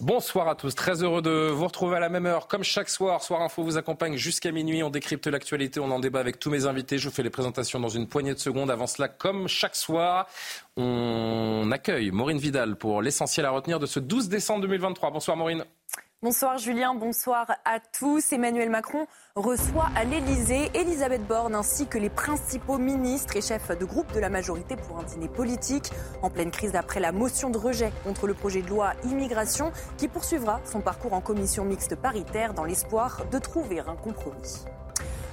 Bonsoir à tous, très heureux de vous retrouver à la même heure. Comme chaque soir, Soir Info vous accompagne jusqu'à minuit. On décrypte l'actualité, on en débat avec tous mes invités. Je vous fais les présentations dans une poignée de secondes. Avant cela, comme chaque soir, on accueille Maureen Vidal pour l'essentiel à retenir de ce 12 décembre 2023. Bonsoir Maureen. Bonsoir Julien, bonsoir à tous. Emmanuel Macron reçoit à l'Elysée Elisabeth Borne ainsi que les principaux ministres et chefs de groupe de la majorité pour un dîner politique en pleine crise après la motion de rejet contre le projet de loi immigration qui poursuivra son parcours en commission mixte paritaire dans l'espoir de trouver un compromis.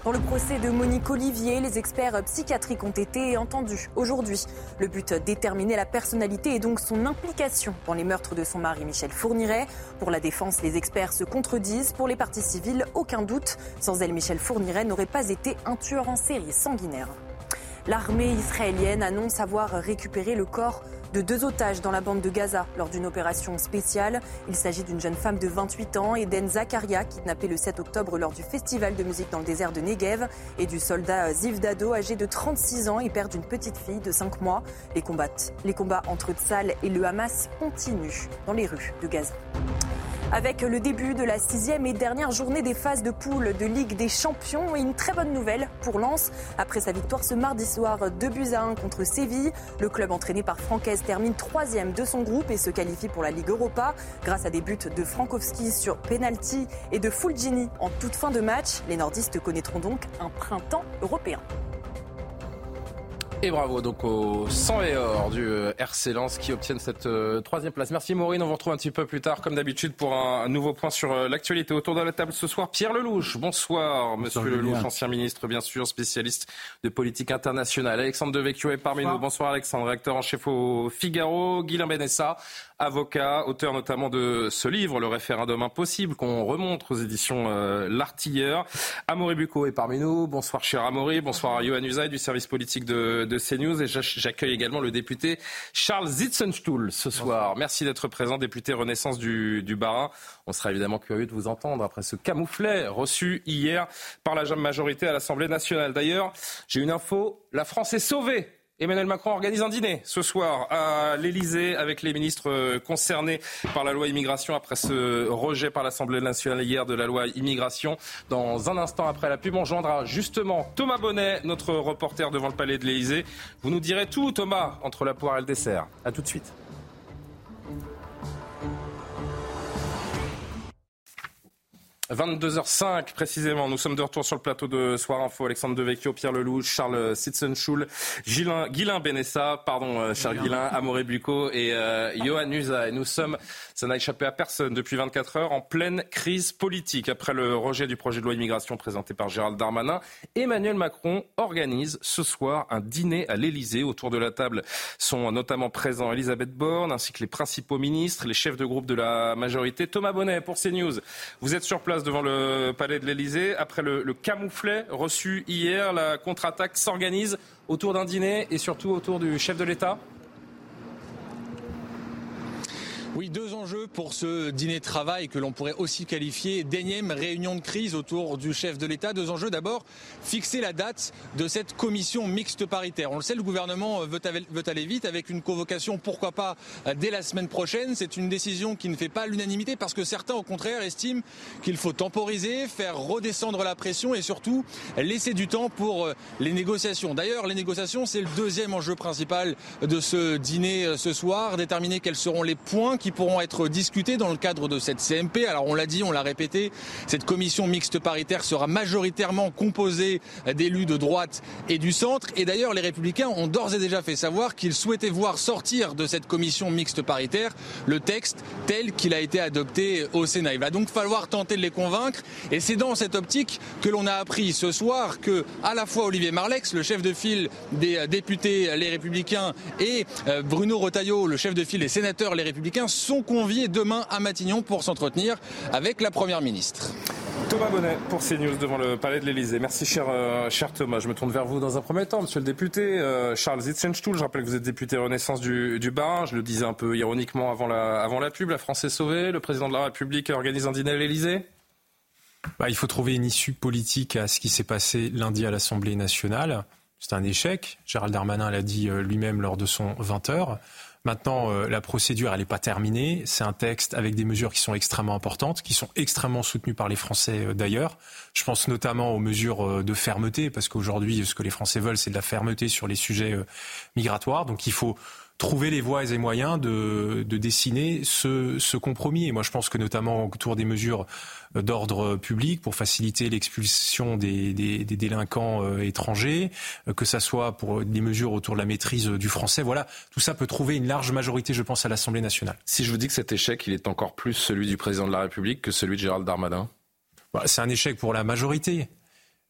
Dans le procès de Monique Olivier, les experts psychiatriques ont été entendus aujourd'hui. Le but, déterminer la personnalité et donc son implication dans les meurtres de son mari Michel Fourniret. Pour la défense, les experts se contredisent. Pour les parties civiles, aucun doute. Sans elle, Michel Fourniret n'aurait pas été un tueur en série sanguinaire. L'armée israélienne annonce avoir récupéré le corps de deux otages dans la bande de Gaza lors d'une opération spéciale. Il s'agit d'une jeune femme de 28 ans, Eden Zakaria, kidnappée le 7 octobre lors du festival de musique dans le désert de Negev, et du soldat Ziv Dado, âgé de 36 ans et père d'une petite fille de 5 mois. Les combats, entre Tzal et le Hamas continuent dans les rues de Gaza. Avec le début de la sixième et dernière journée des phases de poule de Ligue des Champions une très bonne nouvelle pour Lens. Après sa victoire ce mardi soir 2 buts à 1 contre Séville, le club entraîné par Francaise termine troisième de son groupe et se qualifie pour la Ligue Europa grâce à des buts de Frankowski sur penalty et de Fulgini en toute fin de match. Les nordistes connaîtront donc un printemps européen. Et bravo donc aux 100 et or du euh, RC Lens qui obtiennent cette euh, troisième place. Merci Maureen, on vous retrouve un petit peu plus tard comme d'habitude pour un, nouveau point sur euh, l'actualité. Autour de la table ce soir, Pierre Lelouch. Bonsoir, Monsieur Lelouch, ancien ministre bien sûr, spécialiste de politique internationale. Alexandre Devecchio est parmi nous. Bonsoir Alexandre, réacteur en chef au Figaro. Guilain Benessa, avocat, auteur notamment de ce livre, Le référendum impossible, qu'on remonte aux éditions L'Artilleur. Amaury Bucco est parmi nous. Bonsoir cher Amaury. Bonsoir à Johan Usaï du service politique de de CNews et j'accueille également le député Charles Zitzenstuhl ce soir. Merci d'être présent, député Renaissance du, du Barin. On sera évidemment curieux de vous entendre après ce camouflet reçu hier par la majorité à l'Assemblée nationale. D'ailleurs, j'ai une info, la France est sauvée Emmanuel Macron organise un dîner ce soir à l'Elysée avec les ministres euh, concernés par la loi immigration après ce rejet par l'Assemblée nationale hier de la loi immigration. Dans un instant après la pub, on joindra justement Thomas Bonnet, notre reporter devant le palais de l'Elysée. Vous nous direz tout, Thomas, entre la poire et le dessert. A tout de suite. 22h05 précisément, nous sommes de retour sur le plateau de Soir Info. Alexandre Devecchio, Pierre Lelouch, Charles Sitzenschul, Guylain, Guylain Benessa, pardon, euh, cher Guylain, Amoré Bucco et euh, Johan Usa. Et nous sommes, ça n'a échappé à personne, depuis 24 heures, en pleine crise politique. Après le rejet du projet de loi immigration présenté par Gérald Darmanin, Emmanuel Macron organise ce soir un dîner à l'Elysée. Autour de la table sont notamment présents Elisabeth Borne ainsi que les principaux ministres, les chefs de groupe de la majorité. Thomas Bonnet pour CNews. Vous êtes sur place devant le palais de l'Elysée. Après le, le camouflet reçu hier, la contre-attaque s'organise autour d'un dîner et surtout autour du chef de l'État oui, deux enjeux pour ce dîner de travail que l'on pourrait aussi qualifier d'énième réunion de crise autour du chef de l'État. Deux enjeux d'abord, fixer la date de cette commission mixte paritaire. On le sait, le gouvernement veut aller vite avec une convocation, pourquoi pas, dès la semaine prochaine. C'est une décision qui ne fait pas l'unanimité parce que certains, au contraire, estiment qu'il faut temporiser, faire redescendre la pression et surtout laisser du temps pour euh, les négociations. D'ailleurs, les négociations, c'est le deuxième enjeu principal de ce dîner euh, ce soir, déterminer quels seront les points pourront être discutés dans le cadre de cette CMP. Alors on l'a dit, on l'a répété, cette commission mixte paritaire sera majoritairement composée d'élus de droite et du centre. Et d'ailleurs, les républicains ont d'ores et déjà fait savoir qu'ils souhaitaient voir sortir de cette commission mixte paritaire le texte tel qu'il a été adopté au Sénat. Il va donc falloir tenter de les convaincre. Et c'est dans cette optique que l'on a appris ce soir que à la fois Olivier Marlex, le chef de file des députés Les Républicains, et euh, Bruno Retailleau, le chef de file des sénateurs Les Républicains, sont conviés demain à Matignon pour s'entretenir avec la Première ministre. Thomas Bonnet pour CNews devant le palais de l'Elysée. Merci cher, euh, cher Thomas. Je me tourne vers vous dans un premier temps, monsieur le député. Euh, Charles Zitzenstuhl, je rappelle que vous êtes député Renaissance du, du Bas. Je le disais un peu ironiquement avant la, avant la pub. La France est sauvée. Le président de la République organise un dîner à l'Elysée. Bah, il faut trouver une issue politique à ce qui s'est passé lundi à l'Assemblée nationale. C'est un échec. Gérald Darmanin l'a dit euh, lui-même lors de son 20 heures. Maintenant, euh, la procédure, elle n'est pas terminée. C'est un texte avec des mesures qui sont extrêmement importantes, qui sont extrêmement soutenues par les Français euh, d'ailleurs. Je pense notamment aux mesures de fermeté, parce qu'aujourd'hui, ce que les Français veulent, c'est de la fermeté sur les sujets migratoires. Donc il faut trouver les voies et moyens de, de dessiner ce, ce, compromis. Et moi, je pense que notamment autour des mesures d'ordre public pour faciliter l'expulsion des, des, des, délinquants euh, étrangers, euh, que ça soit pour des mesures autour de la maîtrise du français, voilà, tout ça peut trouver une large majorité, je pense, à l'Assemblée nationale. Si je vous dis que cet échec, il est encore plus celui du président de la République que celui de Gérald Darmanin? Bah, C'est un échec pour la majorité.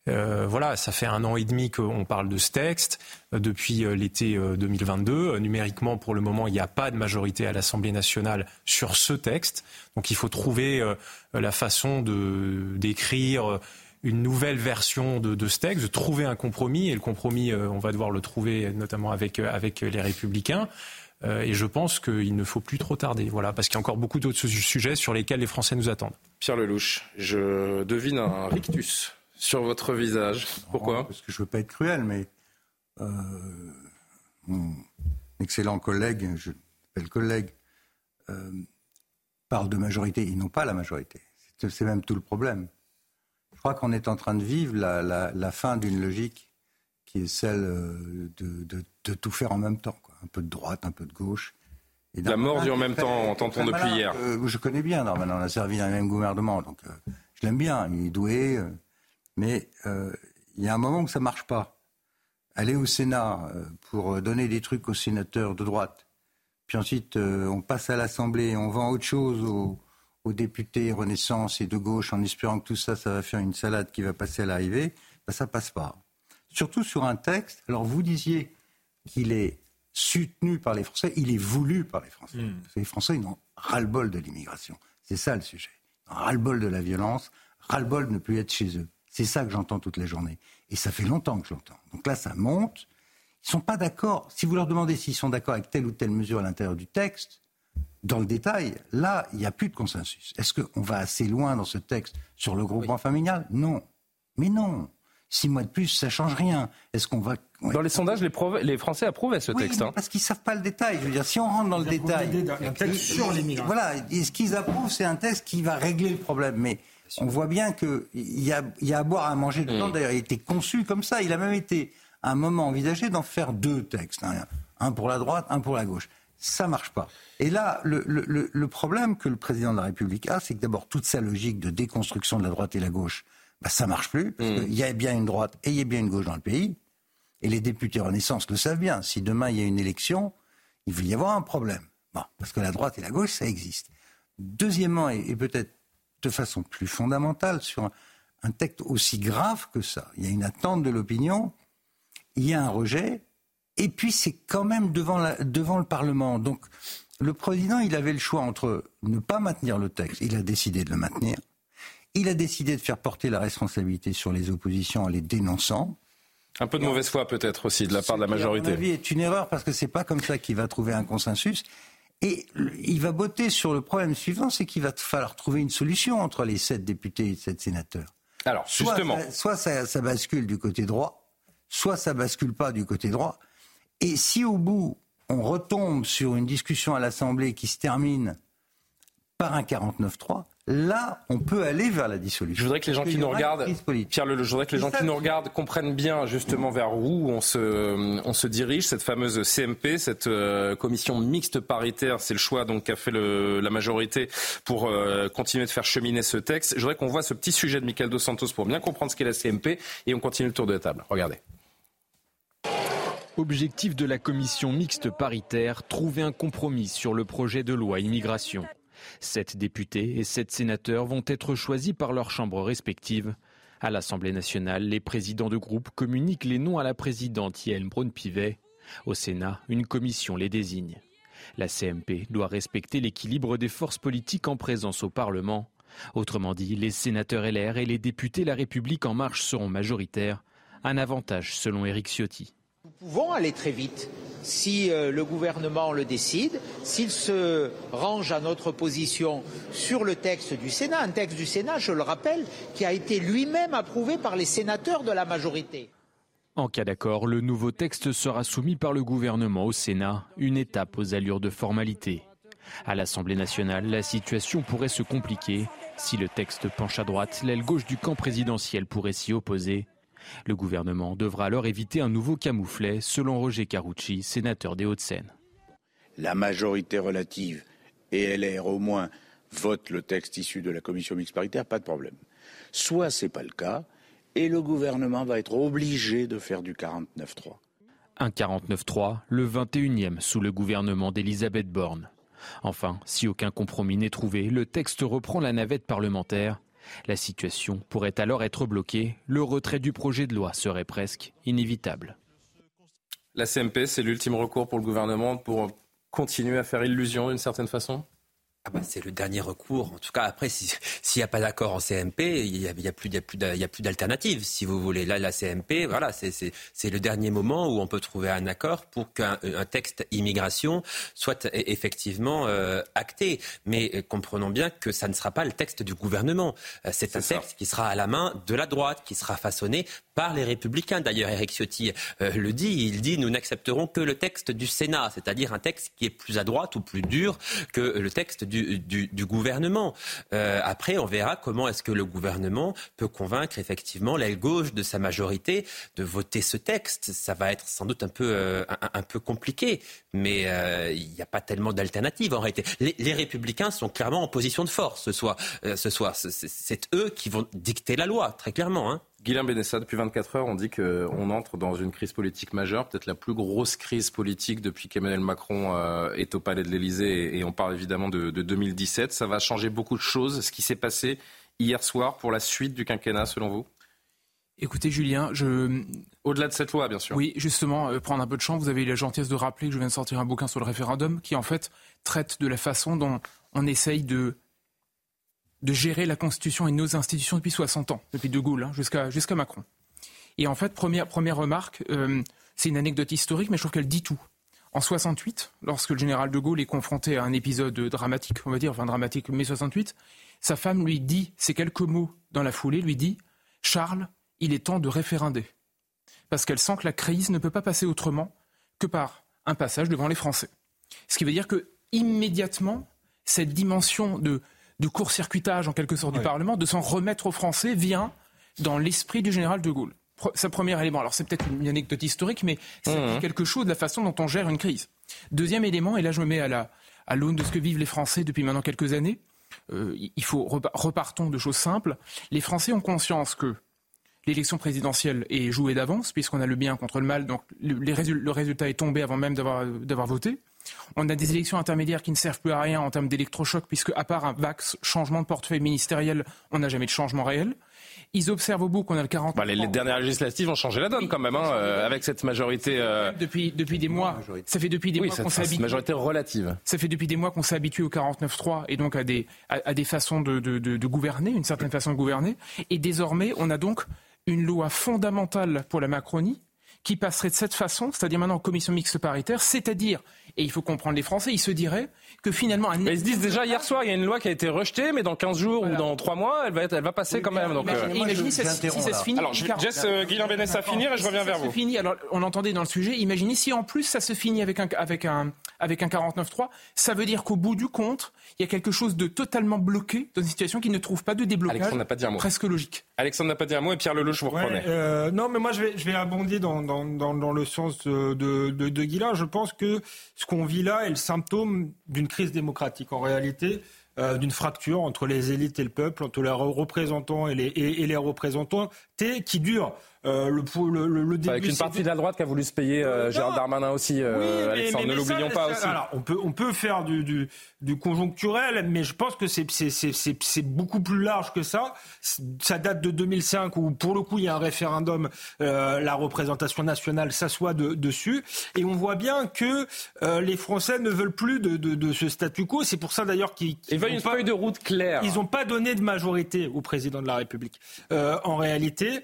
Euh, voilà, ça fait un an et demi qu'on parle de ce texte euh, depuis euh, l'été 2022. Numériquement, pour le moment, il n'y a pas de majorité à l'Assemblée nationale sur ce texte. Donc il faut trouver la façon d'écrire une nouvelle version de, de, ce texte, de trouver un compromis. Et le compromis, on va devoir le trouver notamment avec, avec les Républicains. Et je pense qu'il ne faut plus trop tarder, voilà, parce qu'il y a encore beaucoup d'autres sujets sur lesquels les Français nous attendent. Pierre Lelouch, je devine un rictus sur votre visage. Pourquoi Parce que je veux pas être cruel, mais euh, mon excellent collègue, je l'appelle collègue, euh, parle de majorité. Ils n'ont pas la majorité. C'est même tout le problème. Je crois qu'on est en train de vivre la, fin d'une logique qui est celle euh, de, tout faire en même temps. Quoi. Un peu de droite, un peu de gauche. Et la mort du en même temps, entend-on depuis hier. je connais bien, non, on a servi dans le même gouvernement, donc je l'aime bien. Il est doué, mais euh, il y a un moment où ça ne marche pas. Aller au Sénat euh, pour donner des trucs aux sénateurs de droite, puis ensuite euh, on passe à l'Assemblée, on vend autre chose aux, députés Renaissance et de gauche en espérant que tout ça, ça va faire une salade qui va passer à l'arrivée, ben, ça passe pas. Surtout sur un texte, alors vous disiez qu'il est soutenu par les Français, il est voulu par les Français. Hmm. Les Français, ils ont ras-le-bol de l'immigration. C'est ça le sujet. Ras-le-bol de la violence, ras-le-bol de ne plus être chez eux. C'est ça que j'entends toute la journée. Et ça fait longtemps que j'entends. Donc là, ça monte. Ils ne sont pas d'accord. Si vous leur demandez s'ils sont d'accord avec telle ou telle mesure à l'intérieur du texte, dans le détail, là, il n'y a plus de consensus. Est-ce qu'on va assez loin dans ce texte sur le groupement familial? Non. Mais non. Six mois de plus, ça change rien. Est-ce qu'on va Dans les sondages, les, les Français approuvaient ce texte. Hein. Parce qu'ils savent pas le détail. Je veux dire, si on rentre dans le détail, un texte sur l'immigration. Voilà, ce qu'ils approuvent, c'est un texte qui va régler le problème. Mais on voit bien qu'il y a, y a à boire, à manger dedans. Mm. D'ailleurs, il était conçu comme ça. Il a même été à un moment envisagé d'en faire deux textes. Hein. Un pour la droite, un pour la gauche. Ça marche pas. Et là, le, problème que le président de la République a, c'est que d'abord, toute sa logique de déconstruction de la droite et la gauche, bah, ça marche plus. Parce mm. Il y a bien une droite et il y a bien une gauche dans le pays. Et les députés Renaissance le savent bien. Si demain il y a une élection, il va y avoir un problème. parce que la droite et la gauche, ça existe. Deuxièmement, et peut-être de façon plus fondamentale sur un, texte aussi grave que ça. Il y a une attente de l'opinion, il y a un rejet, et puis c'est quand même devant, devant le Parlement. Donc le président, il avait le choix entre ne pas maintenir le texte, il a décidé de le maintenir, il a décidé de faire porter la responsabilité sur les oppositions en les dénonçant. Un peu de mauvaise foi peut-être aussi de la part de la majorité. À mon avis, est une erreur parce que c'est pas comme ça qu'il va trouver un consensus. Et il va botter sur le problème suivant, c'est qu'il va falloir trouver une solution entre les sept députés et sept sénateurs. Alors, justement. Soit, ça, bascule du côté droit, soit ça bascule pas du côté droit. Et si au bout, on retombe sur une discussion à l'Assemblée qui se termine par un 49-3, là, on peut aller vers la dissolution. Je voudrais que les gens qui nous regardent, Pierre je voudrais que les gens qui nous regardent comprennent bien justement vers où on se, on se dirige. Cette fameuse CMP, cette euh, commission mixte paritaire, c'est le choix donc qu'a fait le, la majorité pour euh, continuer de faire cheminer ce texte. Je voudrais qu'on voit ce petit sujet de Michael Dos Santos pour bien comprendre ce qu'est la CMP et on continue le tour de la table. Regardez. Objectif de la commission mixte paritaire, trouver un compromis sur le projet de loi immigration. Sept députés et sept sénateurs vont être choisis par leurs chambres respectives. À l'Assemblée nationale, les présidents de groupe communiquent les noms à la présidente Yael Braun-Pivet. Au Sénat, une commission les désigne. La CMP doit respecter l'équilibre des forces politiques en présence au Parlement. Autrement dit, les sénateurs LR et les députés La République en marche seront majoritaires. Un avantage selon Éric Ciotti. Nous pouvons aller très vite si euh, le gouvernement le décide, s'il se range à notre position sur le texte du Sénat, un texte du Sénat, je le rappelle, qui a été lui-même approuvé par les sénateurs de la majorité. En cas d'accord, le nouveau texte sera soumis par le gouvernement au Sénat, une étape aux allures de formalité. À l'Assemblée nationale, la situation pourrait se compliquer. Si le texte penche à droite, l'aile gauche du camp présidentiel pourrait s'y opposer. Le gouvernement devra alors éviter un nouveau camouflet, selon Roger Carucci, sénateur des Hauts-de-Seine. La majorité relative et LR au moins votent le texte issu de la commission mixte paritaire, pas de problème. Soit ce n'est pas le cas, et le gouvernement va être obligé de faire du 49-3. Un 49-3, le 21e sous le gouvernement d'Elisabeth Borne. Enfin, si aucun compromis n'est trouvé, le texte reprend la navette parlementaire la situation pourrait alors être bloquée. Le retrait du projet de loi serait presque inévitable. La CMP, c'est l'ultime recours pour le gouvernement pour continuer à faire illusion d'une certaine façon? Ah bah, c'est le dernier recours. En tout cas, après, s'il n'y a pas d'accord en CMP, il n'y a, y a, plus, plus d'alternative, si vous voulez. Là, la CMP, voilà, c'est le dernier moment où on peut trouver un accord pour qu'un texte immigration soit e, effectivement euh, acté. Mais euh, comprenons bien que ça ne sera pas le texte du gouvernement. Euh, c'est un texte qui sera à la main de la droite, qui sera façonné par les républicains. D'ailleurs, Eric Ciotti le dit, il dit nous n'accepterons que le texte du Sénat, c'est-à-dire un texte qui est plus à droite ou plus dur que le texte du du, gouvernement. Euh, après, on verra comment est-ce que le gouvernement peut convaincre effectivement l'aile gauche de sa majorité de voter ce texte. Ça va être sans doute un peu, euh, un, peu compliqué, mais euh, il n'y a pas tellement d'alternatives en réalité. Les, républicains sont clairement en position de force ce soir. ce soir. C'est eux qui vont dicter la loi, très clairement. Hein. Guilain Benessa, depuis 24 heures, on dit qu'on entre dans une crise politique majeure, peut-être la plus grosse crise politique depuis qu'Emmanuel Macron euh, est au palais de l'Elysée, et on parle évidemment de, 2017. Ça va changer beaucoup de choses. Ce qui s'est passé hier soir pour la suite du quinquennat, selon vous? Écoutez, Julien, je. Au-delà de cette loi, bien sûr. Oui, justement, euh, prendre un peu de champ, vous avez eu la gentillesse de rappeler que je viens de sortir un bouquin sur le référendum qui, en fait, traite de la façon dont on essaye de de gérer la Constitution et nos institutions depuis 60 ans, depuis De Gaulle hein, jusqu'à Macron. Et en fait, première, première remarque, euh, c'est une anecdote historique, mais je trouve qu'elle dit tout. En 68, lorsque le général de Gaulle est confronté à un épisode dramatique, on va dire, enfin dramatique, mai 68, sa femme lui dit, ces quelques mots dans la foulée, lui dit Charles, il est temps de référender. Parce qu'elle sent que la crise ne peut pas passer autrement que par un passage devant les Français. Ce qui veut dire que immédiatement, cette dimension de de court-circuitage en quelque sorte du Parlement, de s'en remettre aux Français vient dans l'esprit du général de Gaulle. Sa premier élément, alors c'est peut-être une anecdote historique, mais c'est mmh. quelque chose de la façon dont on gère une crise. Deuxième élément, et là je me mets à la à l'aune de ce que vivent les Français depuis maintenant quelques années, euh, il faut repartons de choses simples. Les Français ont conscience que l'élection présidentielle est jouée d'avance, puisqu'on a le bien contre le mal, donc le, le résultat est tombé avant même d'avoir voté. On a des élections intermédiaires qui ne servent plus à rien en termes d'électrochoc, puisque à part un vax changement de portefeuille ministériel, on n'a jamais de changement réel. Ils observent au bout qu'on a le 40 bah, les, dernières législatives ont changé la donne quand même, hein, euh, avec cette majorité. Euh, depuis, depuis des mois. Ça fait depuis des mois qu'on s'habitue. majorité relative. Ça fait depuis des mois qu'on s'est habitué au 49-3 et donc à des, à, des façons de, de gouverner, une certaine façon de gouverner. Et désormais, on a donc une loi fondamentale pour la Macronie qui passerait de cette façon, c'est-à-dire maintenant en commission mixte paritaire, c'est-à-dire, et il faut comprendre les Français, ils se diraient que finalement... Un... Mais ils se disent déjà hier soir, il y a une loi qui a été rejetée, mais dans 15 jours ou dans 3 mois, elle va, être, elle va passer quand même. Donc, imaginez, euh... imaginez si, ça se finit... Alors, je laisse euh, Guillaume Bénès à finir et je reviens vers vous. Finit, alors, on entendait dans le sujet, imaginez si en plus ça se finit avec un, avec un, avec un 49-3, ça veut dire qu'au bout du compte, il y a quelque chose de totalement bloqué dans une situation qui ne trouve pas de déblocage. Alexandre n'a pas dit un mot. Presque logique. Alexandre n'a pas dit un mot et Pierre Lelouch, vous reprenez. Euh, non, mais moi je vais, je vais abonder dans, dans, dans, dans le sens de, de, de, de Guilain. Je pense que ce qu'on vit là est le symptôme d'une crise démocratique en réalité. Euh, d'une fracture entre les élites et le peuple, entre les représentants et les, et, et les représentants, qui dure euh, le, le, le, début, Avec une partie de la droite qui a voulu se payer euh, Gérald Darmanin aussi, euh, oui, Alexandre, mais, mais, ne l'oublions pas aussi. Alors, on peut, on peut faire du, du, du conjoncturel, mais je pense que c'est beaucoup plus large que ça. Ça date de 2005 où, pour le coup, il y a un référendum, euh, la représentation nationale s'assoit de, dessus. Et on voit bien que euh, les Français ne veulent plus de, de, de ce statu quo. C'est pour ça d'ailleurs qu'ils qu veulent une pas, feuille de route claire. Ils n'ont pas donné de majorité au président de la République, euh, en réalité.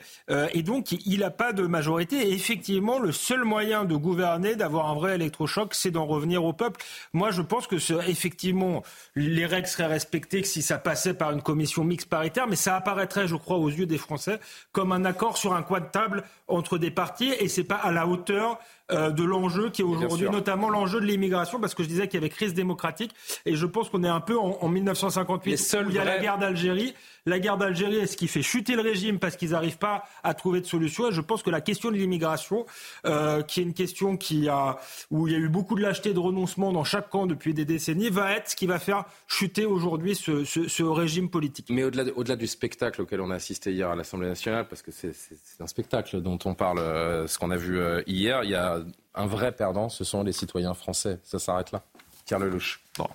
et donc, il n'a pas de majorité. Et effectivement, le seul moyen de gouverner, d'avoir un vrai électrochoc, c'est d'en revenir au peuple. Moi, je pense que effectivement, les règles seraient respectées si ça passait par une commission mixte paritaire, mais ça apparaîtrait, je crois, aux yeux des Français comme un accord sur un coin de table entre des partis, et c'est pas à la hauteur de l'enjeu qui est aujourd'hui notamment l'enjeu de l'immigration, parce que je disais qu'il y avait crise démocratique, et je pense qu'on est un peu en, en 1958 où il y a la guerre d'Algérie. La guerre d'Algérie est ce qui fait chuter le régime parce qu'ils n'arrivent pas à trouver de solution? Et je pense que la question de l'immigration, euh, qui est une question qui a, où il y a eu beaucoup de lâcheté, de renoncement dans chaque camp depuis des décennies, va être ce qui va faire chuter aujourd'hui ce, ce, ce, régime politique. Mais au-delà au -delà du spectacle auquel on a assisté hier à l'Assemblée nationale, parce que c'est un spectacle dont on parle, euh, ce qu'on a vu euh, hier, il y a un vrai perdant, ce sont les citoyens français. Ça s'arrête là. Pierre Lelouch. Bon.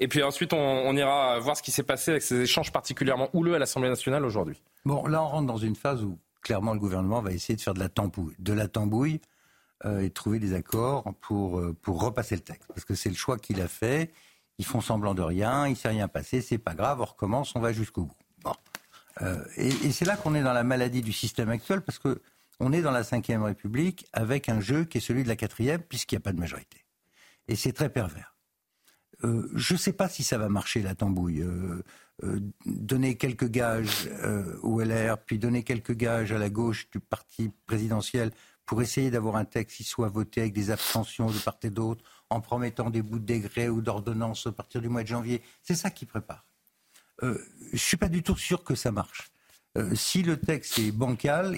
Et puis ensuite, on, on, ira voir ce qui s'est passé avec ces échanges particulièrement houleux à l'Assemblée nationale aujourd'hui. Bon, là, on rentre dans une phase où clairement le gouvernement va essayer de faire de la tambouille, de la tambouille euh, et trouver des accords pour, euh, pour repasser le texte. Parce que c'est le choix qu'il a fait. Ils font semblant de rien, il ne s'est rien passé, c'est pas grave, on recommence, on va jusqu'au bout. Bon. Euh, et, et c'est là qu'on est dans la maladie du système actuel, parce que on est dans la Ve République avec un jeu qui est celui de la quatrième, puisqu'il n'y a pas de majorité. Et c'est très pervers. Euh, je ne sais pas si ça va marcher la tambouille. Euh, euh, donner quelques gages au LR, puis donner quelques gages à la gauche du parti présidentiel pour essayer d'avoir un texte qui soit voté avec des abstentions de part et d'autre, en promettant des bouts de décret ou d'ordonnance à partir du mois de janvier. C'est ça qui prépare. je ne suis pas du tout sûr que ça marche. Si le texte est bancal,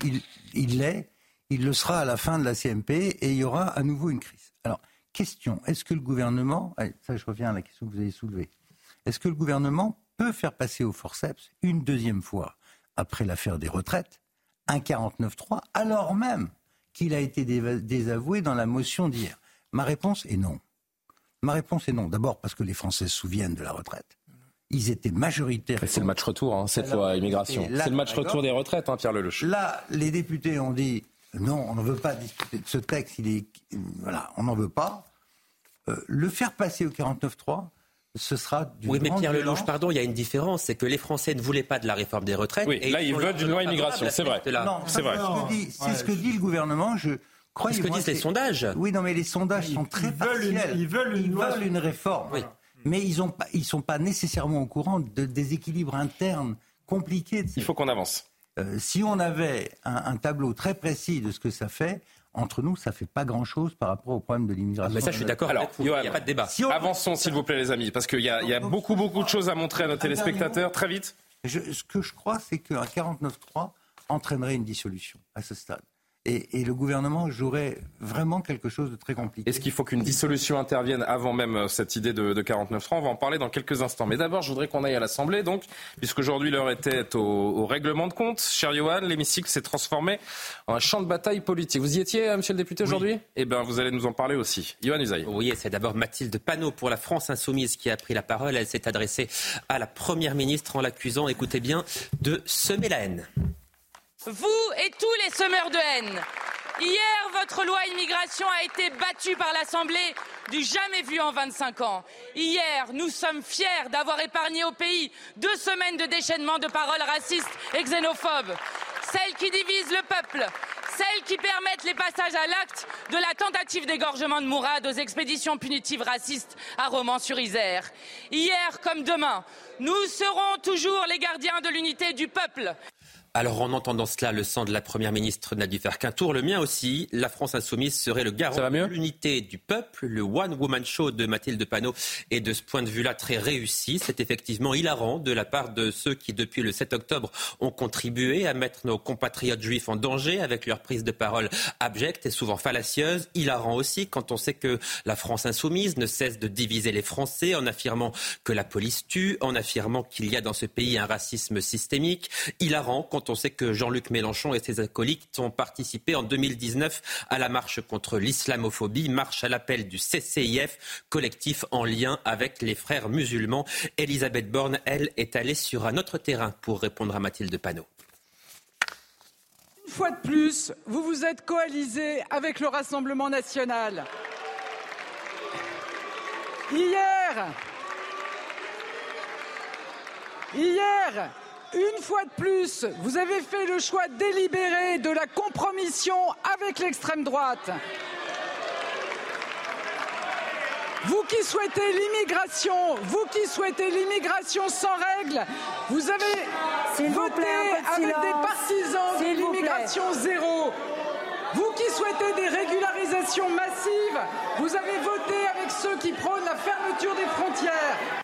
il l'est, il, il le sera à la fin de la CMP et il y aura à nouveau une crise. Alors, question, est-ce que le gouvernement, ça je reviens à la question que vous avez soulevée, est-ce que le gouvernement peut faire passer au forceps une deuxième fois, après l'affaire des retraites, un 49-3, alors même qu'il a été désavoué dans la motion d'hier? Ma réponse est non. Ma réponse est non. D'abord parce que les Français se souviennent de la retraite. Ils étaient majoritaires. C'est le match retour, hein, cette loi immigration. C'est le match retour des retraites, hein, Pierre Lelouch. Là, les députés ont dit non, on ne veut pas discuter de ce texte, il est, voilà, on n'en veut pas. Euh, le faire passer au 49-3, ce sera du Oui, mais Pierre Lelouch, pardon, il y a une différence, c'est que les Français ne voulaient pas de la réforme des retraites. Oui, et là, ils veulent d'une loi immigration, c'est vrai. Non, c'est vrai. C'est ce, ce, que dit le gouvernement. Je crois. C'est ce que disent les sondages. Oui, non, mais les sondages ils, sont très ils partiels. Veulent une, ils veulent une, ils loi... veulent une réforme. Oui. Mais ils ne ils sont pas nécessairement au courant de déséquilibres internes compliqués. Il faut qu'on avance. Euh, si on avait un, un, tableau très précis de ce que ça fait, entre nous, ça fait pas grand-chose par rapport au problème de l'immigration. Mais ça, je suis d'accord. Alors, il n'y a pas de débat. Si on... Avançons, s'il vous plaît, les amis, parce qu'il y a, il y a beaucoup, beaucoup de choses à montrer à nos téléspectateurs. Très vite. Je, ce que je crois, c'est qu'un 49-3 entraînerait une dissolution à ce stade. Et, et, le gouvernement jouerait vraiment quelque chose de très compliqué. Est-ce qu'il faut qu'une dissolution intervienne avant même cette idée de, de 49 francs On va en parler dans quelques instants. Mais d'abord, je voudrais qu'on aille à l'Assemblée, donc, puisqu'aujourd'hui l'heure était au, au, règlement de compte. Cher Johan, l'hémicycle s'est transformé en un champ de bataille politique. Vous y étiez, monsieur le député, aujourd'hui? Oui. Eh bien, vous allez nous en parler aussi. Johan Usaï. Oui, c'est d'abord Mathilde Panot pour la France Insoumise qui a pris la parole. Elle s'est adressée à la Première ministre en l'accusant, écoutez bien, de semer la haine. Vous et tous les semeurs de haine. Hier, votre loi immigration a été battue par l'Assemblée du jamais vu en 25 ans. Hier, nous sommes fiers d'avoir épargné au pays deux semaines de déchaînement de paroles racistes et xénophobes. Celles qui divisent le peuple, celles qui permettent les passages à l'acte de la tentative d'égorgement de Mourad aux expéditions punitives racistes à Romans-sur-Isère. Hier comme demain, nous serons toujours les gardiens de l'unité du peuple. Alors en entendant cela, le sang de la Première ministre n'a dû faire qu'un tour. Le mien aussi. La France insoumise serait le garant de l'unité du peuple. Le one-woman show de Mathilde Panot est de ce point de vue-là très réussi. C'est effectivement hilarant de la part de ceux qui, depuis le 7 octobre, ont contribué à mettre nos compatriotes juifs en danger avec leur prise de parole abjecte et souvent fallacieuse. Hilarant aussi quand on sait que la France insoumise ne cesse de diviser les Français en affirmant que la police tue, en affirmant qu'il y a dans ce pays un racisme systémique. Hilarant quand on sait que Jean-Luc Mélenchon et ses acolytes ont participé en 2019 à la marche contre l'islamophobie, marche à l'appel du CCIF, collectif en lien avec les frères musulmans. Elisabeth Borne, elle, est allée sur un autre terrain pour répondre à Mathilde Panot. Une fois de plus, vous vous êtes coalisé avec le Rassemblement national. Hier, hier, une fois de plus, vous avez fait le choix délibéré de la compromission avec l'extrême droite. Vous qui souhaitez l'immigration, vous qui souhaitez l'immigration sans règles, vous avez voté avec des partisans de l'immigration zéro. Vous qui souhaitez des régularisations massives, vous avez voté avec ceux qui prônent la fermeture des frontières.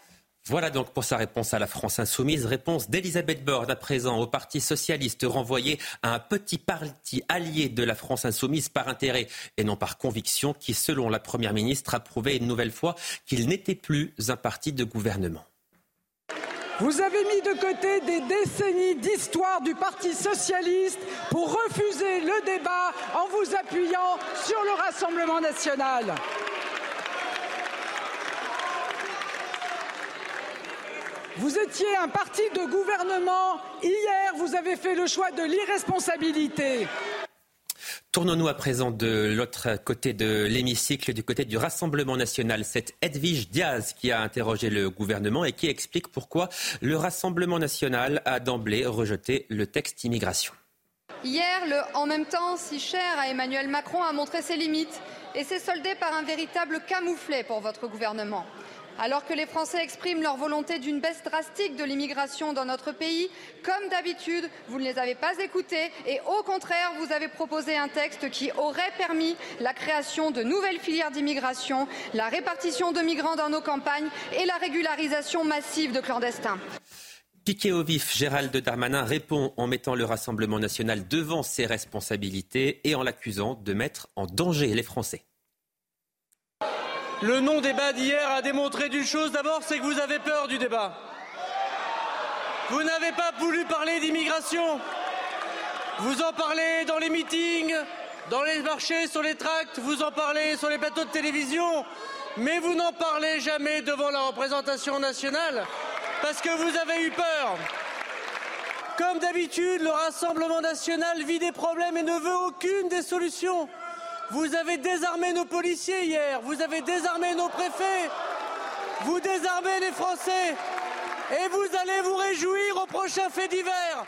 Voilà donc pour sa réponse à la France insoumise. Réponse d'Elisabeth Borne à présent au Parti socialiste renvoyé à un petit parti allié de la France insoumise par intérêt et non par conviction qui, selon la Première ministre, a prouvé une nouvelle fois qu'il n'était plus un parti de gouvernement. Vous avez mis de côté des décennies d'histoire du Parti socialiste pour refuser le débat en vous appuyant sur le Rassemblement national. Vous étiez un parti de gouvernement. Hier, vous avez fait le choix de l'irresponsabilité. Tournons-nous à présent de l'autre côté de l'hémicycle, du côté du Rassemblement national. C'est Edwige Diaz qui a interrogé le gouvernement et qui explique pourquoi le Rassemblement national a d'emblée rejeté le texte immigration. Hier, le en même temps si cher à Emmanuel Macron a montré ses limites et s'est soldé par un véritable camouflet pour votre gouvernement. Alors que les Français expriment leur volonté d'une baisse drastique de l'immigration dans notre pays, comme d'habitude, vous ne les avez pas écoutés et au contraire, vous avez proposé un texte qui aurait permis la création de nouvelles filières d'immigration, la répartition de migrants dans nos campagnes et la régularisation massive de clandestins. Piqué au vif, Gérald Darmanin répond en mettant le Rassemblement national devant ses responsabilités et en l'accusant de mettre en danger les Français. Le non-débat d'hier a démontré d'une chose d'abord, c'est que vous avez peur du débat. Vous n'avez pas voulu parler d'immigration. Vous en parlez dans les meetings, dans les marchés, sur les tracts, vous en parlez sur les plateaux de télévision, mais vous n'en parlez jamais devant la représentation nationale parce que vous avez eu peur. Comme d'habitude, le Rassemblement national vit des problèmes et ne veut aucune des solutions. Vous avez désarmé nos policiers hier, vous avez désarmé nos préfets, vous désarmez les Français. Et vous allez vous réjouir au prochain fait d'hiver.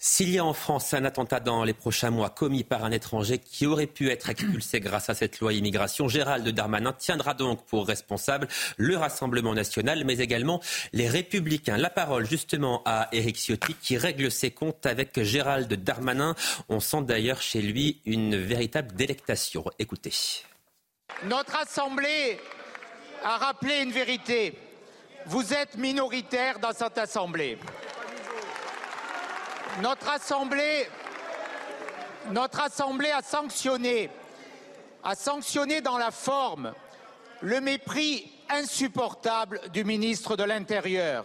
S'il y a en France un attentat dans les prochains mois commis par un étranger qui aurait pu être expulsé grâce à cette loi immigration, Gérald Darmanin tiendra donc pour responsable le Rassemblement national, mais également les Républicains. La parole justement à Éric Ciotti qui règle ses comptes avec Gérald Darmanin. On sent d'ailleurs chez lui une véritable délectation. Écoutez. Notre Assemblée a rappelé une vérité. Vous êtes minoritaire dans cette Assemblée. Notre Assemblée, a sanctionné, a sanctionné dans la forme le mépris insupportable du ministre de l'Intérieur,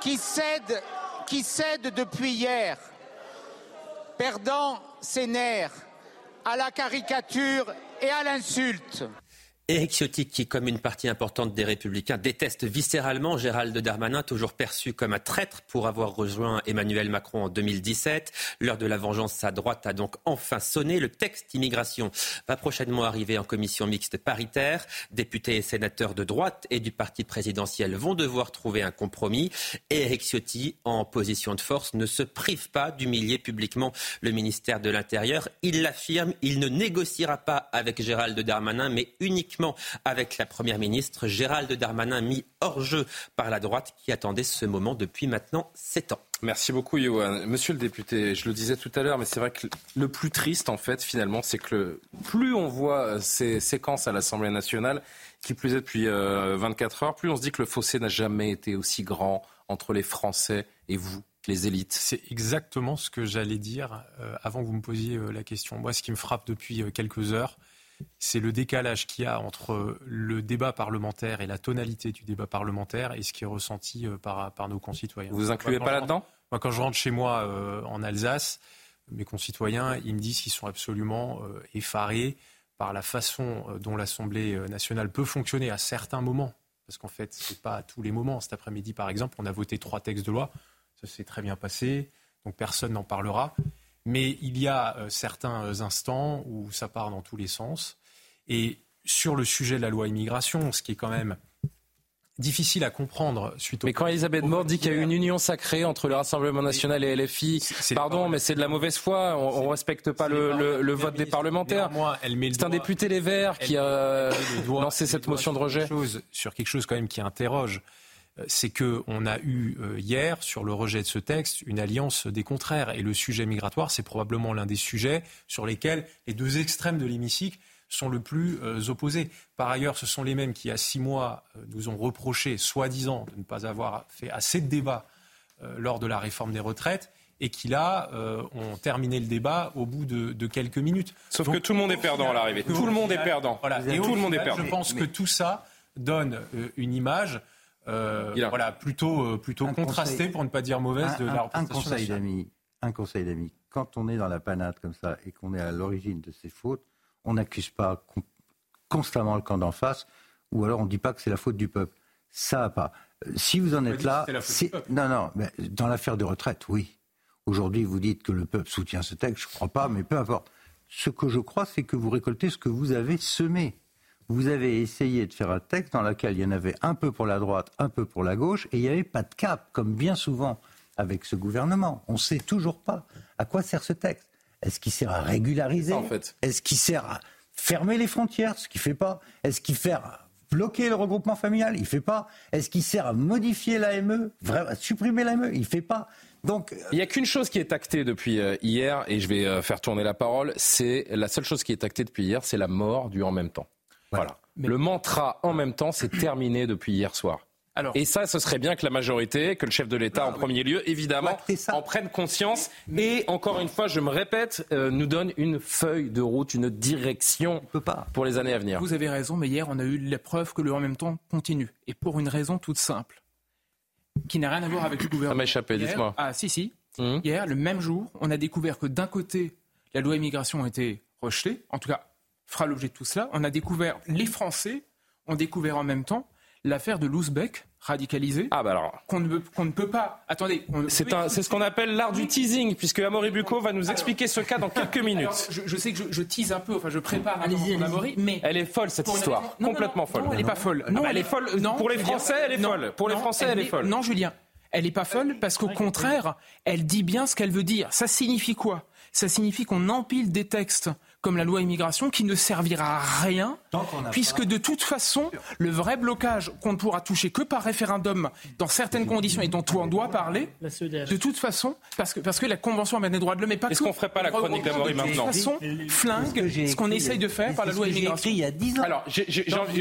qui cède depuis hier, perdant ses nerfs à la caricature et à l'insulte. Éric Ciotti, qui, comme une partie importante des Républicains, déteste viscéralement Gérald Darmanin, toujours perçu comme un traître pour avoir rejoint Emmanuel Macron en 2017. L'heure de la vengeance, sa droite a donc enfin sonné. Le texte immigration va prochainement arriver en commission mixte paritaire. Députés et sénateurs de droite et du parti présidentiel vont devoir trouver un compromis. Éric Ciotti, en position de force, ne se prive pas d'humilier publiquement le ministère de l'Intérieur. Il l'affirme, il ne négociera pas avec Gérald Darmanin, mais uniquement avec la Première ministre Gérald Darmanin, mis hors jeu par la droite qui attendait ce moment depuis maintenant sept ans. Merci beaucoup, Johan. Monsieur le député, je le disais tout à l'heure, mais c'est vrai que le plus triste, en fait, finalement, c'est que plus on voit ces séquences à l'Assemblée nationale, qui plus est depuis 24 euh, heures, plus on se dit que le fossé n'a jamais été aussi grand entre les Français et vous, les élites. C'est exactement ce que j'allais dire euh, avant que vous me posiez euh, la question. Moi, ce qui me frappe depuis quelques heures, c'est le décalage qu'il y a entre le débat parlementaire et la tonalité du débat parlementaire et ce qui est ressenti euh, par, nos concitoyens. Vous vous incluez pas là-dedans Moi, quand je rentre chez moi euh, en Alsace, mes concitoyens, ils me disent qu'ils sont absolument euh, effarés par la façon dont l'Assemblée nationale peut fonctionner à certains moments. Parce qu'en fait, ce n'est pas à tous les moments. Cet après-midi, par exemple, on a voté trois textes de loi. Ça s'est très bien passé. Donc personne n'en parlera. Mais il y a euh, certains instants où ça part dans tous les sens. Et sur le sujet de la loi immigration, ce qui est quand même difficile à comprendre suite au. Mais quand Elisabeth Borne dit qu'il y a eu une union sacrée entre le Rassemblement national et LFI, pardon, mais c'est de la mauvaise foi. On, ne respecte pas le, vote des parlementaires. C'est un député Les Verts qui a lancé cette motion de rejet. sur quelque chose quand même qui interroge c'est qu'on a eu euh, hier, sur le rejet de ce texte, une alliance des contraires. Et le sujet migratoire, c'est probablement l'un des sujets sur lesquels les deux extrêmes de l'hémicycle sont le plus euh, opposés. Par ailleurs, ce sont les mêmes qui, il y a six mois, euh, nous ont reproché, soi-disant, de ne pas avoir fait assez de débats lors de la réforme des retraites et qui là ont terminé le débat au bout de, quelques minutes. Sauf que tout le monde est perdant à l'arrivée. Tout le monde est perdant. et tout le monde est perdant. Je pense que tout ça donne une image euh, voilà, plutôt, euh, plutôt contrasté, pour ne pas dire mauvaise, de la un conseil d'amis. Un conseil d'amis. Quand on est dans la panade comme ça et qu'on est à l'origine de ces fautes, on n'accuse pas constamment le camp d'en face, ou alors on ne dit pas que c'est la faute du peuple. Ça va pas. Euh, si vous en êtes là, non, non, mais dans l'affaire de retraite, oui. Aujourd'hui, vous dites que le peuple soutient ce texte, je ne crois pas, mais peu importe. Ce que je crois, c'est que vous récoltez ce que vous avez semé vous avez essayé de faire un texte dans lequel il y en avait un peu pour la droite, un peu pour la gauche, et il n'y avait pas de cap, comme bien souvent avec ce gouvernement. On ne sait toujours pas à quoi sert ce texte. Est-ce qu'il sert à régulariser en fait. Est-ce qu'il sert à fermer les frontières, ce qu'il ne fait pas Est-ce qu'il sert à bloquer le regroupement familial Il ne fait pas. Est-ce qu'il sert à modifier l'AME, à supprimer l'AME Il ne fait pas. Donc, euh, il n'y a qu'une chose qui est actée depuis euh, hier, et je vais euh, faire tourner la parole, c'est la seule chose qui est actée depuis hier, c'est la mort du en même temps. Voilà. Le mantra en même temps, c'est terminé depuis hier soir. et ça, ce serait bien que la majorité, que le chef de l'État en premier lieu, évidemment, en prenne conscience. Et encore une fois, je me répète, euh, nous donne une feuille de route, une direction pour les années à venir. Vous avez raison, mais hier, on a eu la preuve que le en même temps continue. Et pour une raison toute simple, qui n'a rien à voir avec le gouvernement. Ça m'a échappé, dites-moi. Ah, si, si. Hum. Hier, le même jour, on a découvert que d'un côté, la loi immigration a été rejetée, en tout cas fera l'objet de tout cela. On a découvert, les Français ont découvert en même temps l'affaire de Lousbeck, radicalisé. Ah bah alors. Qu'on ne, ne, peut pas. Attendez. C'est ce qu'on appelle l'art du teasing, puisque Amaury Bucco va nous expliquer ce cas dans quelques minutes. je, sais que je, tease un peu, enfin je prépare allez-y, Amaury, mais. Elle est folle cette histoire. complètement folle. Non, elle n'est pas folle. Non, elle est folle. pour les Français, elle est folle. Pour les Français, elle est folle. Non, Julien. Elle n'est pas folle parce qu'au contraire, elle dit bien ce qu'elle veut dire. Ça signifie quoi? Ça signifie qu'on empile des textes comme la loi immigration qui ne servira à rien, puisque de toute façon, le vrai blocage qu'on ne pourra toucher que par référendum dans certaines conditions et dont on doit parler, de toute façon, parce que, parce que la Convention des droits de l'homme n'est pas Est-ce qu'on ferait pas la chronique d'Amory maintenant De toute façon, flingue ce qu'on essaye de faire par la loi immigration. Il y a 10 ans. Alors,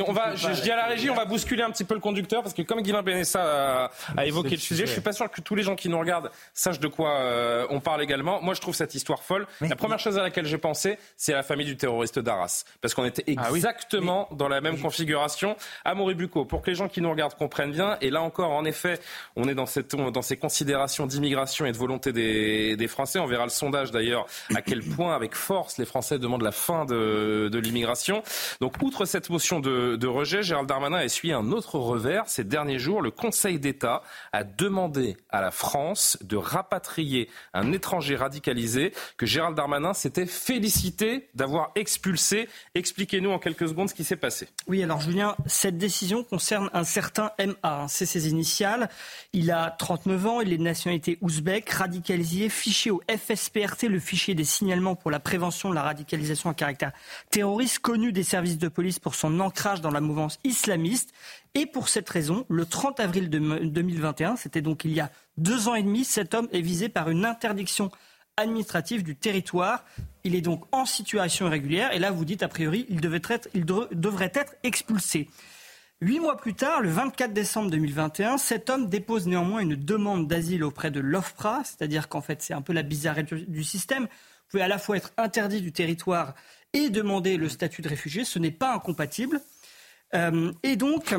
on va, je, dis à la régie, on va bousculer un petit peu le conducteur, parce que comme Guilain Benessa a, évoqué le sujet, je suis pas sûr que tous les gens qui nous regardent sachent de quoi euh, on parle également. Moi, je trouve cette histoire folle. La première chose à laquelle j'ai pensé, c'est la famille du terroriste d'Arras. Parce qu'on était Ah exactement dans la même configuration à Moribuco. Pour que les gens qui nous regardent comprennent bien, et là encore, en effet, on est dans, cette, dans ces considérations d'immigration et de volonté des, des Français. On verra le sondage d'ailleurs à quel point, avec force, les Français demandent la fin de, de l'immigration. Donc, outre cette motion de, de rejet, Gérald Darmanin a essuyé un autre revers ces derniers jours. Le Conseil d'État a demandé à la France de rapatrier un étranger radicalisé que Gérald Darmanin s'était félicité d'avoir expulsé. Expliquez-nous en quelques secondes ce qui s'est passé. Oui, alors Julien, cette décision concerne un certain MA, hein, c'est ses initiales. Il a 39 ans, il est de nationalité ouzbek, radicalisé, fiché au FSPRT, le fichier des signalements pour la prévention de la radicalisation à caractère terroriste, connu des services de police pour son ancrage dans la mouvance islamiste. Et pour cette raison, le 30 avril 2021, c'était donc il y a deux ans et demi, cet homme est visé par une interdiction administrative du territoire. Il est donc en situation irrégulière. Et là, vous dites, a priori, il devrait être expulsé. Huit mois plus tard, le 24 décembre 2021, cet homme dépose néanmoins une demande d'asile auprès de l'OFPRA, c'est-à-dire qu'en fait, c'est un peu la bizarrerie du système. Vous pouvez à la fois être interdit du territoire et demander le statut de réfugié. Ce n'est pas incompatible. Euh, et donc,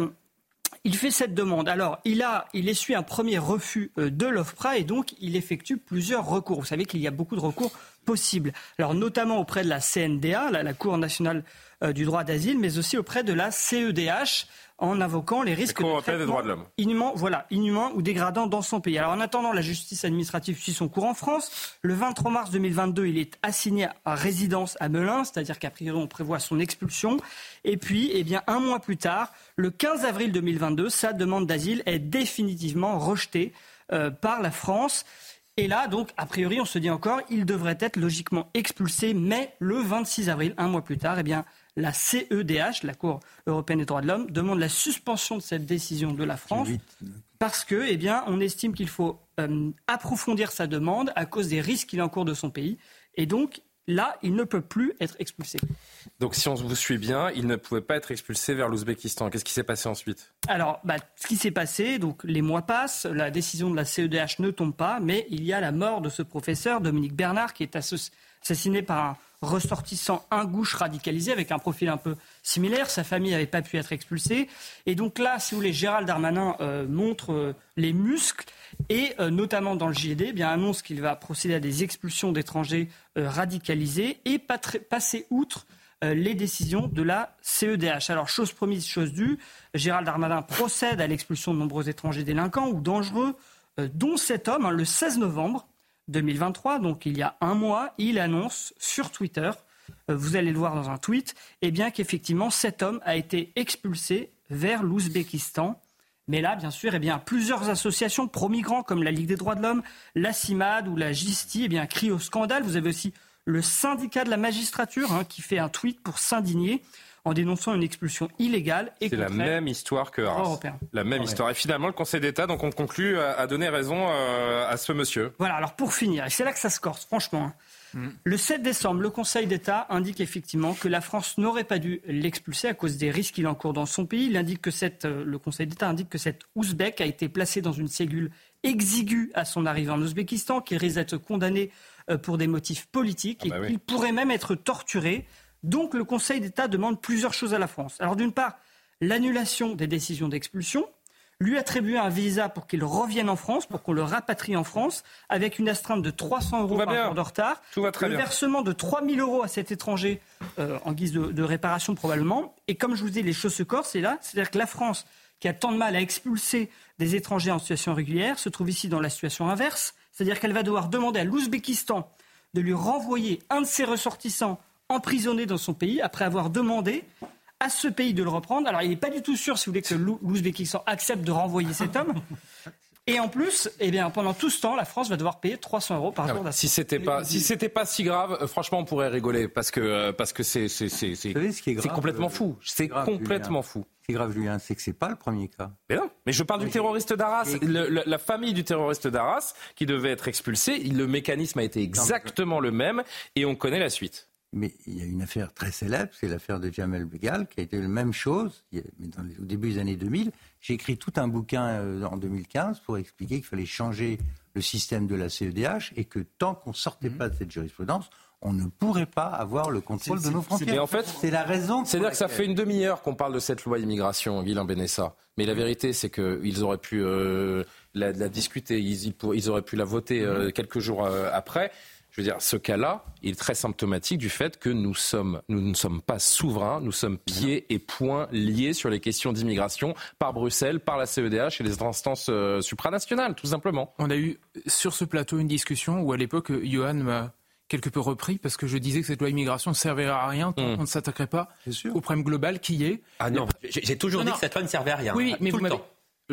il fait cette demande. Alors, il, a, il essuie un premier refus euh, de l'OFPRA et donc il effectue plusieurs recours. Vous savez qu'il y a beaucoup de recours possibles. Alors, notamment auprès de la CNDA, la, Cour nationale euh, du droit d'asile, mais aussi auprès de la CEDH, en invoquant les risques de traitement inhumain, voilà, inhumain ou dégradant dans son pays. Alors en attendant, la justice administrative suit son cours en France. Le 23 mars 2022, il est assigné à résidence à Melun, c'est-à-dire qu'à priori on prévoit son expulsion. Et puis, eh bien, un mois plus tard, le 15 avril 2022, sa demande d'asile est définitivement rejetée euh, par la France. Et là, donc, a priori, on se dit encore, il devrait être logiquement expulsé, mais le 26 avril, un mois plus tard, eh bien, la CEDH, la Cour européenne des droits de l'homme, demande la suspension de cette décision de la France parce que, eh bien, on estime qu'il faut euh, approfondir sa demande à cause des risques qu'il encourt de son pays. Et donc, là, il ne peut plus être expulsé. Donc, si on vous suit bien, il ne pouvait pas être expulsé vers l'Ouzbékistan. Qu'est-ce qui s'est passé ensuite? Alors, bah, ce qui s'est passé, donc les mois passent, la décision de la CEDH ne tombe pas, mais il y a la mort de ce professeur, Dominique Bernard, qui est assassiné par un ressortissant ingouche radicalisé avec un profil un peu similaire. Sa famille n'avait pas pu être expulsée. Et donc là, si vous voulez, Gérald Darmanin euh, montre euh, les muscles et euh, notamment dans le JD, eh bien, annonce qu'il va procéder à des expulsions d'étrangers radicalisés et passer outre les décisions de la CEDH. Alors, chose promise, chose due, Gérald Darmanin procède à l'expulsion de nombreux étrangers délinquants ou dangereux, dont cet homme, hein, le 16 novembre, 2023, donc il y a un mois, il annonce sur Twitter, euh, vous allez le voir dans un tweet, eh bien qu'effectivement cet homme a été expulsé vers l'Ouzbékistan. Mais là, bien sûr, eh bien, plusieurs associations pro-migrants comme la Ligue des droits de l'homme, la CIMAD ou la GISTI eh crient au scandale. Vous avez aussi le syndicat de la magistrature hein, qui fait un tweet pour s'indigner en dénonçant une expulsion illégale et C'est la même histoire que Arras. La même histoire. Et finalement, le Conseil d'État, donc on conclut, a donné raison euh, à ce monsieur. Voilà, alors pour finir, et c'est là que ça se corse, franchement. Hein. Mm. Le 7 décembre, le Conseil d'État indique effectivement que la France n'aurait pas dû l'expulser à cause des risques qu'il encourt dans son pays. Il indique que cette, euh, le Conseil d'État indique que cet Ouzbek a été placé dans une cellule exiguë à son arrivée en Ouzbékistan, qu'il risque d'être condamné euh, pour des motifs politiques ah et bah qu'il pourrait même être torturé donc le Conseil d'État demande plusieurs choses à la France. Alors d'une part, l'annulation des décisions d'expulsion, lui attribuer un visa pour qu'il revienne en France, pour qu'on le rapatrie en France, avec une astreinte de 300 euros par jour de retard, le versement de 3 000 euros à cet étranger euh, en guise de, réparation probablement. Et comme je vous dis, les choses se corsent, c'est là, c'est-à-dire que la France, qui a tant de mal à expulser des étrangers en situation régulière, se trouve ici dans la situation inverse, c'est-à-dire qu'elle va devoir demander à l'Ouzbékistan de lui renvoyer un de ses ressortissants emprisonné dans son pays après avoir demandé à ce pays de le reprendre. Alors, il n'est pas du tout sûr, si vous voulez, que l'Ouzbékistan accepte de renvoyer cet homme. Et en plus, eh bien, pendant tout ce temps, la France va devoir payer 300 euros par jour. Si c'était pas, si c'était pas si grave, euh, franchement, on pourrait rigoler parce que euh, parce que c'est c'est c'est c'est complètement fou. C'est complètement fou. Ce qui est grave, Julien, c'est que c'est pas le premier cas. Mais non, mais je parle du terroriste d'Arras. La famille du terroriste d'Arras qui devait être expulsée, le mécanisme a été exactement le même et on connaît la suite. Mais il y a une affaire très célèbre, c'est l'affaire de Jamel Begal, qui a été la même chose, mais dans au début des années 2000. J'ai écrit tout un bouquin euh, en 2015 pour expliquer qu'il fallait changer le système de la CEDH et que tant qu'on ne sortait mhm. pas de cette jurisprudence, on ne pourrait pas avoir le contrôle de nos frontières. en fait, c'est la raison. C'est-à-dire que ça fait une demi-heure qu'on parle de cette loi immigration, Guilain Benessa. Mais la vérité, c'est qu'ils auraient pu euh, la, la, discuter, ils, ils, auraient pu la voter euh, quelques jours euh, après. Je veux dire, ce cas-là, il est très symptomatique du fait que nous sommes, nous ne sommes pas souverains, nous sommes pieds et poings liés sur les questions d'immigration par Bruxelles, par la CEDH et les instances euh, supranationales, tout simplement. On a eu sur ce plateau une discussion où à l'époque, Johan m'a quelque peu repris parce que je disais que cette loi immigration ne servirait à rien tant mmh. qu'on ne s'attaquerait pas au problème global qui est. Ah non, j'ai toujours dit que cette loi ne servait à rien. Oui, mais tout vous le temps.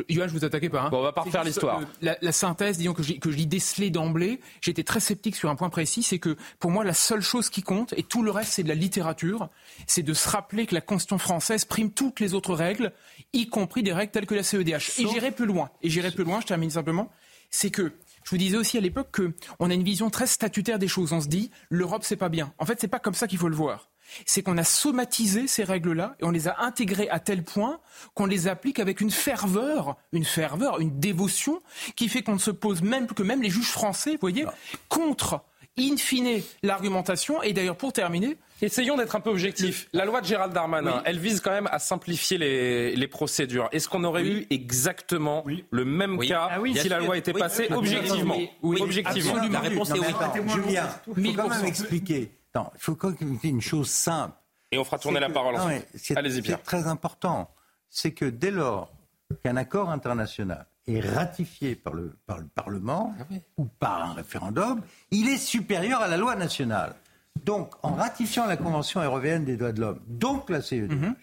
Yoann, je vous attaquais pas. Hein. Bon, on va pas refaire l'histoire. La, la, synthèse, disons que je, que je lis décelée d'emblée, j'étais très sceptique sur un point précis, c'est que pour moi la seule chose qui compte, et tout le reste c'est de la littérature, c'est de se rappeler que la Constitution française prime toutes les autres règles, y compris des règles telles que la CEDH. Et j'irai plus loin. Et j'irai plus loin. Je termine simplement. C'est que je vous disais aussi à l'époque qu'on a une vision très statutaire des choses. On se dit l'Europe c'est pas bien. En fait, c'est pas comme ça qu'il faut le voir c'est qu'on a somatisé ces règles-là et on les a intégrées à tel point qu'on les applique avec une ferveur, une ferveur, une dévotion qui fait qu'on ne se pose même que même les juges français, vous voyez, contre in fine l'argumentation. Et d'ailleurs, pour terminer, Essayons d'être un peu objectifs. La loi de Gérald Darmanin, elle vise quand même à simplifier les, procédures. Est-ce qu'on aurait eu exactement le même cas ah si la loi était passée objectivement? Oui, objectivement. La réponse est oui. Julien, il faut quand même expliquer. Non, il faut quand même une chose simple. Et on fera tourner la parole ensuite. Allez-y, Pierre. C'est très important. C'est que dès lors qu'un accord international est ratifié par le, par le Parlement ah ou par un référendum, il est supérieur à la loi nationale. Donc, en ratifiant la Convention européenne des droits de l'homme, donc la CEDH, mhm.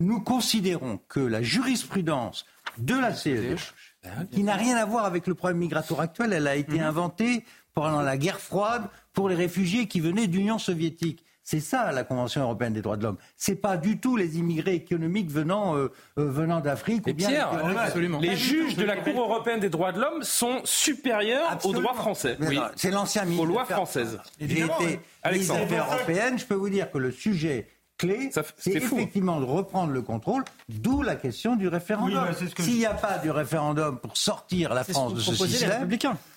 nous considérons que la jurisprudence de la CEDH, ben qui n'a rien à voir avec le problème migratoire actuel, elle a été mhm. inventée pendant la guerre froide pour les réfugiés qui venaient d'Union soviétique. C'est ça la Convention européenne des droits de l'homme. C'est pas du tout les immigrés économiques venant euh, euh, venant d'Afrique ou bien Pierre, absolument. les juges de la Cour européenne des droits de l'homme sont supérieurs aux droits français. Oui. C'est l'ancien ministre. Aux lois françaises. J'ai été ministre européennes. Je peux vous dire que le sujet clé, c'est effectivement de reprendre le contrôle, d'où la question du référendum. S'il n'y a pas du référendum pour sortir la France de ce système,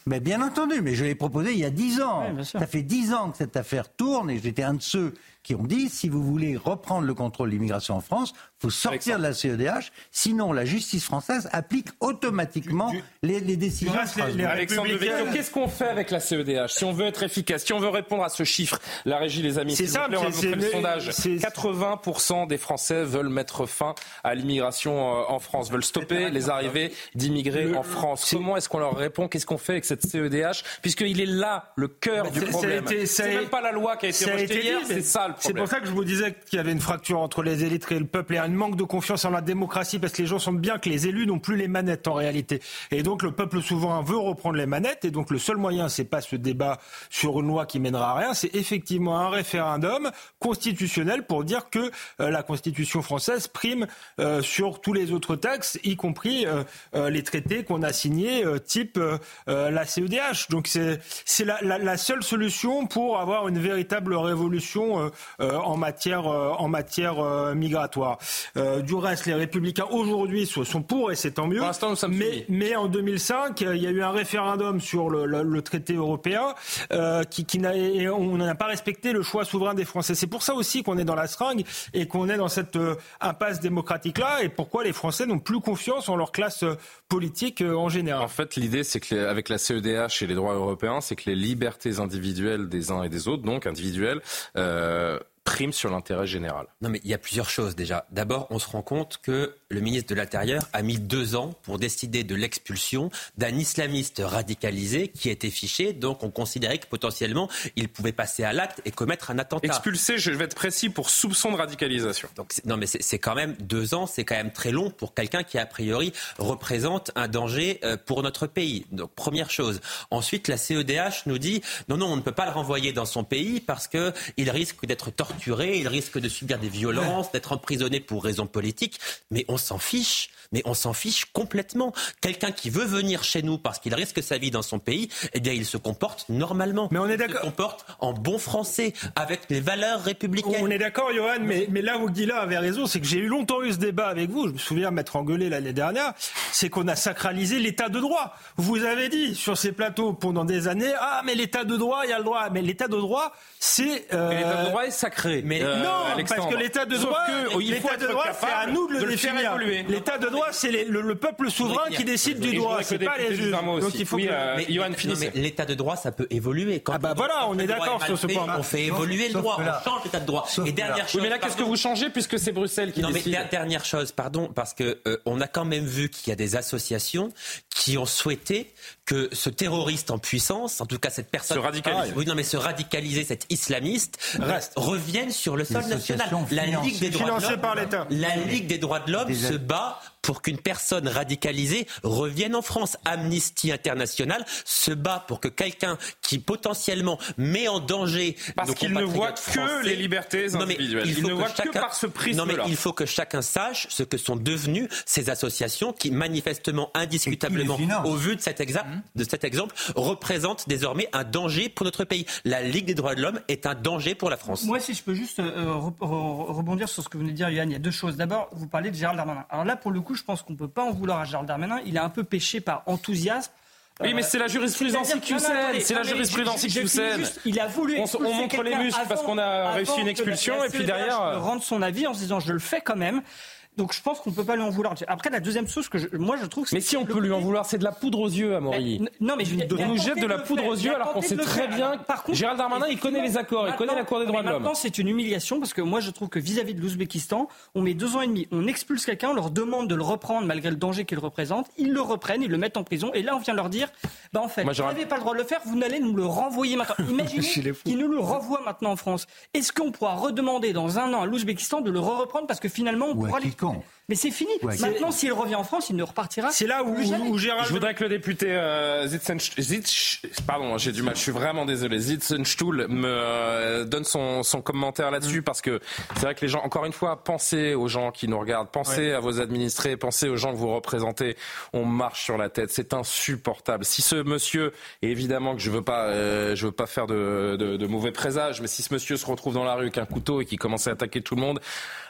mais bien entendu, mais je l'ai proposé il y a dix ans. Ça fait dix ans que cette affaire tourne et j'étais un de ceux qui ont dit si vous voulez reprendre le contrôle de l'immigration en France, faut sortir de la CEDH, sinon la justice française applique automatiquement les, décisions. qu'est-ce qu'on fait avec la CEDH Si on veut être efficace, si on veut répondre à ce chiffre, la régie, les amis, c'est simple. C'est le sondage. 80% des Français veulent mettre fin à l'immigration euh, en France, veulent stopper les arrivées d'immigrés en France. Comment est-ce qu'on leur répond? Qu'est-ce qu'on fait avec cette CEDH Puisqu'il est là le cœur du problème. C'est même pas la loi qui a été rejetée hier, c'est ça le c'est pour ça que je vous disais qu'il y avait une fracture entre les élites et le peuple et un manque de confiance en la démocratie parce que les gens sentent bien que les élus n'ont plus les manettes en réalité. Et donc le peuple souverain veut reprendre les manettes et donc le seul moyen, c'est pas ce débat sur une loi qui mènera à rien, c'est effectivement un référendum constitutionnel pour dire que euh, la Constitution française prime euh, sur tous les autres textes, y compris euh, les traités qu'on a signés, type la CEDH. Donc c'est c'est la, la, la, seule solution pour avoir une véritable révolution euh, en matière, euh, en matière euh, migratoire. du reste, les républicains aujourd'hui sont pour et c'est tant mieux. mais, mais en 2005, il y a eu un référendum sur le, le, traité européen qui, qui n'a, on n'a pas respecté le choix souverain des Français. C'est pour ça aussi qu'on est dans la seringue et qu'on est dans cette impasse démocratique-là et pourquoi les Français n'ont plus confiance en leur classe politique en général. En fait, l'idée, c'est que avec la CEDH et les droits européens, c'est que les libertés individuelles des uns et des autres, donc individuelles, euh, prime sur l'intérêt général. Non, mais il y a plusieurs choses déjà. D'abord, on se rend compte que le ministre de l'Intérieur a mis deux ans pour décider de l'expulsion d'un islamiste radicalisé qui était fiché. Donc, on considérait que potentiellement, il pouvait passer à l'acte et commettre un attentat. Expulsé, je vais être précis, pour soupçon de radicalisation. Donc, non, mais c'est quand même deux ans, c'est quand même très long pour quelqu'un qui, a priori, représente un danger euh, pour notre pays. Donc, première chose. Ensuite, la CEDH nous dit non, non, on ne peut pas le renvoyer dans son pays parce qu'il risque d'être torturé il risque de subir des violences, d'être emprisonné pour raisons politiques, mais on s'en fiche. Mais on s'en fiche complètement. Quelqu'un qui veut venir chez nous parce qu'il risque sa vie dans son pays, eh bien, il se comporte normalement. Mais on est d'accord. Il se comporte en bon français, avec les valeurs républicaines. On est d'accord, Johan, mais, mais là où Guilla avait raison, c'est que j'ai eu longtemps eu ce débat avec vous. Je me souviens m'être engueulé l'année dernière. c'est qu'on a sacralisé l'état de droit. Vous avez dit sur ces plateaux pendant des années, ah mais l'état de droit, il y a le droit. Mais l'état de droit, c'est... Euh... L'état de droit est sacré. Mais euh, non, parce que l'état de droit, de droit, c'est à nous de le, définir. L'état de droit, c'est le, peuple souverain qui décide du droit, c'est pas les juges. Donc il faut que... l'état de droit, ça peut évoluer. ah bah voilà, on est d'accord sur ce point. On fait évoluer le droit, on change l'état de droit. Et dernière chose... mais là, qu'est-ce que vous changez puisque c'est Bruxelles qui décide Non mais dernière chose, pardon, parce que on a quand même vu qu'il y a des associations qui ont souhaité que ce terroriste en puissance, en tout cas cette personne, se radicalise. oui, non, mais se radicaliser, cet islamiste, reste, revienne sur le sol national. La Ligue des droits de l'homme, la Ligue des droits de l'homme se bat pour qu'une personne radicalisée revienne en France. Amnesty International se bat pour que quelqu'un qui potentiellement met en danger parce qu'il ne voit que les libertés individuelles. il, ne voit que, par ce prisme Non mais il faut que chacun sache ce que sont devenues ces associations qui manifestement, indiscutablement, au vu de cet, exemple, mmh. de cet exemple, représentent désormais un danger pour notre pays. La Ligue des droits de l'homme est un danger pour la France. Moi, si je peux juste euh, rebondir sur ce que vous venez de dire, Yann, il y a deux choses. D'abord, vous parlez de Gérald Darmanin. Alors là, pour le coup, je pense qu'on ne peut pas en vouloir à Gérald Darmanin. Il a un peu péché par enthousiasme. Oui, mais c'est la jurisprudence IQCN. C'est la jurisprudence IQCN. Il a voulu. On, on montre les muscles parce qu'on a réussi une expulsion et puis derrière. Rendre son avis en se disant je le fais quand même. Donc je pense qu'on ne peut pas lui en vouloir. Après, la deuxième chose que moi je trouve. Mais si on peut lui en vouloir, c'est de la poudre aux yeux, Amaury. non, mais je Il nous jette de la poudre aux yeux alors qu'on sait très bien. Par contre, Gérald Darmanin, il connaît les accords, il connaît la Cour des droits de l'homme. Maintenant, c'est une humiliation parce que moi je trouve que vis-à-vis de l'Ouzbékistan, on met deux ans et demi, on expulse quelqu'un, on leur demande de le reprendre malgré le danger qu'il représente, ils le reprennent, ils le mettent en prison, et là on vient leur dire, bah en fait, vous n'avez pas le droit de le faire, vous n'allez nous le renvoyer maintenant. Imaginez qu'ils nous le renvoient maintenant en France. Est-ce qu'on pourra redemander dans un an à l'Ouzbékistan de le reprendre parce que finalement on pourra les... Mais c'est fini. Maintenant, s'il revient en France, il ne repartira. C'est là où, où, Gérald. Je voudrais que le député euh, pardon, j'ai du mal. Je suis vraiment désolé. Zitzenstuhl me euh, donne son, son commentaire là-dessus mm. parce que c'est vrai que les gens, encore une fois, pensez aux gens qui nous regardent, pensez à vos administrés, pensez aux gens que vous représentez. On marche sur la tête. C'est insupportable. Si ce monsieur, et évidemment que je veux pas, euh, je veux pas faire de, de, de mauvais présages, mais si ce monsieur se retrouve dans la rue avec un couteau et qui commence à attaquer tout le monde,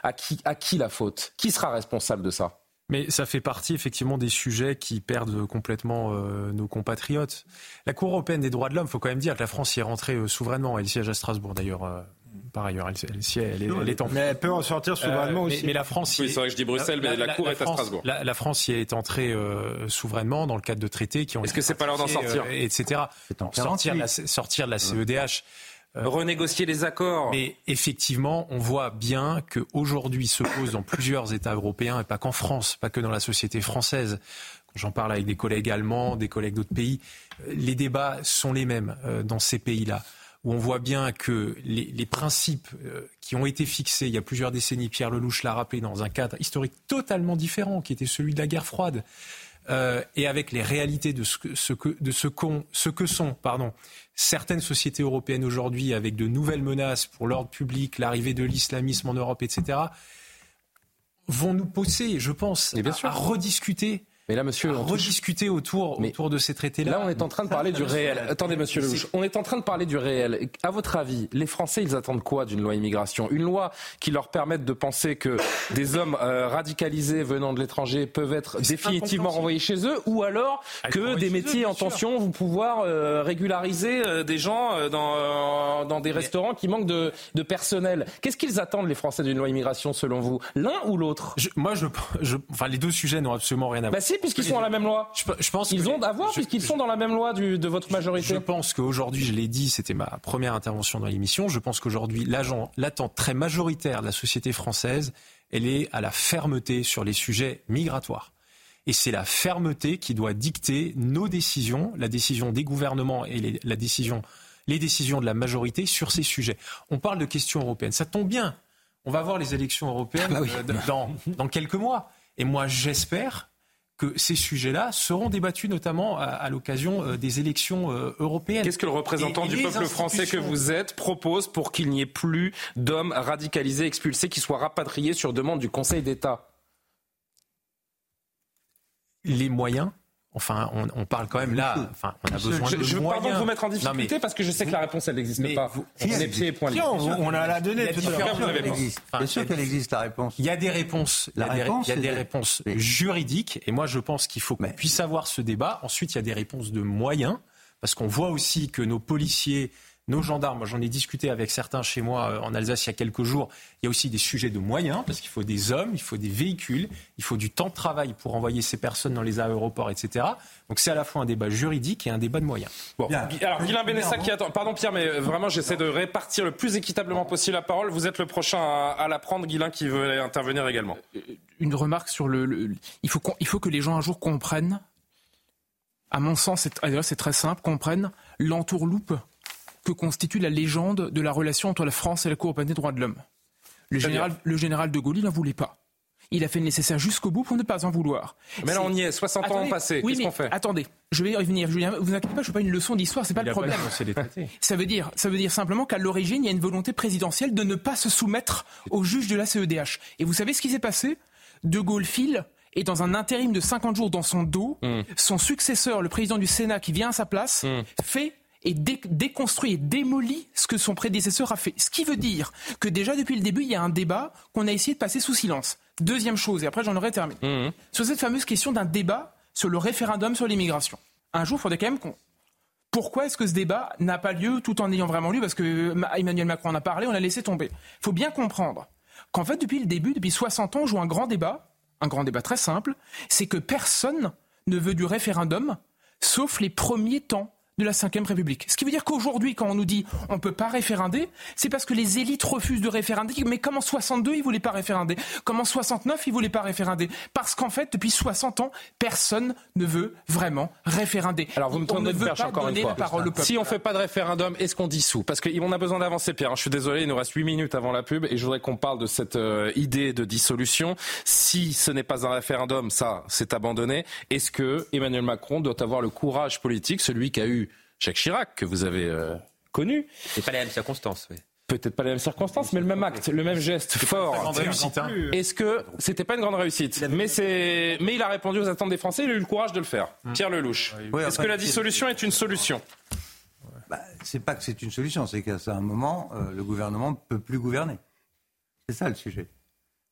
à qui, à qui la faute? Qui sera responsable de ça? Mais ça fait partie effectivement des sujets qui perdent complètement euh, nos compatriotes. La Cour européenne des droits de l'homme, il faut quand même dire que la France y est rentrée euh, souverainement. Elle siège à Strasbourg d'ailleurs. Euh, par ailleurs, elle, elle, elle, est, en... Mais elle peut en sortir souverainement aussi. Mais, la France, oui, c'est vrai que je dis Bruxelles, mais la, Cour est à Strasbourg. La, France y est entrée souverainement dans le cadre de traités qui ont. Est-ce que c'est pas l'heure d'en sortir, etc. Sortir, la, sortir de la CEDH. Euh, renégocier les accords. Mais effectivement, on voit bien qu'aujourd'hui se pose dans plusieurs États européens, et pas qu'en France, pas que dans la société française, j'en parle avec des collègues allemands, des collègues d'autres pays, euh, les débats sont les mêmes euh, dans ces pays-là, où on voit bien que les, principes qui ont été fixés il y a plusieurs décennies, Pierre Lelouch l'a rappelé, dans un cadre historique totalement différent, qui était celui de la guerre froide, euh, et avec les réalités de ce que, ce que sont pardon, certaines sociétés européennes aujourd'hui, avec de nouvelles menaces pour l'ordre public, l'arrivée de l'islamisme en Europe, etc., vont nous pousser, je pense, à rediscuter mais là, monsieur, on rediscuter autour, autour de ces traités-là. Là, on est en train de parler du réel. Attendez, monsieur Lelouch, on est en train de parler du réel. À votre avis, les Français, ils attendent quoi d'une loi immigration? Une loi qui leur permette de penser que des hommes euh, radicalisés venant de l'étranger peuvent être définitivement renvoyés chez eux, ou alors que des métiers en tension vont pouvoir euh, régulariser euh, des gens dans, dans des restaurants qui manquent de, de personnel. Qu'est-ce qu'ils attendent les Français d'une loi immigration selon vous? L'un ou l'autre? Moi, je, je, enfin, les deux sujets n'ont absolument rien à voir. Bah puisqu'ils sont dans la même loi. Je, pense ils ont à voir puisqu'ils sont dans la même loi du, de votre majorité. Je pense qu'aujourd'hui, je l'ai dit, c'était ma première intervention dans l'émission. Je pense qu'aujourd'hui, l'attente très majoritaire de la société française, elle est à la fermeté sur les sujets migratoires. Et c'est la fermeté qui doit dicter nos décisions, la décision des gouvernements et les, la décision, les décisions de la majorité sur ces sujets. On parle de questions européennes. Ça tombe bien. On va voir les élections européennes ah bah euh, dans, dans quelques mois. Et moi, j'espère que ces sujets-là seront débattus notamment à, l'occasion euh, des élections euh, européennes. Qu'est-ce que le représentant du peuple français que vous êtes propose pour qu'il n'y ait plus d'hommes radicalisés expulsés qui soient rapatriés sur demande du Conseil d'État? Les moyens Enfin, on, parle quand même là. Enfin, on a besoin je, de je veux moyens. vous mettre en difficulté parce que je sais que la réponse elle n'existe pas. Vous, on est pieds et poings On, a la donnée. Bien sûr qu'elle existe la réponse. Il y a des réponses. La il y a des, réponse, il y a des réponses juridiques. Et moi, je pense qu'il faut qu'on puisse avoir ce débat. Ensuite, il y a des réponses de moyens. Parce qu'on voit aussi que nos policiers, nos gendarmes, moi j'en ai discuté avec certains chez moi euh, en Alsace il y a quelques jours, il y a aussi des sujets de moyens, parce qu'il faut des hommes, il faut des véhicules, il faut du temps de travail pour envoyer ces personnes dans les aéroports, etc. Donc c'est à la fois un débat juridique et un débat de moyens. Bon. Alors, Guilain Bénessa qui attend. Pardon, Pierre, mais euh, vraiment, j'essaie de répartir le plus équitablement possible la parole. Vous êtes le prochain à, à la prendre, Guilain, qui veut intervenir également. une remarque sur le. le- il, faut il faut que les gens un jour comprennent, à mon sens, c'est très simple, comprennent l'entourloupe que constitue la légende de la relation entre la France et la Cour européenne des droits de l'homme. Le général, le général de Gaulle, il n'en voulait pas. Il a fait le nécessaire jusqu'au bout pour ne pas en vouloir. Mais là, on y est. 60 ans ont Attendez, passé. Oui, Qu'est-ce mais qu'on fait? Attendez, je vais y revenir. Julien, vous inquiétez pas, je ne fais pas une leçon d'histoire, c'est pas Il le pas problème. Ça veut dire, ça veut dire simplement qu'à l'origine, il y a une volonté présidentielle de ne pas se soumettre au juge de la CEDH. Et vous savez ce qui s'est passé? De Gaulle file et dans un intérim de 50 jours dans son dos, son successeur, le président du Sénat qui vient à sa place, fait et dé- déconstruit et démolit ce que son prédécesseur a fait. Ce qui veut dire que déjà depuis le début, il y a un débat qu'on a essayé de passer sous silence. Deuxième chose, et après j'en aurai terminé. Sur cette fameuse question d'un débat sur le référendum sur l'immigration. Un jour, il faudrait quand même qu'on pourquoi est-ce que ce débat n'a pas lieu tout en ayant vraiment lieu? Parce que Ma- Emmanuel Macron en a parlé, on l'a laissé tomber. Il faut bien comprendre qu'en fait, depuis le début, depuis 60 ans, on joue un grand débat, un grand débat très simple, c'est que personne ne veut du référendum, sauf les premiers temps de la Ve République. Ce qui veut dire qu'aujourd'hui, quand on nous dit on peut pas référender, c'est parce que les élites refusent de référender. Mais comme en 62, ils voulaient pas référender Comme en 69, ils voulaient pas référender Parce qu'en fait, depuis 60 ans, personne ne veut vraiment référender. Alors vous me on ne veut perche pas encore une donner fois. la parole au peuple. Si on fait pas de référendum, est-ce qu'on dissout? Parce qu'on a besoin d'avancer, Pierre. hein. Je suis désolé, il nous reste 8 minutes avant la pub et je voudrais qu'on parle de cette euh, idée de dissolution. Si ce n'est pas un référendum, ça, c'est abandonné. Est-ce que Emmanuel Macron doit avoir le courage politique, celui qu'a eu Jacques Chirac, que vous avez euh, connu C'est pas la même circonstance, oui. Peut-être pas les mêmes circonstances, mais le même acte, le même geste fort. grande réussite, hein. Est-ce que c'était pas une grande réussite Mais c'est, mais il a répondu aux attentes des Français. Il a eu le courage de le faire. Pierre Lelouch. Est-ce que la dissolution est une solution Bah, c'est pas que c'est une solution, c'est qu'à un moment, euh, le gouvernement ne peut plus gouverner. C'est ça le sujet.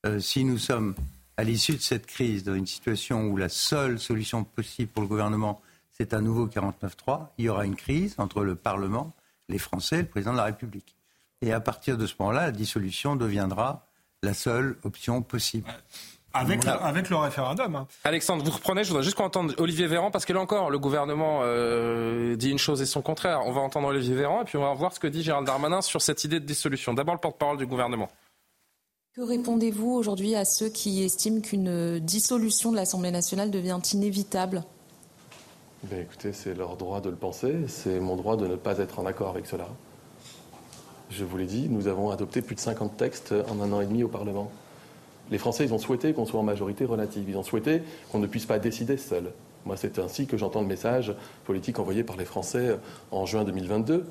Euh, si nous sommes à l'issue de cette crise dans une situation où la seule solution possible pour le gouvernement, c'est un nouveau 49-3, il y aura une crise entre le Parlement, les Français et le président de la République. Et à partir de ce moment-là, la dissolution deviendra la seule option possible. Avec, Voilà. le, avec le référendum. hein. Alexandre, vous reprenez. Je voudrais juste qu'on entende Olivier Véran parce que là encore, le gouvernement euh, dit une chose et son contraire. On va entendre Olivier Véran et puis on va voir ce que dit Gérald Darmanin sur cette idée de dissolution. D'abord le porte-parole du gouvernement. Que répondez-vous aujourd'hui à ceux qui estiment qu'une dissolution de l'Assemblée nationale devient inévitable? Ben, écoutez, c'est leur droit de le penser, c'est mon droit de ne pas être en accord avec cela. Je vous l'ai dit, nous avons adopté plus de 50 textes en un an et demi au Parlement. Les Français, ils ont souhaité qu'on soit en majorité relative, ils ont souhaité qu'on ne puisse pas décider seul. Moi, c'est ainsi que j'entends le message politique envoyé par les Français en juin 2022.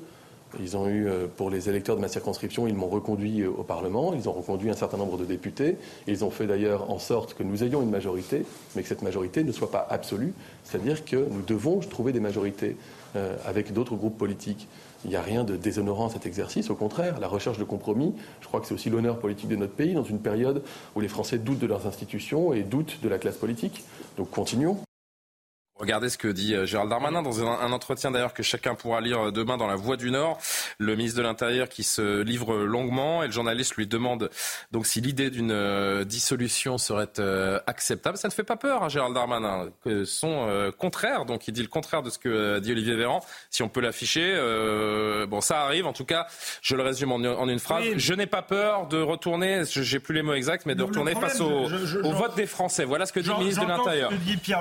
Ils ont eu, euh, pour les électeurs de ma circonscription, ils m'ont reconduit euh, au Parlement, ils ont reconduit un certain nombre de députés, ils ont fait d'ailleurs en sorte que nous ayons une majorité, mais que cette majorité ne soit pas absolue, c'est-à-dire que nous devons trouver des majorités euh, avec d'autres groupes politiques. Il n'y a rien de déshonorant à cet exercice, au contraire, la recherche de compromis, je crois que c'est aussi l'honneur politique de notre pays dans une période où les Français doutent de leurs institutions et doutent de la classe politique. Donc continuons. Regardez ce que dit euh, Gérald Darmanin dans un, entretien d'ailleurs que chacun pourra lire euh, demain dans La Voix du Nord. Le ministre de l'Intérieur qui se livre longuement et le journaliste lui demande donc si l'idée d'une euh, dissolution serait acceptable. Ça ne fait pas peur à Gérald Darmanin. Que son contraire, donc il dit le contraire de ce que dit Olivier Véran. Si on peut l'afficher, euh, bon ça arrive. En tout cas, je le résume en, une phrase. Oui. Je n'ai pas peur de retourner, je- j'ai plus les mots exacts, mais de retourner problème, face au, je- je- au vote des Français. Voilà ce que dit le ministre de l'Intérieur.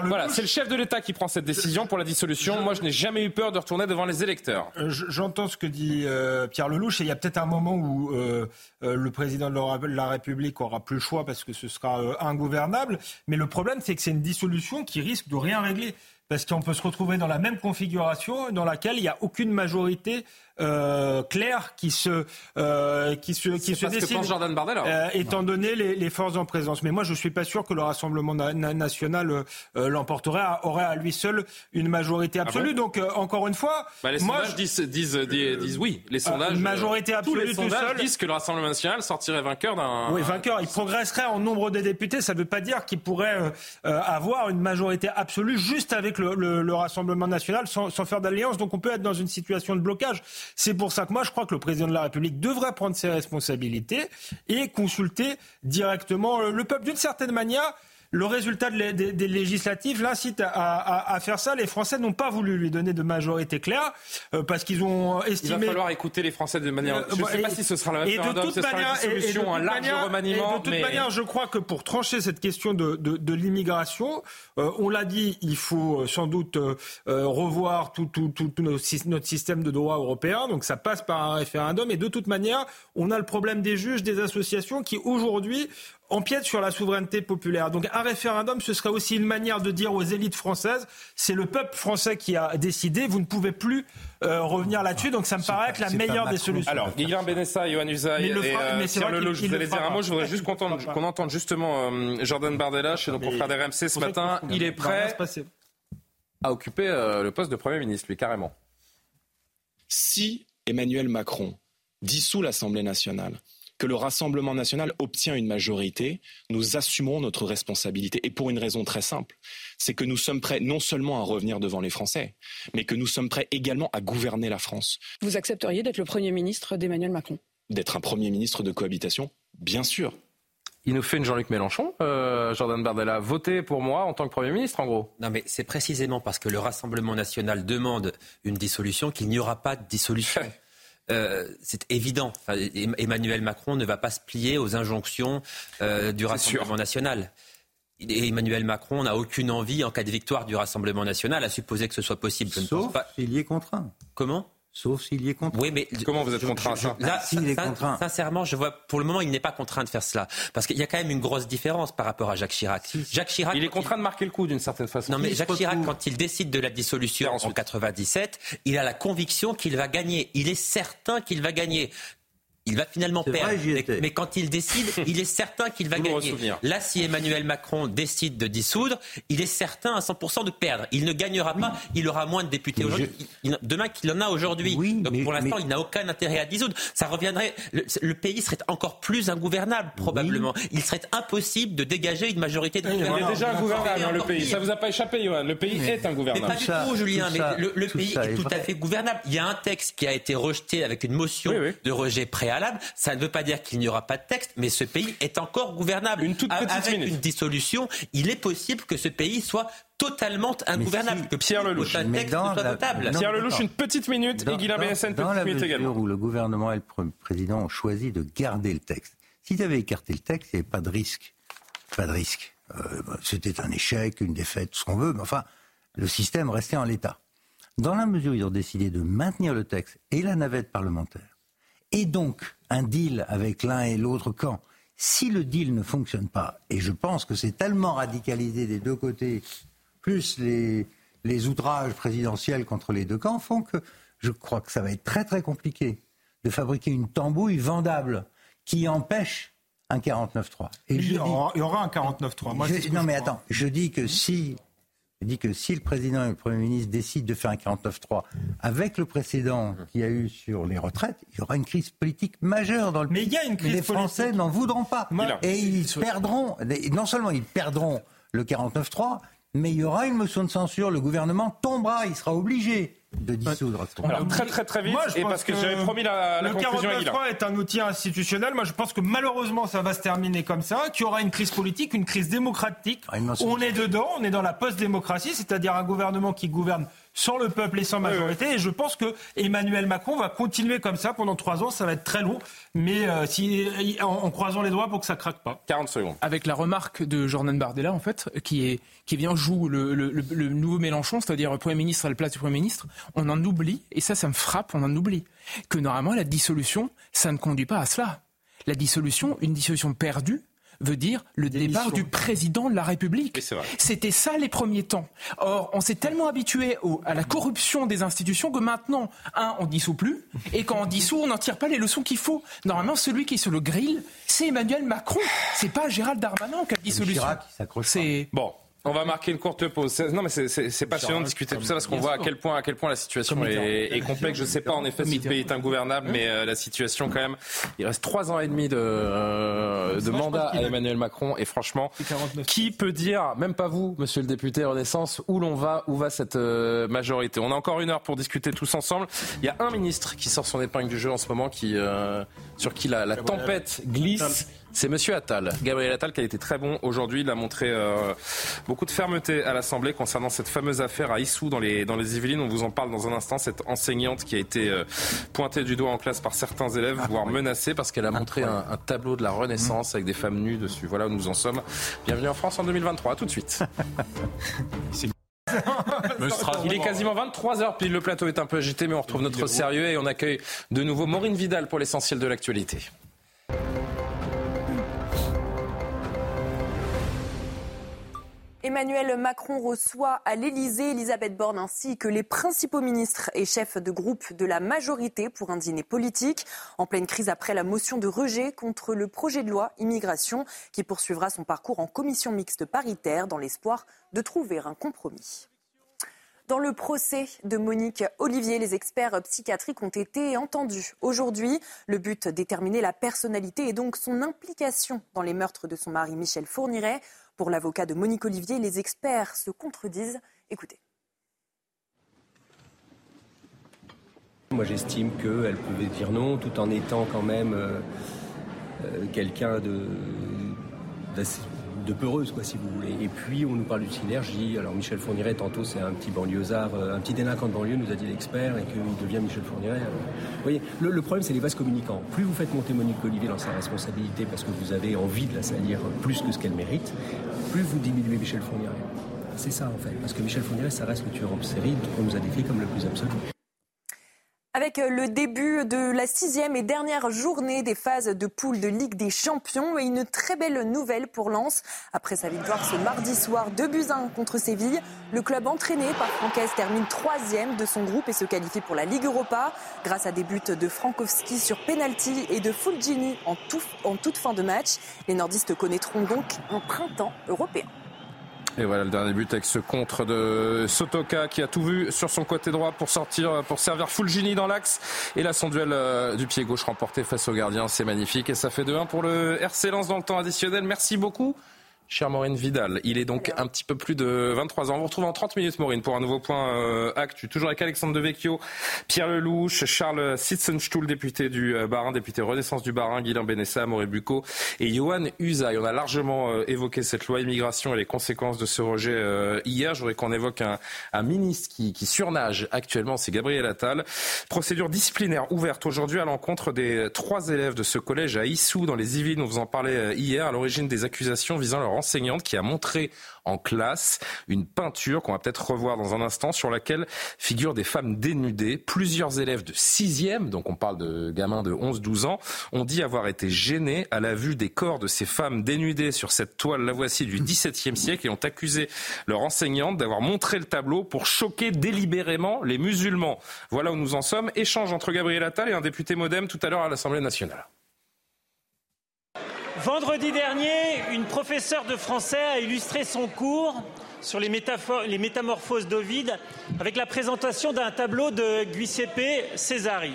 Voilà, c'est le chef de l'État qui prend cette décision pour la dissolution. Moi, je n'ai jamais eu peur de retourner devant les électeurs. Euh, je- J'entends ce que dit euh, Pierre Lelouch et il y a peut-être un moment où euh, le président de la- République aura plus le choix parce que ce sera ingouvernable. Mais le problème, c'est que c'est une dissolution qui risque de rien régler. parce qu'on peut se retrouver dans la même configuration dans laquelle il n'y a aucune majorité euh, claire qui se euh, qui se qui se. Que Jordan Bardella. Euh, étant donné les, les, forces en présence, mais moi je suis pas sûr que le Rassemblement national euh, l'emporterait aurait à lui seul une majorité ah absolue. Donc euh, encore une fois, bah, les moi, sondages disent, disent, disent, oui. Les sondages. Une majorité absolue tous les sondages seul, disent que le Rassemblement national sortirait vainqueur d'un. Oui, vainqueur. Il progresserait en nombre de députés. Ça ne veut pas dire qu'il pourrait avoir une majorité absolue juste avec le, le, le Rassemblement national sans, sans faire d'alliance. Donc on peut être dans une situation de blocage. C'est pour ça que moi, je crois que le président de la République devrait prendre ses responsabilités et consulter directement le peuple. D'une certaine manière, le résultat des, législatives l'incite à, faire ça. Les Français n'ont pas voulu lui donner de majorité claire euh, parce qu'ils ont estimé. Il va falloir écouter les Français de manière. Euh, je ne sais pas si ce sera la référendum, ce sera une solution, un large remaniement. de toute manière, je crois que pour trancher cette question de, l'immigration, euh, on l'a dit, il faut sans doute revoir tout, tout, tout, notre système de droit européen. Donc ça passe par un référendum. Et de toute manière, on a le problème des juges, des associations qui aujourd'hui empiète sur la souveraineté populaire. Donc un référendum, ce serait aussi une manière de dire aux élites françaises, c'est le peuple français qui a décidé, vous ne pouvez plus euh, revenir là-dessus. Donc ça me paraît être la meilleure des solutions. Alors, Guillaume Benessa, Yohann Usaï et euh, Pierre Lelouch, vous allez dire un mot. Je voudrais juste qu'on entende, justement euh, Jordan Bardella chez nos confrères d'RMC ce matin. Il est prêt à occuper le poste de Premier ministre, lui, carrément. Si Emmanuel Macron dissout l'Assemblée nationale, que le Rassemblement national obtient une majorité, nous assumerons notre responsabilité. Et pour une raison très simple, c'est que nous sommes prêts non seulement à revenir devant les Français, mais que nous sommes prêts également à gouverner la France. Vous accepteriez d'être le Premier ministre d'Emmanuel Macron? D'être un Premier ministre de cohabitation Bien sûr. Il nous fait une Jean-Luc Mélenchon, euh, Jordan Bardella. Votez pour moi en tant que Premier ministre, en gros. Non, mais c'est précisément parce que le Rassemblement national demande une dissolution qu'il n'y aura pas de dissolution. Euh, c'est évident. Emmanuel Macron ne va pas se plier aux injonctions euh, du Rassemblement national. Et Emmanuel Macron n'a aucune envie, en cas de victoire du Rassemblement national, à supposer que ce soit possible. Je Sauf s'il y est contraint. Comment? Sauf s'il y est contraint. Oui, mais comment vous êtes contraint ça est contraint. Sincèrement, je vois pour le moment, il n'est pas contraint de faire cela, parce qu'il y a quand même une grosse différence par rapport à Jacques Chirac. Jacques Chirac, il est contraint de marquer le coup d'une certaine façon. Non, mais Jacques Chirac, quand il décide de la dissolution en 97, il a la conviction qu'il va gagner. Il est certain qu'il va gagner il va finalement perdre. mais, quand il décide, il est certain qu'il va gagner. Là, si Emmanuel Macron décide de dissoudre, il est certain à 100% de perdre. Il ne gagnera pas, il aura moins de députés aujourd'hui. Demain qu'il en a aujourd'hui. Donc pour l'instant, il n'a aucun intérêt à dissoudre. Ça reviendrait. Le, pays serait encore plus ingouvernable, probablement. Il serait impossible de dégager une majorité de gouvernements. Il est déjà ingouvernable, hein, le pays. Ça vous a pas échappé, Johan. Le pays est ingouvernable. Mais pas du tout, Julien. mais le, pays est, tout à fait gouvernable. Il y a un texte qui a été rejeté avec une motion de rejet préalable ça ne veut pas dire qu'il n'y aura pas de texte, mais ce pays est encore gouvernable. Une toute petite Avec une dissolution, il est possible que ce pays soit totalement ingouvernable. que Pierre Lelouch, mais dans la... Pierre Lelouch, une petite minute et Guillaume BSN, une petite minute également. où le gouvernement et le président ont choisi de garder le texte. S'ils avaient écarté le texte, il n'y avait pas de risque. Pas de risque. Euh, c'était un échec, une défaite, ce qu'on veut, mais enfin, le système restait en l'état. Dans la mesure où ils ont décidé de maintenir le texte et la navette parlementaire, et donc un deal avec l'un et l'autre camp. Si le deal ne fonctionne pas, et je pense que c'est tellement radicalisé des deux côtés, plus les, les outrages présidentiels contre les deux camps, font que je crois que ça va être très très compliqué de fabriquer une tambouille vendable qui empêche un 49-3. il, y aura un 49-3. Non mais attends, je dis que si il dit que si le président et le Premier ministre décident de faire un 49-3 avec le précédent qu'il y a eu sur les retraites, il y aura une crise politique majeure dans le pays. Mais il y a une crise Les Français n'en voudront pas. Et ils perdront, non seulement ils perdront le 49-3, mais il y aura une motion de censure, le gouvernement tombera, il sera obligé de dissoudre. Alors très très très vite, et parce que, j'avais promis la, la le 49.3 est un outil institutionnel. Moi, je pense que malheureusement, ça va se terminer comme ça, qu'il y aura une crise politique, une crise démocratique. Ah, on est dedans, on est dans la post-démocratie, c'est-à-dire un gouvernement qui gouverne sans le peuple et sans majorité. Et je pense que Emmanuel Macron va continuer comme ça pendant trois ans. Ça va être très long, mais euh, si, en, croisant les doigts pour que ça craque pas. 40 secondes. Avec la remarque de Jordan Bardella, en fait, qui est qui vient joue le, le, le, nouveau Mélenchon, c'est-à-dire Premier ministre à la place du Premier ministre. On en oublie, et ça, ça me frappe. On en oublie que normalement la dissolution, ça ne conduit pas à cela. La dissolution, une dissolution perdue, veut dire le départ du président de la République. C'était ça les premiers temps. Or, on s'est tellement habitué à la corruption des institutions que maintenant, un, on dissout plus, et quand on dissout, on n'en tire pas les leçons qu'il faut. Normalement, celui qui est sur le grill, c'est Emmanuel Macron. C'est pas Gérald Darmanin qui a dissolution. C'est bon. On va marquer une courte pause. Non, mais c'est passionnant de discuter de tout ça parce qu'on voit à quel point, à quel point la situation est, complexe. Je ne sais pas en effet si le pays est ingouvernable, mais euh, la situation quand même. Il reste trois ans et demi de, euh, de mandat à Emmanuel Macron et franchement, qui peut dire, même pas vous, Monsieur le député Renaissance, où l'on va, où va cette euh, majorité? On a encore une heure pour discuter tous ensemble. Il y a un ministre qui sort son épingle du jeu en ce moment, qui sur qui la, la tempête glisse. C'est Monsieur Attal, Gabriel Attal, qui a été très bon aujourd'hui. Il a montré euh, beaucoup de fermeté à l'Assemblée concernant cette fameuse affaire à Issou dans les, dans les Yvelines. On vous en parle dans un instant. Cette enseignante qui a été euh, pointée du doigt en classe par certains élèves, voire menacée parce qu'elle a montré un, tableau de la Renaissance avec des femmes nues dessus. Voilà où nous en sommes. Bienvenue en France en 2023. À tout de suite. Il est quasiment 23h, puis le plateau est un peu agité, mais on retrouve notre sérieux et on accueille de nouveau Maureen Vidal pour l'essentiel de l'actualité. Emmanuel Macron reçoit à l'Elysée Elisabeth Borne ainsi que les principaux ministres et chefs de groupe de la majorité pour un dîner politique en pleine crise après la motion de rejet contre le projet de loi immigration qui poursuivra son parcours en commission mixte paritaire dans l'espoir de trouver un compromis. Dans le procès de Monique Olivier, les experts psychiatriques ont été entendus. Aujourd'hui, le but déterminer la personnalité et donc son implication dans les meurtres de son mari Michel Fourniret. Pour l'avocat de Monique Olivier, les experts se contredisent. Écoutez. Moi, j'estime qu'elle pouvait dire non tout en étant quand même euh, euh, quelqu'un de, de peureuse, quoi, si vous voulez. Et puis, on nous parle d'une synergie. Alors, Michel Fourniret, tantôt, c'est un petit banlieusard, euh, un petit délinquant de banlieue, nous a dit l'expert, et qu'il devient Michel Fourniret. Vous voyez, le, problème, c'est les vases communicants. Plus vous faites monter Monique Olivier dans sa responsabilité parce que vous avez envie de la salir plus que ce qu'elle mérite, plus vous diminuez Michel Fourniret. C'est ça, en fait. Parce que Michel Fourniret, ça reste le tueur en série qu'on nous a décrit comme le plus absolu. Avec euh, le début de la sixième et dernière journée des phases de poule de Ligue des Champions et une très belle nouvelle pour Lens. Après sa victoire ce mardi soir de Buzyn contre Séville, le club entraîné par Francaise termine troisième de son groupe et se qualifie pour la Ligue Europa grâce à des buts de Frankowski sur penalty et de Fulgini en toute fin de match. Les nordistes connaîtront donc un printemps européen. Et voilà le dernier but avec ce contre de Sotoka qui a tout vu sur son côté droit pour sortir, pour servir Fulgini dans l'axe. Et là, son duel euh, du pied gauche remporté face au gardien, c'est magnifique. Et ça fait 2-1 pour le RC Lens dans le temps additionnel. Merci beaucoup. Cher Maureen Vidal, il est donc un petit peu plus de 23 ans. On vous retrouve en 30 minutes, Maureen, pour un nouveau point euh, actu. Toujours avec Alexandre Devecchio, Pierre Lelouch, Charles Sitzenstuhl, député du euh, Barin, député Renaissance du Barin, Guilain Benessa, Maureen Bucco et Johan Usaï. On a largement euh, évoqué cette loi immigration et les conséquences de ce rejet hier. Je voudrais qu'on évoque un, un ministre qui, qui, surnage actuellement, c'est Gabriel Attal. Procédure disciplinaire ouverte aujourd'hui à l'encontre des trois élèves de ce collège à Issou, dans les Yvelines. On vous en parlait hier, à l'origine des accusations visant leur enseignante qui a montré en classe une peinture qu'on va peut-être revoir dans un instant sur laquelle figurent des femmes dénudées. Plusieurs élèves de 6e, donc on parle de gamins de 11-12 ans, ont dit avoir été gênés à la vue des corps de ces femmes dénudées sur cette toile, la voici, du XVIIe siècle et ont accusé leur enseignante d'avoir montré le tableau pour choquer délibérément les musulmans. Voilà où nous en sommes. Échange entre Gabriel Attal et un député modem tout à l'heure à l'Assemblée nationale. Vendredi dernier, une professeure de français a illustré son cours sur les, métamorphoses d'Ovide avec la présentation d'un tableau de Giuseppe Cesari.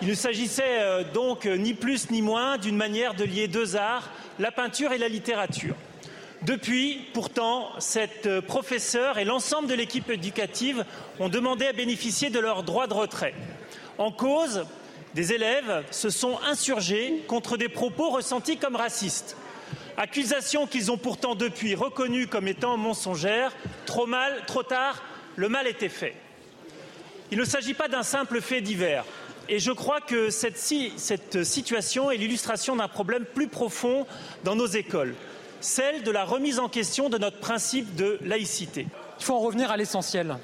Il ne s'agissait euh, donc ni plus ni moins d'une manière de lier deux arts, la peinture et la littérature. Depuis, pourtant, cette professeure et l'ensemble de l'équipe éducative ont demandé à bénéficier de leur droit de retrait. En cause, des élèves se sont insurgés contre des propos ressentis comme racistes. Accusations qu'ils ont pourtant depuis reconnues comme étant mensongères. Trop mal, trop tard, le mal était fait. Il ne s'agit pas d'un simple fait divers. Et je crois que cette, cette situation est l'illustration d'un problème plus profond dans nos écoles, celle de la remise en question de notre principe de laïcité. Il faut en revenir à l'essentiel.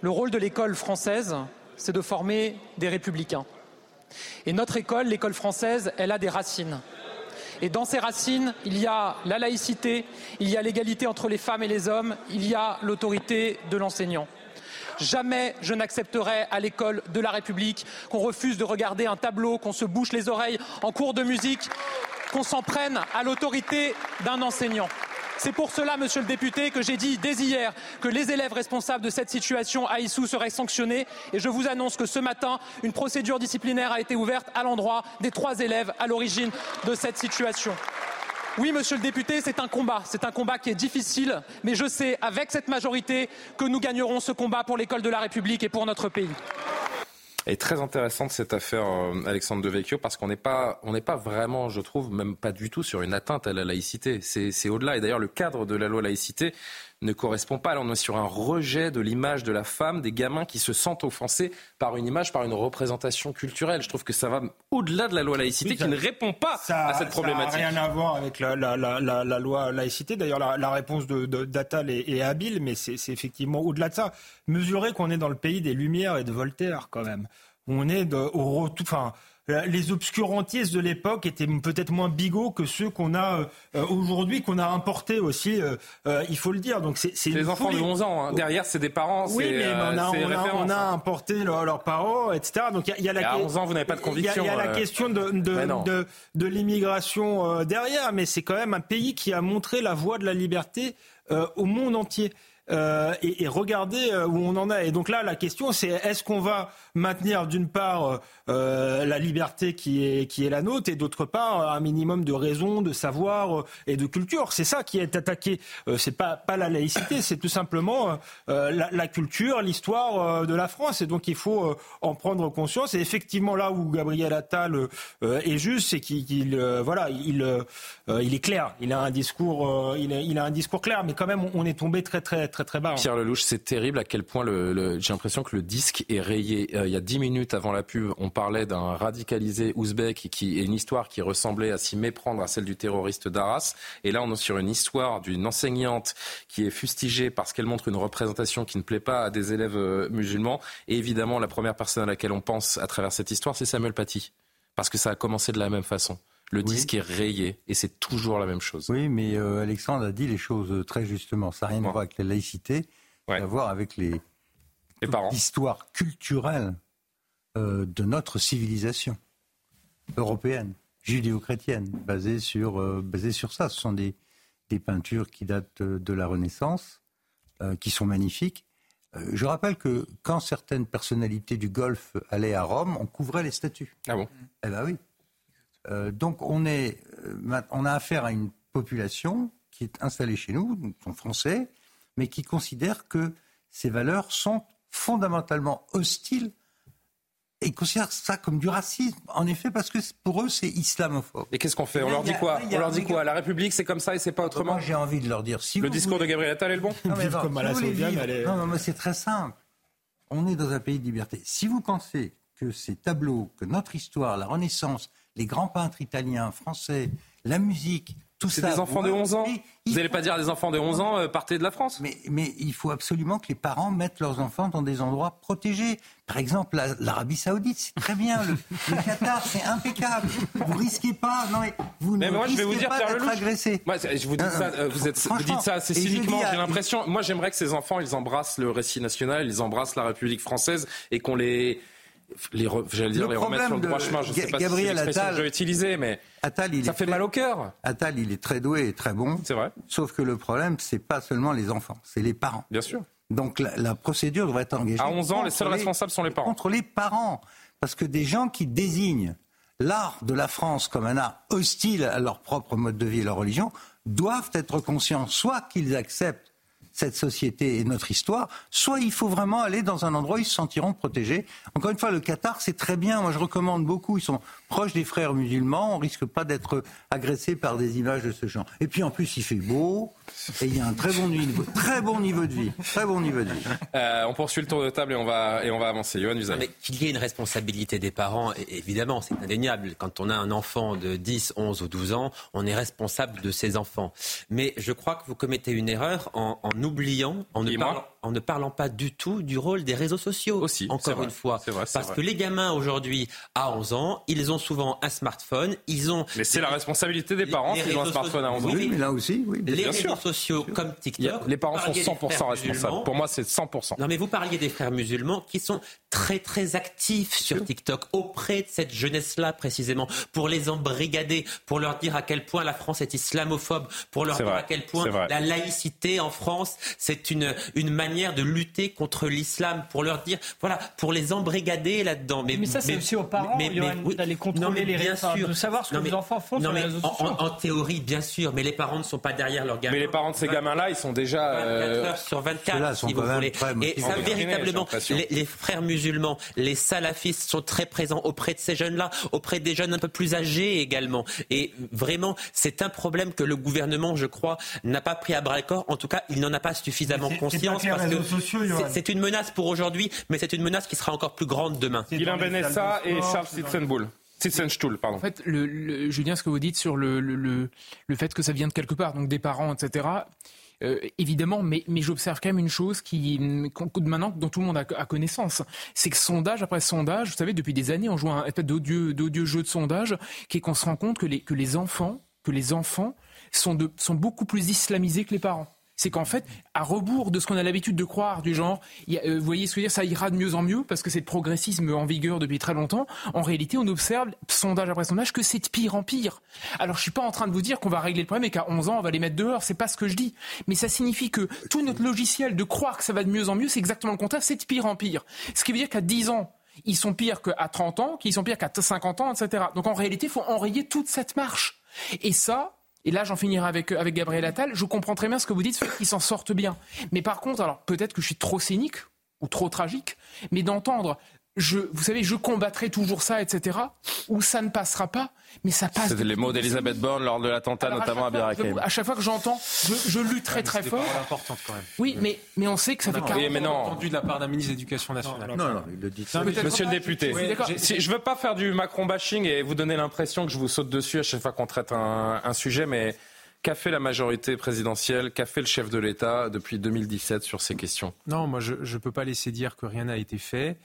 Le rôle de l'école française, c'est de former des républicains. Et notre école, l'école française, elle a des racines. Et dans ces racines, il y a la laïcité, il y a l'égalité entre les femmes et les hommes, il y a l'autorité de l'enseignant. Jamais je n'accepterai à l'école de la République qu'on refuse de regarder un tableau, qu'on se bouche les oreilles en cours de musique, qu'on s'en prenne à l'autorité d'un enseignant. C'est pour cela, monsieur le député, que j'ai dit dès hier que les élèves responsables de cette situation à Issou seraient sanctionnés. Et je vous annonce que ce matin, une procédure disciplinaire a été ouverte à l'endroit des trois élèves à l'origine de cette situation. Oui, monsieur le député, c'est un combat. C'est un combat qui est difficile, mais je sais, avec cette majorité, que nous gagnerons ce combat pour l'école de la République et pour notre pays est très intéressante cette affaire euh, Alexandre Devecchio parce qu'on n'est pas on n'est pas vraiment je trouve même pas du tout sur une atteinte à la laïcité. C'est au-delà. Et d'ailleurs le cadre de la loi laïcité ne correspond pas. Là, on est sur un rejet de l'image de la femme, des gamins qui se sentent offensés par une image, par une représentation culturelle. Je trouve que ça va au-delà de la loi laïcité qui ne répond pas à cette problématique. Ça n'a rien à voir avec la, la, la, la loi laïcité. D'ailleurs, la, réponse de, d'Attal est, est, habile, mais c'est, effectivement au-delà de ça. Mesurer qu'on est dans le pays des Lumières et de Voltaire, quand même. On est de, au retour. Enfin, les obscurantistes de l'époque étaient peut-être moins bigots que ceux qu'on a euh, aujourd'hui, qu'on a importés aussi, euh, euh, il faut le dire. Donc c'est les enfants de 11 ans. Hein. Derrière, c'est des parents. Oui, mais on a, on, a, hein. importé leurs parents, etc. Donc il y, a la. À 11 ans, vous n'avez pas de conviction. Il y, a, la question de, de, de, l'immigration derrière, mais c'est quand même un pays qui a montré la voie de la liberté au monde entier. Euh, et, et, regardez où on en est. Et donc là, la question, c'est est-ce qu'on va maintenir d'une part euh, la liberté qui est, qui est la nôtre et d'autre part un minimum de raison, de savoir euh, et de culture? C'est ça qui est attaqué. Euh, c'est pas, pas la laïcité, c'est tout simplement euh, la, culture, l'histoire de la France. Et donc il faut en prendre conscience. Et effectivement là où Gabriel Attal est juste, c'est qu'il voilà, il, il est clair. Il a un discours, il a un discours clair, mais quand même on est tombé très très Hein. Pierre Lelouch, c'est terrible à quel point le, le, j'ai l'impression que le disque est rayé il y a dix minutes avant la pub, on parlait d'un radicalisé ouzbek qui est une histoire qui ressemblait à s'y méprendre à celle du terroriste d'Arras. Et là, on est sur une histoire d'une enseignante qui est fustigée parce qu'elle montre une représentation qui ne plaît pas à des élèves euh, musulmans. Et évidemment, la première personne à laquelle on pense à travers cette histoire, c'est Samuel Paty. Parce que ça a commencé de la même façon. Le disque est rayé et c'est toujours la même chose. Oui, mais euh, Alexandre a dit les choses très justement. Ça n'a rien à voir avec la laïcité, ça a à voir avec les, l'histoire culturelle euh, de notre civilisation européenne, judéo-chrétienne, basée sur, euh, basée sur ça. Ce sont des, des peintures qui datent de la Renaissance, euh, qui sont magnifiques. je rappelle que quand certaines personnalités du Golfe allaient à Rome, on couvrait les statues. Ah bon? Eh bien oui. Donc on, est, on a affaire à une population qui est installée chez nous, donc sont français, mais qui considère que ces valeurs sont fondamentalement hostiles et considèrent ça comme du racisme, en effet, parce que pour eux, c'est islamophobe. Et qu'est-ce qu'on fait? On leur dit quoi? On leur dit quoi? La République, c'est comme ça et c'est pas autrement? Moi, j'ai envie de leur dire. Si le discours de Gabriel Attal est le bon? Non, mais, comme non, non, mais c'est très simple. On est dans un pays de liberté. Si vous pensez que ces tableaux, que notre histoire, la Renaissance, les grands peintres italiens, français, la musique, c'est des enfants de 11 ans Vous n'allez pas dire des enfants de 11 ans, euh, partez de la France mais, mais il faut absolument que les parents mettent leurs enfants dans des endroits protégés. Par exemple, l'Arabie Saoudite, c'est très bien. Le, Qatar, c'est impeccable. Vous risquez pas. Non, mais vous mais ne moi, je vais vous dire, pas d'être agressé. Moi, je vous dis ça, euh, vous, êtes, vous dites ça assez cyniquement. J'ai l'impression. Moi, j'aimerais que ces enfants, ils embrassent le récit national, ils embrassent la République française et qu'on les les, j'allais dire les remettre sur le droit chemin. Je ne sais pas Gabriel si c'est Attal, que je vais utiliser, mais Attal, il ça fait mal au cœur. Attal, il est très doué et très bon. C'est vrai. Sauf que le problème, c'est pas seulement les enfants, c'est les parents. Bien sûr. Donc la, la, procédure devrait être engagée. À 11 ans, les seuls responsables sont les parents. Contre les parents. Parce que des gens qui désignent l'art de la France comme un art hostile à leur propre mode de vie et leur religion doivent être conscients soit qu'ils acceptent cette société et notre histoire, soit il faut vraiment aller dans un endroit où ils se sentiront protégés. Encore une fois, le Qatar, c'est très bien. Moi, je recommande beaucoup. Ils sont proches des frères musulmans. On risque pas d'être agressé par des images de ce genre. Et puis, en plus, il fait beau. Et il y a un très bon niveau, très bon niveau de vie. Très bon niveau de vie. Euh, on poursuit le tour de table et on va, et on va avancer. Johan mais qu'il y ait une responsabilité des parents, évidemment, c'est indéniable. Quand on a un enfant de 10, 11 ou 12 ans, on est responsable de ses enfants. Mais je crois que vous commettez une erreur en, en oubliant, en ne, en ne parlant pas du tout du rôle des réseaux sociaux. Aussi, encore une fois. Vrai, Parce vrai. que les gamins aujourd'hui, à 11 ans, ils ont souvent un smartphone. Ils ont. Mais c'est la responsabilité des parents s'ils ont un réseaux smartphone à 11 ans. Oui, mais là aussi, oui. Les Bien réseaux sûr. sociaux comme a- TikTok. les parents sont parliez des 100% frères responsables. Pour moi, c'est 100%. Non, mais vous parliez des frères musulmans qui sont très très actifs sur TikTok auprès de cette jeunesse-là précisément pour les embrigader, pour leur dire à quel point la France est islamophobe, pour leur C'est dire vrai, à quel point la laïcité en France c'est une une manière de lutter contre l'islam, pour leur dire voilà, pour les embrigader là-dedans. Mais, Mais ça, c'est aussi aux parents, Johan, d'aller contrôler non, mais les bien réseaux, sûr. de savoir ce que mais- les enfants font non, sur les mais réseaux en- sociaux. En, en théorie, bien sûr, mais les parents ne sont pas derrière leur gamin. Mais les parents de ces gamins-là, ils sont déjà. 24 euh, heures sur 24, Ceux-là sont si vous voulez. Et ça, véritablement, les, les frères musulmans, les salafistes sont très présents auprès de ces jeunes-là, auprès des jeunes un peu plus âgés également. Et vraiment, c'est un problème que le gouvernement, je crois, n'a pas pris à bras le corps. En tout cas, il n'en a pas suffisamment Mais conscience pas parce c'est- une menace pour aujourd'hui, mais c'est une menace qui sera encore plus grande demain. Guylain Benessa et Charles Sitzenbull. Sitzenstuhl, pardon. En fait, le, le- Julien, ce que vous dites sur le, le, le, le fait que ça vient de quelque part, donc des parents, etc. euh, évidemment, mais, mais j'observe quand même une chose qui, maintenant, dont tout le monde a, a connaissance, c'est que sondage après sondage, vous savez, depuis des années, on joue un espèce d'odieux, d'odieux jeu de sondage, qui est qu'on se rend compte que les, que les enfants, que les enfants sont, de, sont beaucoup plus islamisés que les parents. C'est qu'en fait, à rebours de ce qu'on a l'habitude de croire, du genre, y a, euh, vous voyez ce que je veux dire, ça ira de mieux en mieux parce que c'est le progressisme en vigueur depuis très longtemps. En réalité, on observe, sondage après sondage, que c'est de pire en pire. Alors, je suis pas en train de vous dire qu'on va régler le problème et qu'à 11 ans, on va les mettre dehors. C'est pas ce que je dis. Mais ça signifie que tout notre logiciel de croire que ça va de mieux en mieux, c'est exactement le contraire, c'est de pire en pire. Ce qui veut dire qu'à 10 ans, ils sont pires qu'à 30 ans, qu'ils sont pires qu'à 50 ans, etc. Donc, en réalité, il faut enrayer toute cette marche. Et ça, et là, j'en finirai avec, avec Gabriel Attal. Je comprends très bien ce que vous dites, fait qu'ils s'en sortent bien. Mais par contre, alors peut-être que je suis trop cynique ou trop tragique, mais d'entendre, je, vous savez, je combattrai toujours ça, etc., ou ça ne passera pas, mais ça passe. C'était les mots d'Elisabeth Borne lors de l'attentat, notamment à fois- Birakeim. À chaque fois que j'entends, je, je lutterai très C'est des fort. paroles importantes quand même. Oui, mais, mais on sait que ça fait Non, 40 oui, mais non. entendu de la part d'un ministre de l'Éducation nationale. Non, non, il le dit. Non, Monsieur le député, d'accord. si, je veux pas faire du Macron bashing et vous donner l'impression que je vous saute dessus à chaque fois qu'on traite un, un sujet, mais qu'a fait la majorité présidentielle, qu'a fait le chef de l'État depuis 2017 sur ces questions? Non, moi je ne peux pas laisser dire que rien n'a été fait.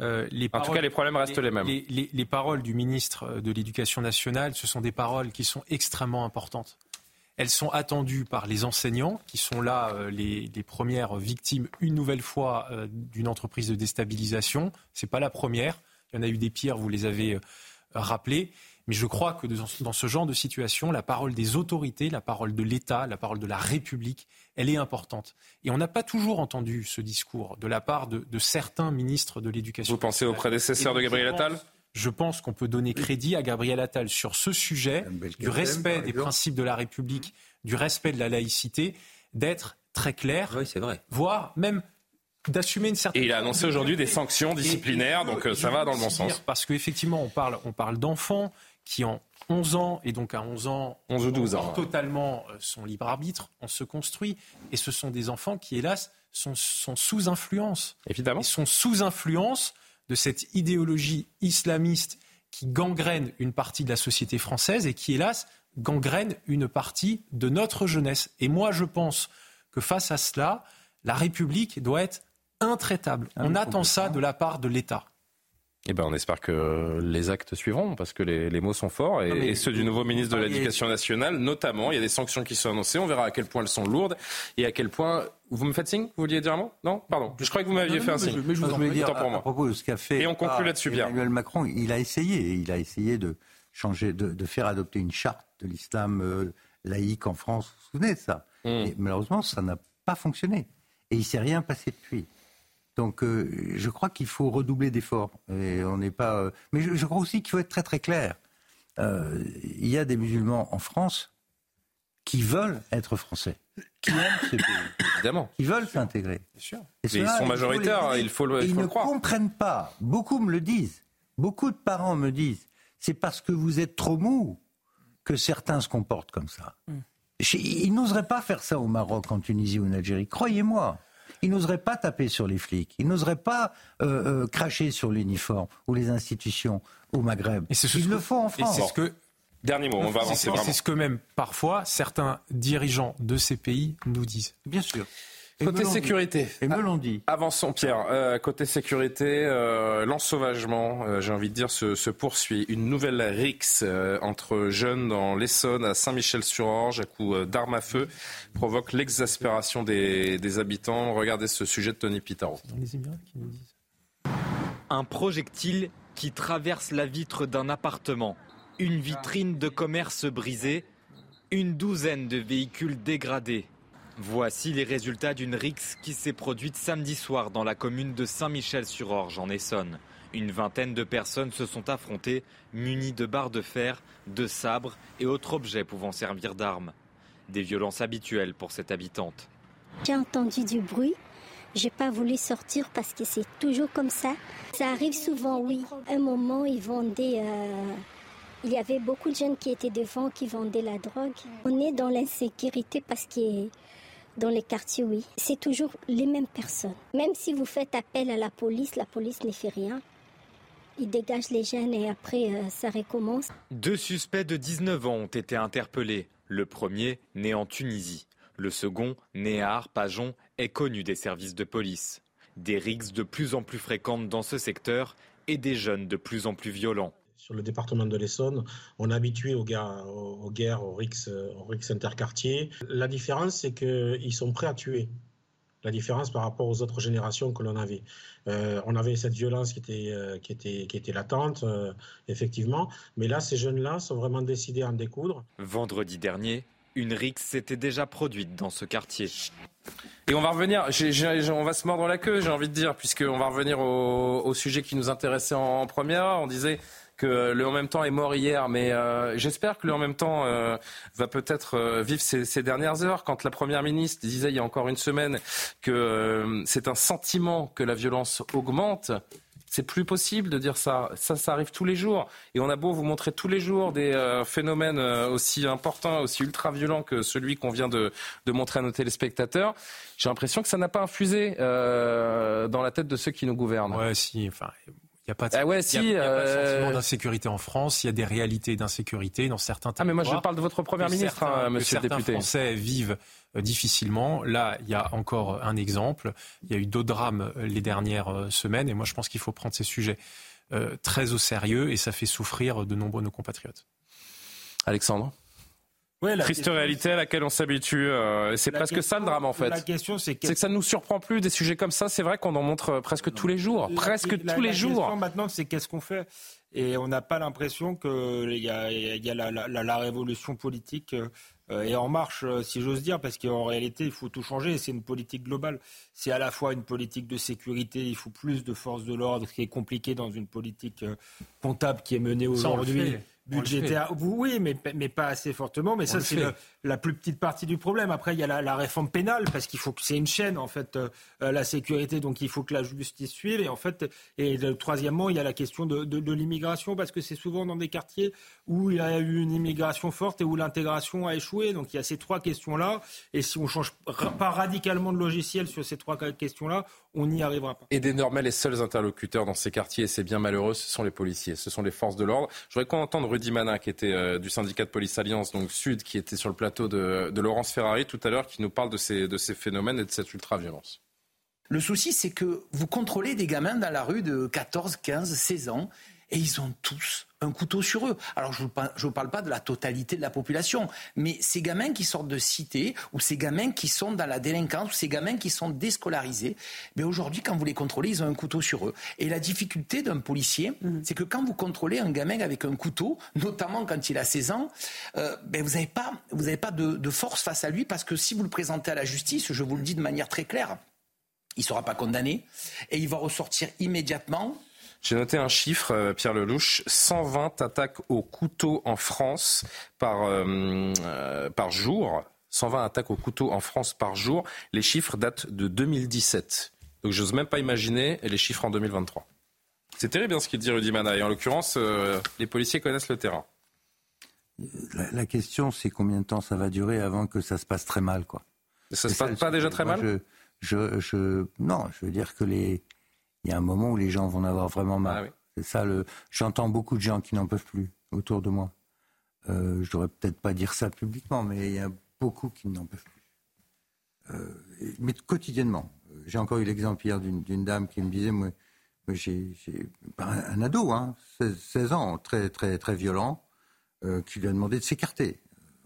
Euh, les En tout cas, les problèmes restent les mêmes. Les, les- les paroles du ministre de l'Éducation nationale, ce sont des paroles qui sont extrêmement importantes. Elles sont attendues par les enseignants, qui sont là euh, les, premières victimes, une nouvelle fois, euh, d'une entreprise de déstabilisation. C'est pas la première. Il y en a eu des pires, vous les avez euh, rappelés. Mais je crois que dans, ce genre de situation, la parole des autorités, la parole de l'État, la parole de la République, elle est importante. Et on n'a pas toujours entendu ce discours de la part de, de certains ministres de l'Éducation. Vous pensez au prédécesseur de Gabriel Attal Je pense qu'on peut donner crédit à Gabriel Attal sur ce sujet, du respect des principes de la République, du respect de la laïcité, d'être très clair, Oui, c'est vrai. voire même d'assumer une certaine. Et il a annoncé aujourd'hui des sanctions disciplinaires, donc euh, ça va dans le bon sens. Parce qu'effectivement, on parle, on parle d'enfants qui ont 11 ans, et donc à 11 ans, 11 ou 12 ans. ont totalement euh, son libre arbitre, on se construit, et ce sont des enfants qui, hélas, sont, sont sous influence. Évidemment. Ils sont sous influence de cette idéologie islamiste qui gangrène une partie de la société française et qui, hélas, gangrène une partie de notre jeunesse. Et moi, je pense que face à cela, la République doit être intraitable. Ah, On attend ça de la part de l'État. Eh ben, on espère que les actes suivront, parce que les, les mots sont forts, et, Non, mais et ceux du nouveau ministre de l'Éducation nationale, notamment. Il y a des sanctions qui sont annoncées. On verra à quel point elles sont lourdes et à quel point. Vous me faites signe Vous vouliez dire un mot Non? Pardon. Je crois que vous m'aviez fait non, un signe. je- mais je vous en voulais prie. dire pour à, moi. à propos de ce qu'a fait Et on conclut là-dessus, bien. Emmanuel Macron, il a essayé, il a essayé de changer, de, de faire adopter une charte de l'islam euh, laïque en France. Vous vous souvenez de ça? Mm. Et malheureusement, ça n'a pas fonctionné. Et il s'est rien passé depuis. Donc, euh, je crois qu'il faut redoubler d'efforts. Et on n'est pas. euh, Mais je, je crois aussi qu'il faut être très très clair. Euh, il y a des musulmans en France qui veulent être français, qui aiment ce pays, Évidemment. qui veulent s'intégrer. Bien sûr. Et Mais cela, ils sont majoritaires, aider. il faut le- il faut ils le ne comprennent pas. Beaucoup me le disent. Beaucoup de parents me disent. C'est parce que vous êtes trop mou que certains se comportent comme ça. Chez- Ils n'oseraient pas faire ça au Maroc, en Tunisie ou en Algérie. Croyez-moi. Ils n'oseraient pas taper sur les flics. Ils n'oseraient pas euh, euh, cracher sur l'uniforme ou les institutions au Maghreb. Et c'est ce Ils que- le font en France. c'est ce que Dernier mot, on va avancer c'est vraiment. c'est ce que même parfois certains dirigeants de ces pays nous disent. Bien sûr. Côté sécurité. Et me l'ont dit. Avançons, Pierre. Euh, côté sécurité, euh, l'ensauvagement, euh, j'ai envie de dire, se, se poursuit. Une nouvelle rixe euh, entre jeunes dans l'Essonne, à Saint-Michel-sur-Orge, à coup euh, d'armes à feu, provoque l'exaspération des, des habitants. Regardez ce sujet de Tony Pitaro. Un projectile qui traverse la vitre d'un appartement, une vitrine de commerce brisée, une douzaine de véhicules dégradés. Voici les résultats d'une rixe qui s'est produite samedi soir dans la commune de Saint-Michel-sur-Orge en Essonne. Une vingtaine de personnes se sont affrontées, munies de barres de fer, de sabres et autres objets pouvant servir d'armes. Des violences habituelles pour cette habitante. J'ai entendu du bruit. J'ai pas voulu sortir parce que c'est toujours comme ça. Ça arrive souvent, oui. Un moment, ils vendaient. euh, Il y avait beaucoup de jeunes qui étaient devant, qui vendaient la drogue. On est dans l'insécurité parce que dans les quartiers, oui, c'est toujours les mêmes personnes. Même si vous faites appel à la police, la police ne fait rien. Ils dégagent les jeunes et après, euh, ça recommence. Deux suspects de 19 ans ont été interpellés. Le premier, né en Tunisie. Le second, né à Arpajon, est connu des services de police. Des rixes de plus en plus fréquentes dans ce secteur et des jeunes de plus en plus violents. Sur le département de l'Essonne, on est habitué aux guerres, aux guerres, aux rixes, aux rixes interquartiers. La différence, c'est qu'ils sont prêts à tuer. La différence par rapport aux autres générations que l'on avait. Euh, on avait cette violence qui était, euh, qui était, qui était latente, euh, effectivement. Mais là, ces jeunes-là sont vraiment décidés à en découdre. Vendredi dernier, une rixe s'était déjà produite dans ce quartier. Et on va revenir, on va se mordre la queue, j'ai envie de dire, puisqu'on va revenir au, au sujet qui nous intéressait en, en première. On disait que le en même temps est mort hier, mais euh, j'espère que le en même temps euh, va peut-être euh, vivre ces, ces dernières heures. Quand la première ministre disait il y a encore une semaine que c'est un sentiment que la violence augmente. C'est plus possible de dire ça. Ça, ça arrive tous les jours. Et on a beau vous montrer tous les jours des phénomènes aussi importants, aussi ultra-violents que celui qu'on vient de, montrer à nos téléspectateurs. J'ai l'impression que ça n'a pas infusé dans la tête de ceux qui nous gouvernent. Ouais, si. Il n'y a pas de, Ah ouais, il y a- y a pas de euh, sentiment d'insécurité en France. Il y a des réalités d'insécurité dans certains Ah, mais moi, je territoires. parle de votre première Que ministre, certains- hein, que monsieur le certains député. Français vivent euh, difficilement. Là, il y a encore un exemple. Il y a eu d'autres drames euh, les dernières semaines. Et moi, je pense qu'il faut prendre ces sujets euh, très au sérieux. Et ça fait souffrir de nombreux de nos compatriotes. Alexandre? Ouais, la Triste réalité à laquelle on s'habitue. euh, c'est presque question- ça le drame en fait. la question, c'est que- que ça ne nous surprend plus des sujets comme ça. C'est vrai qu'on en montre euh, presque tous les jours. La- presque la- tous les la jours. question maintenant, c'est qu'est-ce qu'on fait? Et on n'a pas l'impression qu'il y a, il y a la, la- la- la révolution politique euh, est en marche, si j'ose dire, parce qu'en réalité, il faut tout changer. et C'est une politique globale. C'est à la fois une politique de sécurité, il faut plus de forces de l'ordre, ce qui est compliqué dans une politique comptable qui est menée aujourd'hui. Budgétaire, oui, mais, mais pas assez fortement. Mais On ça, c'est le- la plus petite partie du problème. Après, il y a la, la réforme pénale, parce qu'il faut que c'est une chaîne, en fait, euh, euh, la sécurité. Donc, il faut que la justice suive. Et en fait, et le- troisièmement, il y a la question de, de- de l'immigration, parce que c'est souvent dans des quartiers où il y a eu une immigration forte et où l'intégration a échoué. Donc, il y a ces trois questions-là. Et si on change ra- pas radicalement de logiciel sur ces trois questions-là, on n'y arrivera pas. Et désormais, les seuls interlocuteurs dans ces quartiers, et c'est bien malheureux, ce sont les policiers, ce sont les forces de l'ordre. Je voudrais qu'on entende Rudy Manin, qui était euh, du syndicat de police Alliance, donc Sud, qui était sur le plateau de, de Laurence Ferrari tout à l'heure, qui nous parle de ces, de ces phénomènes et de cette ultra-violence. Le souci, c'est que vous contrôlez des gamins dans la rue de 14, 15, 16 ans et ils ont tous un couteau sur eux. Alors, je ne vous parle pas de la totalité de la population, mais ces gamins qui sortent de cité ou ces gamins qui sont dans la délinquance ou ces gamins qui sont déscolarisés, mais aujourd'hui, quand vous les contrôlez, ils ont un couteau sur eux. Et la difficulté d'un policier, c'est que quand vous contrôlez un gamin avec un couteau, notamment quand il a 16 ans, euh, ben vous n'avez pas, vous pas de, de force face à lui parce que si vous le présentez à la justice, je vous le dis de manière très claire, il ne sera pas condamné et il va ressortir immédiatement. J'ai noté un chiffre, euh, Pierre Lelouch, 120 attaques au couteau en France par, euh, euh, par jour. 120 attaques au couteau en France par jour. Les chiffres datent de 2017. Donc j'ose même pas imaginer les chiffres en 2023. C'est terrible hein, ce qu'il dit Rudy Mana. Et en l'occurrence, euh, les policiers connaissent le terrain. La, la question, c'est combien de temps ça va durer avant que ça se passe très mal, quoi. Ça se passe pas déjà très mal? je, je, je- non, je veux dire que les, il y a un moment où les gens vont en avoir vraiment mal. Ah C'est ça le. J'entends beaucoup de gens qui n'en peuvent plus autour de moi. Euh, je devrais peut-être pas dire ça publiquement, mais il y a beaucoup qui n'en peuvent plus. Euh, mais quotidiennement. J'ai encore eu l'exemple hier d'une dame qui me disait, moi, j'ai un, ado, hein, 16, ans, très, très, très violent, euh, qui lui a demandé de s'écarter,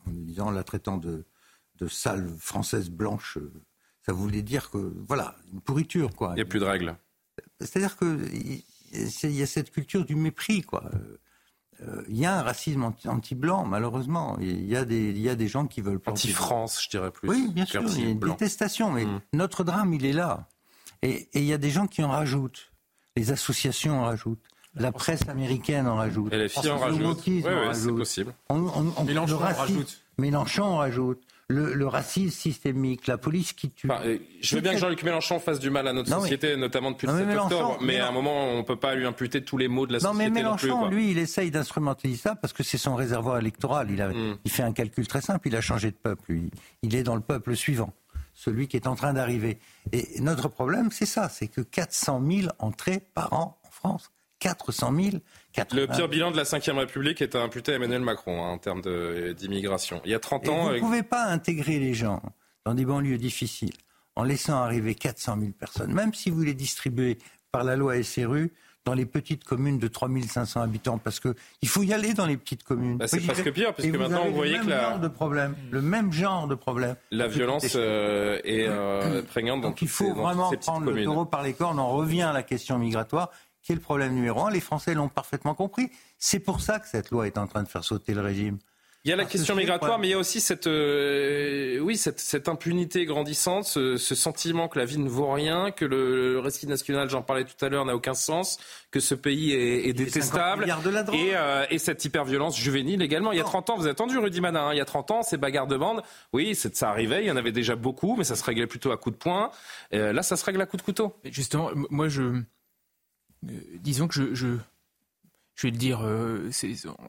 en lui disant, la traitant de, de sale française blanche. Ça voulait dire que, voilà, une pourriture, quoi. Il n'y a plus de règles. C'est-à-dire qu'il y a cette culture du mépris, quoi. Euh, il y a un racisme anti-blanc, malheureusement. Il y, a des, il y a des gens qui veulent... Anti-France, je dirais plus. Oui, bien sûr, il y a une détestation. Mais mm. notre drame, il est là. Et, il y a des gens qui en rajoutent. Les associations en rajoutent. La presse américaine en rajoute. Et les filles en rajoutent. Oui, oui, c'est possible. Mélenchon en rajoute. Mélenchon en rajoute le, racisme systémique, la police qui tue. Euh, je veux bien que Jean-Luc Mélenchon fasse du mal à notre société, notamment depuis le 7 octobre, mais à un moment, on ne peut pas lui imputer tous les maux de la société. Non, mais Mélenchon, non lui, il essaye d'instrumentaliser ça parce que c'est son réservoir électoral. Il, il, fait un calcul très simple, il a changé de peuple. Il est dans le peuple suivant, celui qui est en train d'arriver. Et notre problème, c'est ça, c'est que 400 000 entrées par an en France. 400 000. Le pire bilan de la Ve République est imputé à Emmanuel Macron hein, en termes d'immigration. Il y a 30 ans. Vous ne pouvez pas intégrer les gens dans des banlieues difficiles en laissant arriver 400 000 personnes, même si vous les distribuez par la loi SRU dans les petites communes de 3500 habitants, parce qu'il faut y aller dans les petites communes. Bah, c'est presque pire, puisque maintenant vous voyez que la... de problème, le même genre de problème. La violence euh, est euh, prégnante dans Donc il faut vraiment prendre le taureau par les cornes. On revient à la question migratoire qui est le problème numéro un. Les Français l'ont parfaitement compris. C'est pour ça que cette loi est en train de faire sauter le régime. Il y a la question migratoire, mais il y a aussi cette, euh, oui, cette, cette, impunité grandissante, ce, sentiment que la vie ne vaut rien, que le, récit national, j'en parlais tout à l'heure, n'a aucun sens, que ce pays est, est détestable, et, euh, et, cette hyperviolence juvénile également. Il y a 30 ans, vous avez entendu Rudy Manin, hein, il y a 30 ans, ces bagarres de bande, oui, ça arrivait, il y en avait déjà beaucoup, mais ça se réglait plutôt à coups de poing. Euh, là, ça se règle à coups de couteau. Justement, moi, je euh, disons que je, je, je, vais le dire euh,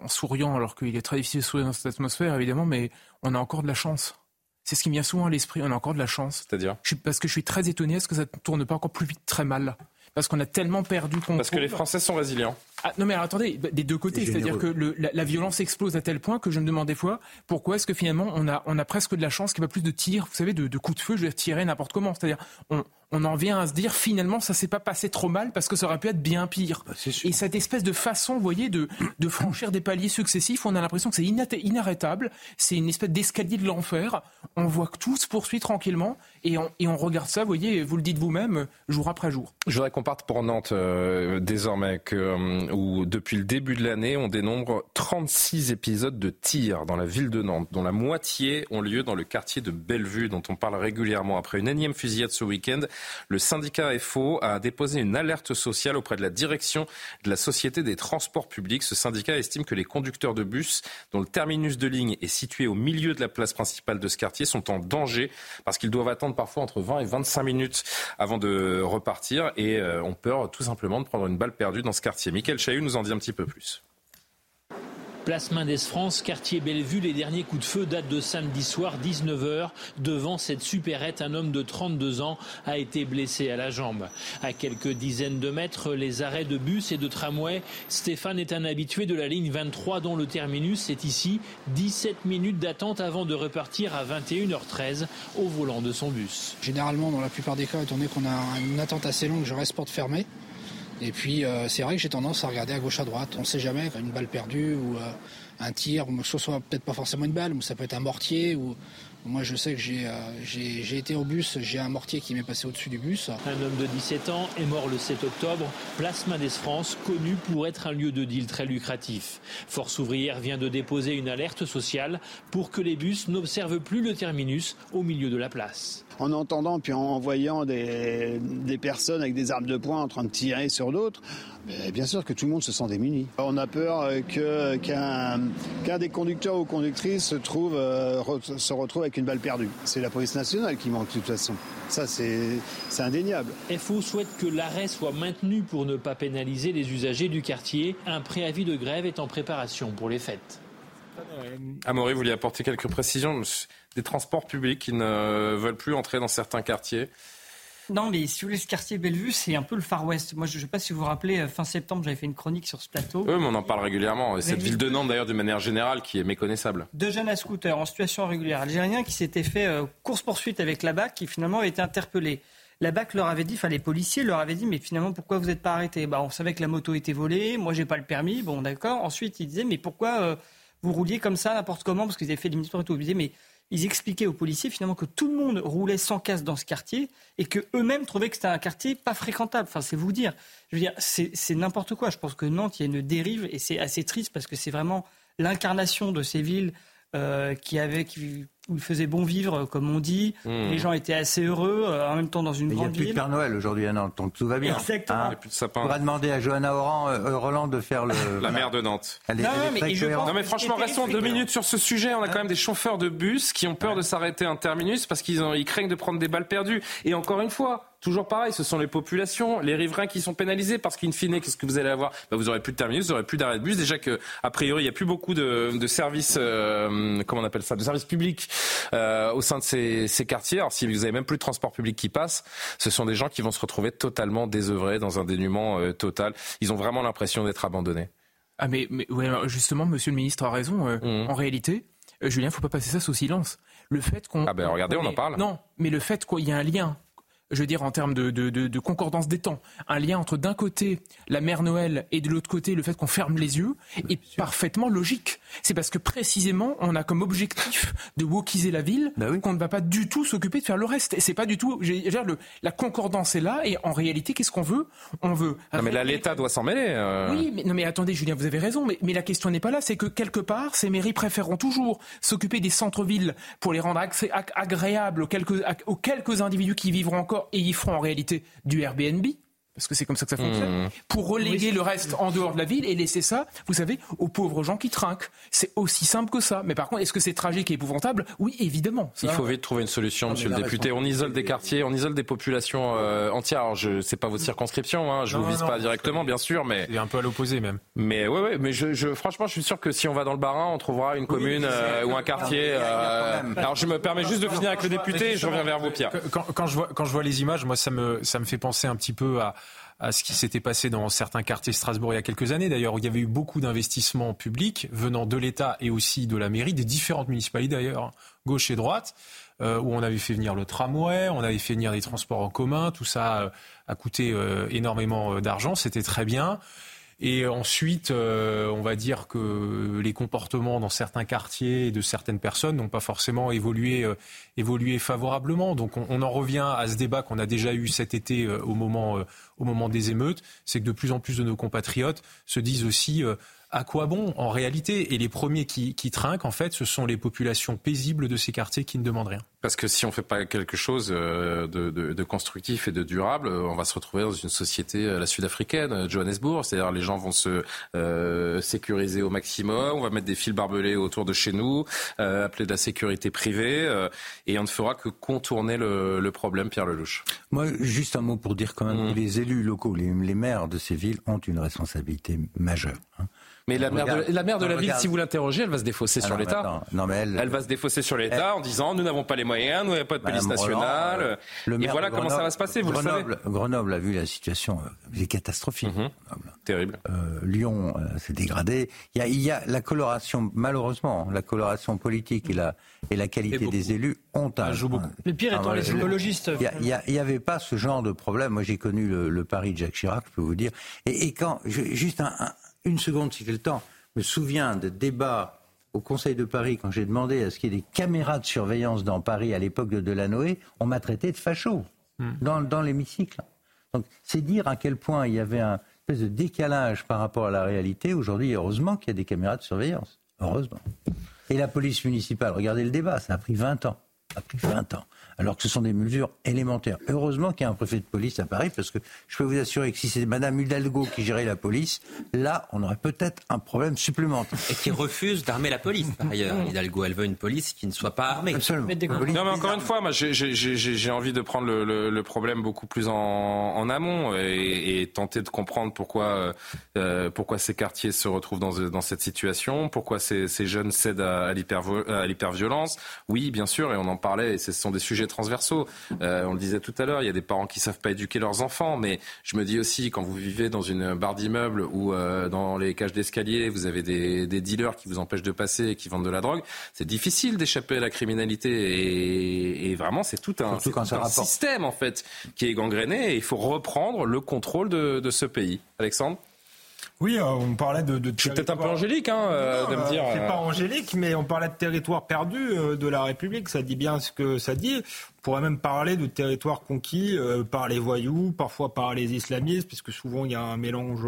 en souriant, alors qu'il est très difficile de sourire dans cette atmosphère, évidemment, mais on a encore de la chance. C'est ce qui me vient souvent à l'esprit, on a encore de la chance. C'est-à-dire Parce que je suis très étonné, est-ce que ça ne tourne pas encore plus vite très mal Parce qu'on a tellement perdu Parce que les Français sont résilients. Ah, non mais attendez, bah, des deux côtés, c'est-à-dire que le, la, la, violence explose à tel point que je me demande des fois pourquoi est-ce que finalement on a, on a presque de la chance qu'il n'y ait pas plus de tirs, vous savez, de, de coups de feu, je vais tirer n'importe comment. C'est-à-dire on, on en vient à se dire finalement ça s'est pas passé trop mal parce que ça aurait pu être bien pire. Bah, et cette espèce de façon, vous voyez, de, de franchir des paliers successifs, on a l'impression que c'est inarrêtable, c'est une espèce d'escalier de l'enfer. On voit que tout se poursuit tranquillement et on, et on regarde ça, vous voyez, vous le dites vous-même, jour après jour. Je voudrais qu'on parte pour Nantes euh, désormais, que, euh, où depuis le début de l'année, on dénombre 36 épisodes de tirs dans la ville de Nantes, dont la moitié ont lieu dans le quartier de Bellevue, dont on parle régulièrement. Après une énième fusillade ce week-end, le syndicat FO a déposé une alerte sociale auprès de la direction de la Société des transports publics. Ce syndicat estime que les conducteurs de bus, dont le terminus de ligne est situé au milieu de la place principale de ce quartier, sont en danger parce qu'ils doivent attendre parfois entre 20 et 25 minutes avant de repartir et euh, ont peur tout simplement de prendre une balle perdue dans ce quartier. Chahut nous en dit un petit peu plus. Place Mendes France, quartier Bellevue, les derniers coups de feu datent de samedi soir, 19h. Devant cette supérette, un homme de 32 ans a été blessé à la jambe. À quelques dizaines de mètres, les arrêts de bus et de tramway. Stéphane est un habitué de la ligne 23 dont le terminus est ici. 17 minutes d'attente avant de repartir à 21h13 au volant de son bus. Généralement, dans la plupart des cas, étant donné qu'on a une attente assez longue, je reste porte fermée. Et puis euh, c'est vrai que j'ai tendance à regarder à gauche à droite. On ne sait jamais, une balle perdue ou euh, un tir, ce soit peut-être pas forcément une balle, mais ça peut être un mortier ou moi, je sais que euh, j'ai été au bus, j'ai un mortier qui m'est passé au-dessus du bus. Un homme de 17 ans est mort le 7 octobre. Place Mendes France, connu pour être un lieu de deal très lucratif. Force ouvrière vient de déposer une alerte sociale pour que les bus n'observent plus le terminus au milieu de la place. En entendant puis en voyant des, personnes avec des armes de poing en train de tirer sur d'autres, bien sûr que tout le monde se sent démuni. On a peur qu'un des conducteurs ou conductrices se, trouve, euh, se retrouve avec une balle perdue. C'est la police nationale qui manque de toute façon. Ça, c'est indéniable. FO souhaite que l'arrêt soit maintenu pour ne pas pénaliser les usagers du quartier. Un préavis de grève est en préparation pour les fêtes. Amaury, vous vouliez apporter quelques précisions des transports publics qui ne veulent plus entrer dans certains quartiers Non, mais si vous voulez, ce quartier Bellevue, c'est un peu le Far West. Moi, je ne sais pas si vous vous rappelez, euh, fin septembre, j'avais fait une chronique sur ce plateau. Oui, mais on en parle régulièrement. Et cette ville de Nantes, d'ailleurs, d'une manière générale, qui est méconnaissable. Deux jeunes à scooter en situation régulière algériens qui s'étaient fait euh, course-poursuite avec la BAC qui finalement avaient été interpellés. La BAC leur avait dit, enfin les policiers leur avaient dit, mais finalement pourquoi vous n'êtes pas arrêtés? Bah, On savait que la moto était volée, moi j'ai pas le permis, bon d'accord. Ensuite ils disaient, mais pourquoi euh, vous rouliez comme ça, n'importe comment, parce qu'ils avaient fait des minutes et tout. Ils disaient, mais ils expliquaient aux policiers finalement que tout le monde roulait sans casque dans ce quartier et que eux-mêmes trouvaient que c'était un quartier pas fréquentable. Enfin, c'est vous dire. Je veux dire, c'est n'importe quoi. Je pense que Nantes, il y a une dérive et c'est assez triste parce que c'est vraiment l'incarnation de ces villes euh, qui avaient, où il faisait bon vivre, comme on dit. Mmh. Les gens étaient assez heureux, euh, en même temps dans une Mais Il n'y a grande plus de ville. Père Noël aujourd'hui à Nantes, donc tout va bien. Exactement. Hein Il y a plus de sapin. On va demander à Johanna Oran, euh, Roland de faire le. La maire de Nantes. Elle est- elle est cohérente. Non mais franchement, restons deux minutes sur ce sujet. Hein On a quand même des chauffeurs de bus qui ont peur de s'arrêter un terminus parce qu'ils ont- ils craignent de prendre des balles perdues. Et encore une fois, toujours pareil, ce sont les populations, les riverains qui sont pénalisés parce qu'in fine, qu'est-ce que vous allez avoir? Bah, Vous aurez plus de terminus, vous aurez plus d'arrêt de bus. Déjà que a priori, il n'y a plus beaucoup de, de services, euh, comment on appelle ça, de services publics euh, au sein de ces, ces quartiers. Alors si vous avez même plus de transport public qui passe, ce sont des gens qui vont se retrouver totalement désœuvrés dans un dénuement euh, total. Ils ont vraiment l'impression d'être abandonnés. Ah mais, mais ouais, justement, Monsieur le Ministre a raison. Mmh. En réalité, Julien, faut pas passer ça sous silence. Le fait qu'on. Ah ben, regardez, on en mais- parle. Non, mais le fait qu'il y a un lien. Je veux dire en termes de, de, de- de concordance des temps, un lien entre d'un côté la mère Noël et de l'autre côté le fait qu'on ferme les yeux est parfaitement logique. C'est parce que précisément on a comme objectif de wokiser la ville Bah qu'on ne va pas du tout s'occuper de faire le reste. C'est pas du tout. je veux dire, le- la concordance est là et en réalité qu'est-ce qu'on veut? On veut. Non, mais là, l'État doit s'en mêler. euh. Oui, mais, non, mais attendez, Julien, vous avez raison, mais, mais la question n'est pas là. C'est que quelque part, ces mairies préféreront toujours s'occuper des centres-villes pour les rendre agréables aux quelques, à- aux quelques individus qui vivront encore et y feront en réalité du Airbnb. Parce que c'est comme ça que ça fonctionne. Mmh. Pour reléguer le reste en dehors de la ville et laisser ça, vous savez, aux pauvres gens qui trinquent. C'est aussi simple que ça. Mais par contre, est-ce que c'est tragique et épouvantable? Oui, évidemment. Il faut vite trouver une solution, Non, monsieur mais le député. On isole des quartiers, on isole des populations euh, entières. Alors, je sais pas votre circonscription, hein, je Non, vous vise non, pas non. directement, bien sûr, mais C'est un peu à l'opposé même. mais ouais, ouais, mais je, je, franchement, je suis sûr que si on va dans le Bas-Rhin, on trouvera une commune euh, ou un quartier. euh, alors, je me permets juste de finir avec le député. et Je reviens vers vous, Pierre. Quand, quand je vois, quand je vois les images, moi, ça me, ça me fait penser un petit peu à, à ce qui s'était passé dans certains quartiers de Strasbourg il y a quelques années. D'ailleurs, il y avait eu beaucoup d'investissements publics venant de l'État et aussi de la mairie, des différentes municipalités d'ailleurs, gauche et droite, euh, où on avait fait venir le tramway, on avait fait venir des transports en commun. Tout ça euh, a coûté euh, énormément d'argent. C'était très bien. Et ensuite, euh, on va dire que les comportements dans certains quartiers et de certaines personnes n'ont pas forcément évolué, euh, favorablement. Donc on, en revient à ce débat qu'on a déjà eu cet été euh, au, moment, des émeutes. C'est que de plus en plus de nos compatriotes se disent aussi à quoi bon en réalité? Et les premiers qui, qui trinquent, en fait, ce sont les populations paisibles de ces quartiers qui ne demandent rien. Parce que si on fait pas quelque chose euh, de, de, de constructif et de durable, euh, on va se retrouver dans une société euh, la sud-africaine, Johannesburg, c'est-à-dire les gens vont se euh, sécuriser au maximum, on va mettre des fils barbelés autour de chez nous, euh, appeler de la sécurité privée, euh, et on ne fera que contourner le, le problème, Pierre Lelouch. Moi, juste un mot pour dire quand même Mmh. que les élus locaux, les, les maires de ces villes ont une responsabilité majeure. hein. Mais la maire, de, la maire de la ville, regarde. si vous l'interrogez, elle va se défausser Ah sur l'État. attends, Non, mais elle, Elle va se défausser sur l'État en disant nous n'avons pas les moyens, nous n'avons pas de police Madame Roland, nationale. euh, le et maire voilà comment ça Grenoble- va se passer, vous Grenoble, le savez. Grenoble a vu la situation, euh, elle est catastrophique. Mhm. Terrible. Euh, Lyon euh, s'est dégradé. Il y, a, il y a la coloration, malheureusement, la coloration politique et la, et la qualité des élus ont un. joue beaucoup. un- Le pire étant les écologistes. Il y a- il y a- il y avait pas ce genre de problème. Moi, j'ai connu le, le Paris de Jacques Chirac, je peux vous dire. Et, et quand, je- juste un- un- une seconde, si j'ai le temps, me souviens de débats au Conseil de Paris quand j'ai demandé à ce qu'il y ait des caméras de surveillance dans Paris à l'époque de Delanoë. On m'a traité de facho dans, dans l'hémicycle. Donc, c'est dire à quel point il y avait un espèce de décalage par rapport à la réalité. Aujourd'hui, heureusement qu'il y a des caméras de surveillance. Heureusement. Et la police municipale, regardez le débat, ça a pris 20 ans. Ça a pris 20 ans. Alors que ce sont des mesures élémentaires. Heureusement qu'il y a un préfet de police à Paris, parce que je peux vous assurer que si c'est Madame Hidalgo qui gérait la police, là, on aurait peut-être un problème supplémentaire. Et qui refuse d'armer la police, par ailleurs. Hidalgo, elle veut une police qui ne soit pas armée. Absolument. Non, mais encore une fois, moi, j'ai- envie de prendre le, le- le problème beaucoup plus en, en amont et, et tenter de comprendre pourquoi, euh, pourquoi ces quartiers se retrouvent dans, dans cette situation, pourquoi ces, ces jeunes cèdent à, à l'hyperviolence. Oui, bien sûr, et on en parlait, et ce sont des sujets sujets transversaux. Euh, on le disait tout à l'heure, il y a des parents qui savent pas éduquer leurs enfants, mais je me dis aussi quand vous vivez dans une barre d'immeuble ou euh, dans les cages d'escalier, vous avez des, des, dealers qui vous empêchent de passer et qui vendent de la drogue. C'est difficile d'échapper à la criminalité et, et vraiment c'est tout un, tout un système en fait qui est gangréné et il faut reprendre le contrôle de, de ce pays. Alexandre? Oui, euh, on parlait de. de je suis peut-être un peu angélique, hein, euh, de me dire. C'est pas angélique, mais on parlait de territoire perdu de la République. Ça dit bien ce que ça dit. On pourrait même parler de territoire conquis par les voyous, parfois par les islamistes, puisque souvent il y a un mélange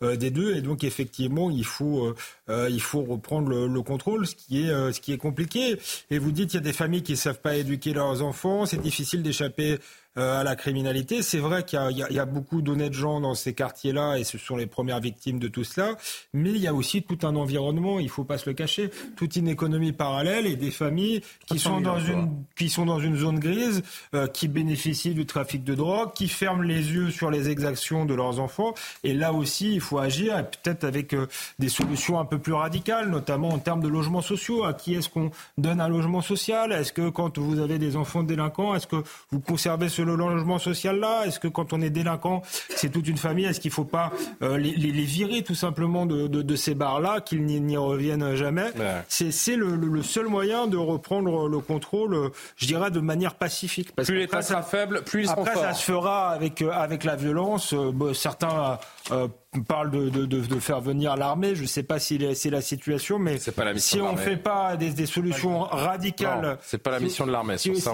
des deux. Et donc effectivement, il faut, il faut reprendre le, le, contrôle, ce qui est, ce qui est compliqué. Et vous dites, il y a des familles qui ne savent pas éduquer leurs enfants. C'est difficile d'échapper à la criminalité. C'est vrai qu'il y, y, y, a beaucoup d'honnêtes gens dans ces quartiers-là et ce sont les premières victimes de tout cela. Mais il y a aussi tout un environnement, il ne faut pas se le cacher, toute une économie parallèle et des familles qui sont dans une qui sont dans une zone grise, euh, qui bénéficient du trafic de drogue, qui ferment les yeux sur les exactions de leurs enfants. Et là aussi, il faut agir et peut-être avec euh, des solutions un peu plus radicales, notamment en termes de logements sociaux. À qui est-ce qu'on donne un logement social? Est-ce que quand vous avez des enfants délinquants, est-ce que vous conservez ce le logement social là Est-ce que quand on est délinquant, c'est toute une famille Est-ce qu'il ne faut pas euh, les, les, virer tout simplement de, de, de ces bars-là, qu'ils n'y reviennent jamais ouais. C'est le, le, seul moyen de reprendre le contrôle, euh, je dirais, de manière pacifique. Parce plus l'État sera faible, plus ils seront Après, forts. ça se fera avec, euh, avec la violence. Bon, certains euh, parle de, de, de, de, faire venir l'armée. Je ne sais pas si c'est la situation, mais la si on ne fait pas des, des solutions radicales, c'est pas la mission de l'armée. Si, c'est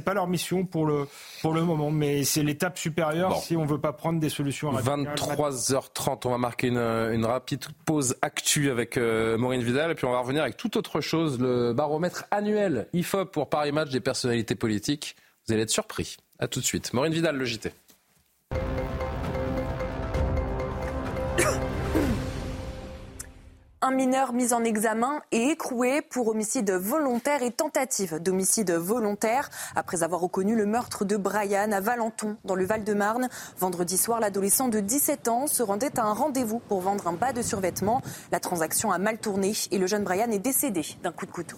pas, pas, leur mission pour le pour le moment, mais c'est l'étape supérieure bon. si on veut pas prendre des solutions radicales. 23h30, on va marquer une, une rapide pause actu avec euh, Maureen Vidal, et puis on va revenir avec toute autre chose, le baromètre annuel IFOP pour Paris Match des personnalités politiques. Vous allez être surpris. À tout de suite. Maureen Vidal, le JT. Un mineur mis en examen et écroué pour homicide volontaire et tentative d'homicide volontaire après avoir reconnu le meurtre de Brian à Valenton dans le Val-de-Marne. Vendredi soir, l'adolescent de 17 ans se rendait à un rendez-vous pour vendre un bas de survêtement. La transaction a mal tourné et le jeune Brian est décédé d'un coup de couteau.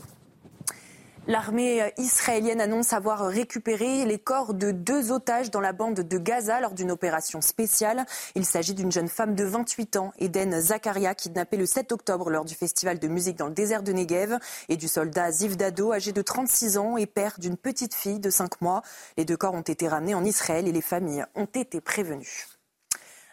L'armée israélienne annonce avoir récupéré les corps de deux otages dans la bande de Gaza lors d'une opération spéciale. Il s'agit d'une jeune femme de 28 ans, Eden Zakaria, kidnappée le 7 octobre lors du festival de musique dans le désert de Negev, et du soldat Ziv Dado, âgé de 36 ans et père d'une petite fille de 5 mois. Les deux corps ont été ramenés en Israël et les familles ont été prévenues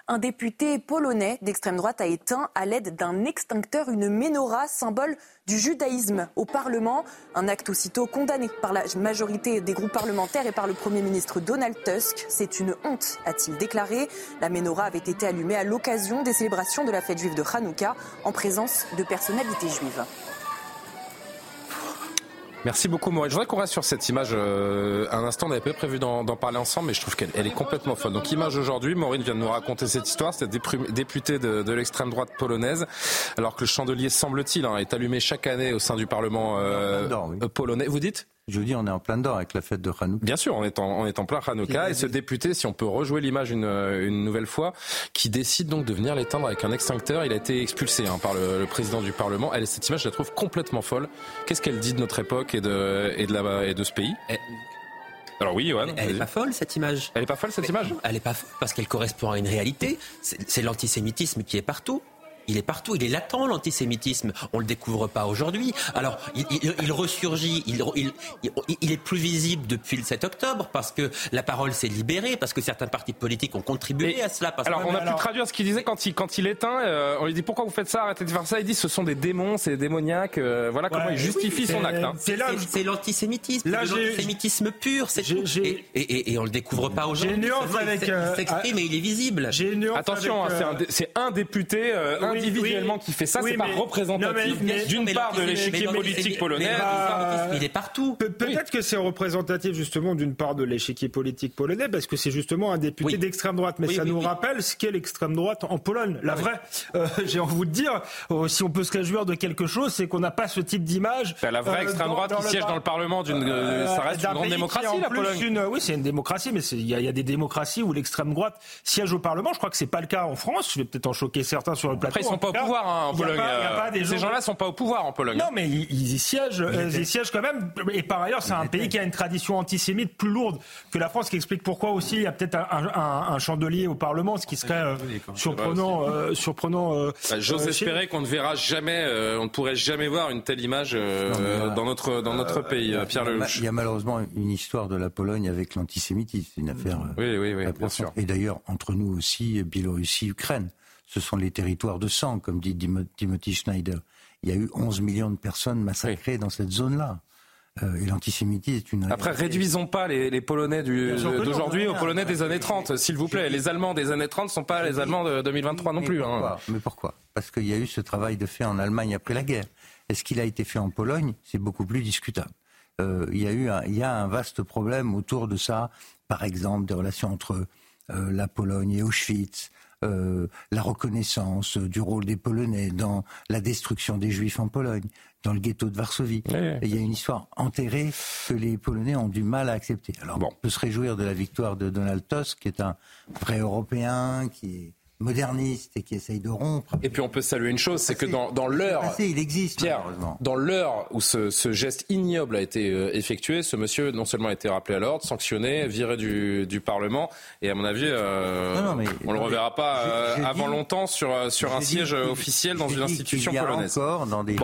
un député polonais d'extrême droite a éteint à l'aide d'un extincteur une menorah, symbole du judaïsme au Parlement. Un acte aussitôt condamné par la majorité des groupes parlementaires et par le Premier ministre Donald Tusk. C'est une honte, a-t-il déclaré. La menorah avait été allumée à l'occasion des célébrations de la fête juive de Hanouka en présence de personnalités juives. Merci beaucoup Maureen. Je voudrais qu'on reste sur cette image euh, un instant. On n'avait pas prévu d'en parler ensemble, mais je trouve qu'elle est complètement folle. Donc image aujourd'hui, Maureen vient de nous raconter cette histoire. Cette députée de, de l'extrême droite polonaise, alors que le chandelier, semble-t-il, hein, est allumé chaque année au sein du Parlement euh, oui. polonais. Vous dites? Je vous dis, on est en plein dedans avec la fête de Hanouka. Bien sûr, on est en, on est en plein Hanouka. Et ce député, si on peut rejouer l'image une, une nouvelle fois, qui décide donc de venir l'éteindre avec un extincteur, il a été expulsé hein, par le, le, président du Parlement. Elle, cette image, je la trouve complètement folle. Qu'est-ce qu'elle dit de notre époque et de, et de, la, et de ce pays? Et... alors oui, Johan. Elle n'est pas folle cette image? Elle n'est pas folle cette Mais image? Elle n'est pas folle parce qu'elle correspond à une réalité. C'est l'antisémitisme qui est partout. Il est partout, il est latent l'antisémitisme. On le découvre pas aujourd'hui. Alors il, il, il ressurgit, il, il, est plus visible depuis le 7 octobre parce que la parole s'est libérée, parce que certains partis politiques ont contribué à cela. Parce alors que, on a alors... pu traduire ce qu'il disait quand il quand il éteint. Euh, on lui dit pourquoi vous faites ça, arrêtez de faire ça. Il dit ce sont des démons, c'est des démoniaques. Euh, voilà comment il justifie oui, son acte. hein. c'est là- C'est l'antisémitisme, j'ai- l'antisémitisme pur, c'est j'ai- tout. j'ai- Et, et, et, et on le découvre pas J'ai aujourd'hui. une nuance il avec, s'ex- euh, il s'exprime et il est visible. J'ai une nuance Attention, hein, c'est euh, un, dé- c'est un député euh, individuellement oui. qui fait ça. Oui, c'est pas mais- représentatif d'une part de l'échiquier politique polonais. il est partout. Pe- Peut-être que c'est représentatif justement d'une part de l'échiquier politique polonais, parce que c'est justement un député Oui. d'extrême droite. Mais Oui, ça oui, nous oui. rappelle ce qu'est l'extrême droite en Pologne, la vraie. Euh, J'ai envie de vous dire, euh, si on peut se réjouir de quelque chose, c'est qu'on n'a pas ce type d'image. Bah, la vraie euh, extrême droite qui siège dans le Parlement d'une, ça reste une grande démocratie, en la Pologne. oui, c'est une démocratie, mais c'est- il y, a- il y a des démocraties où l'extrême droite siège au Parlement. Je crois que c'est pas le cas en France. Je vais peut-être en choquer certains sur le plateau. Sont pas au pouvoir hein, en Pologne. pas- Ces gens- gens-là sont pas au pouvoir en Pologne. Non, mais ils, ils y siègent, euh, ils y siègent quand même. Et par ailleurs, c'est un pays qui a une tradition antisémite plus lourde que la France, qui explique pourquoi aussi il y a peut-être un, un- un chandelier au Parlement, ce qui serait euh, surprenant. euh, surprenant euh, Bah, J'ose euh, espérer qu'on ne verra jamais, euh, on ne pourrait jamais voir une telle image euh, Non, dans notre dans notre pays, euh, Pierre il y a- Lelouch. Il y a malheureusement une histoire de la Pologne avec l'antisémitisme. C'est une affaire. euh, Oui, oui, oui, bien sûr. Et d'ailleurs, entre nous aussi, Biélorussie, Ukraine, ce sont les territoires de sang, comme dit Timo- Timothy Schneider. Il y a eu 11 millions de personnes massacrées dans cette zone-là. Euh, et l'antisémitisme est une. Après, réduisons pas les, les Polonais d'aujourd'hui aux non. Polonais des années 30, s'il vous plaît. Les Allemands des années 30 ne sont pas les Allemands de 2023 non Mais plus. hein. Mais pourquoi? Parce qu'il y a eu ce travail de fait en Allemagne après la guerre. Est-ce qu'il a été fait en Pologne? C'est beaucoup plus discutable. Euh, il y a eu un, il y a un vaste problème autour de ça. Par exemple, des relations entre euh, la Pologne et Auschwitz. Euh, la reconnaissance du rôle des Polonais dans la destruction des Juifs en Pologne, dans le ghetto de Varsovie. Il y a une histoire enterrée que les Polonais ont du mal à accepter. Alors, on peut se réjouir de la victoire de Donald Tusk, qui est un vrai Européen, qui est moderniste et qui essaye de rompre. Et puis on peut saluer une chose, c'est que dans, dans l'heure, il existe, Pierre, dans l'heure où ce, ce geste ignoble a été euh, effectué, ce monsieur non seulement a été rappelé à l'ordre, sanctionné, viré du, du Parlement, et à mon avis, euh, Non, non, mais- on le reverra pas euh, avant longtemps sur, euh, sur un dit siège officiel dans une institution qu'il y a polonaise. encore dans des,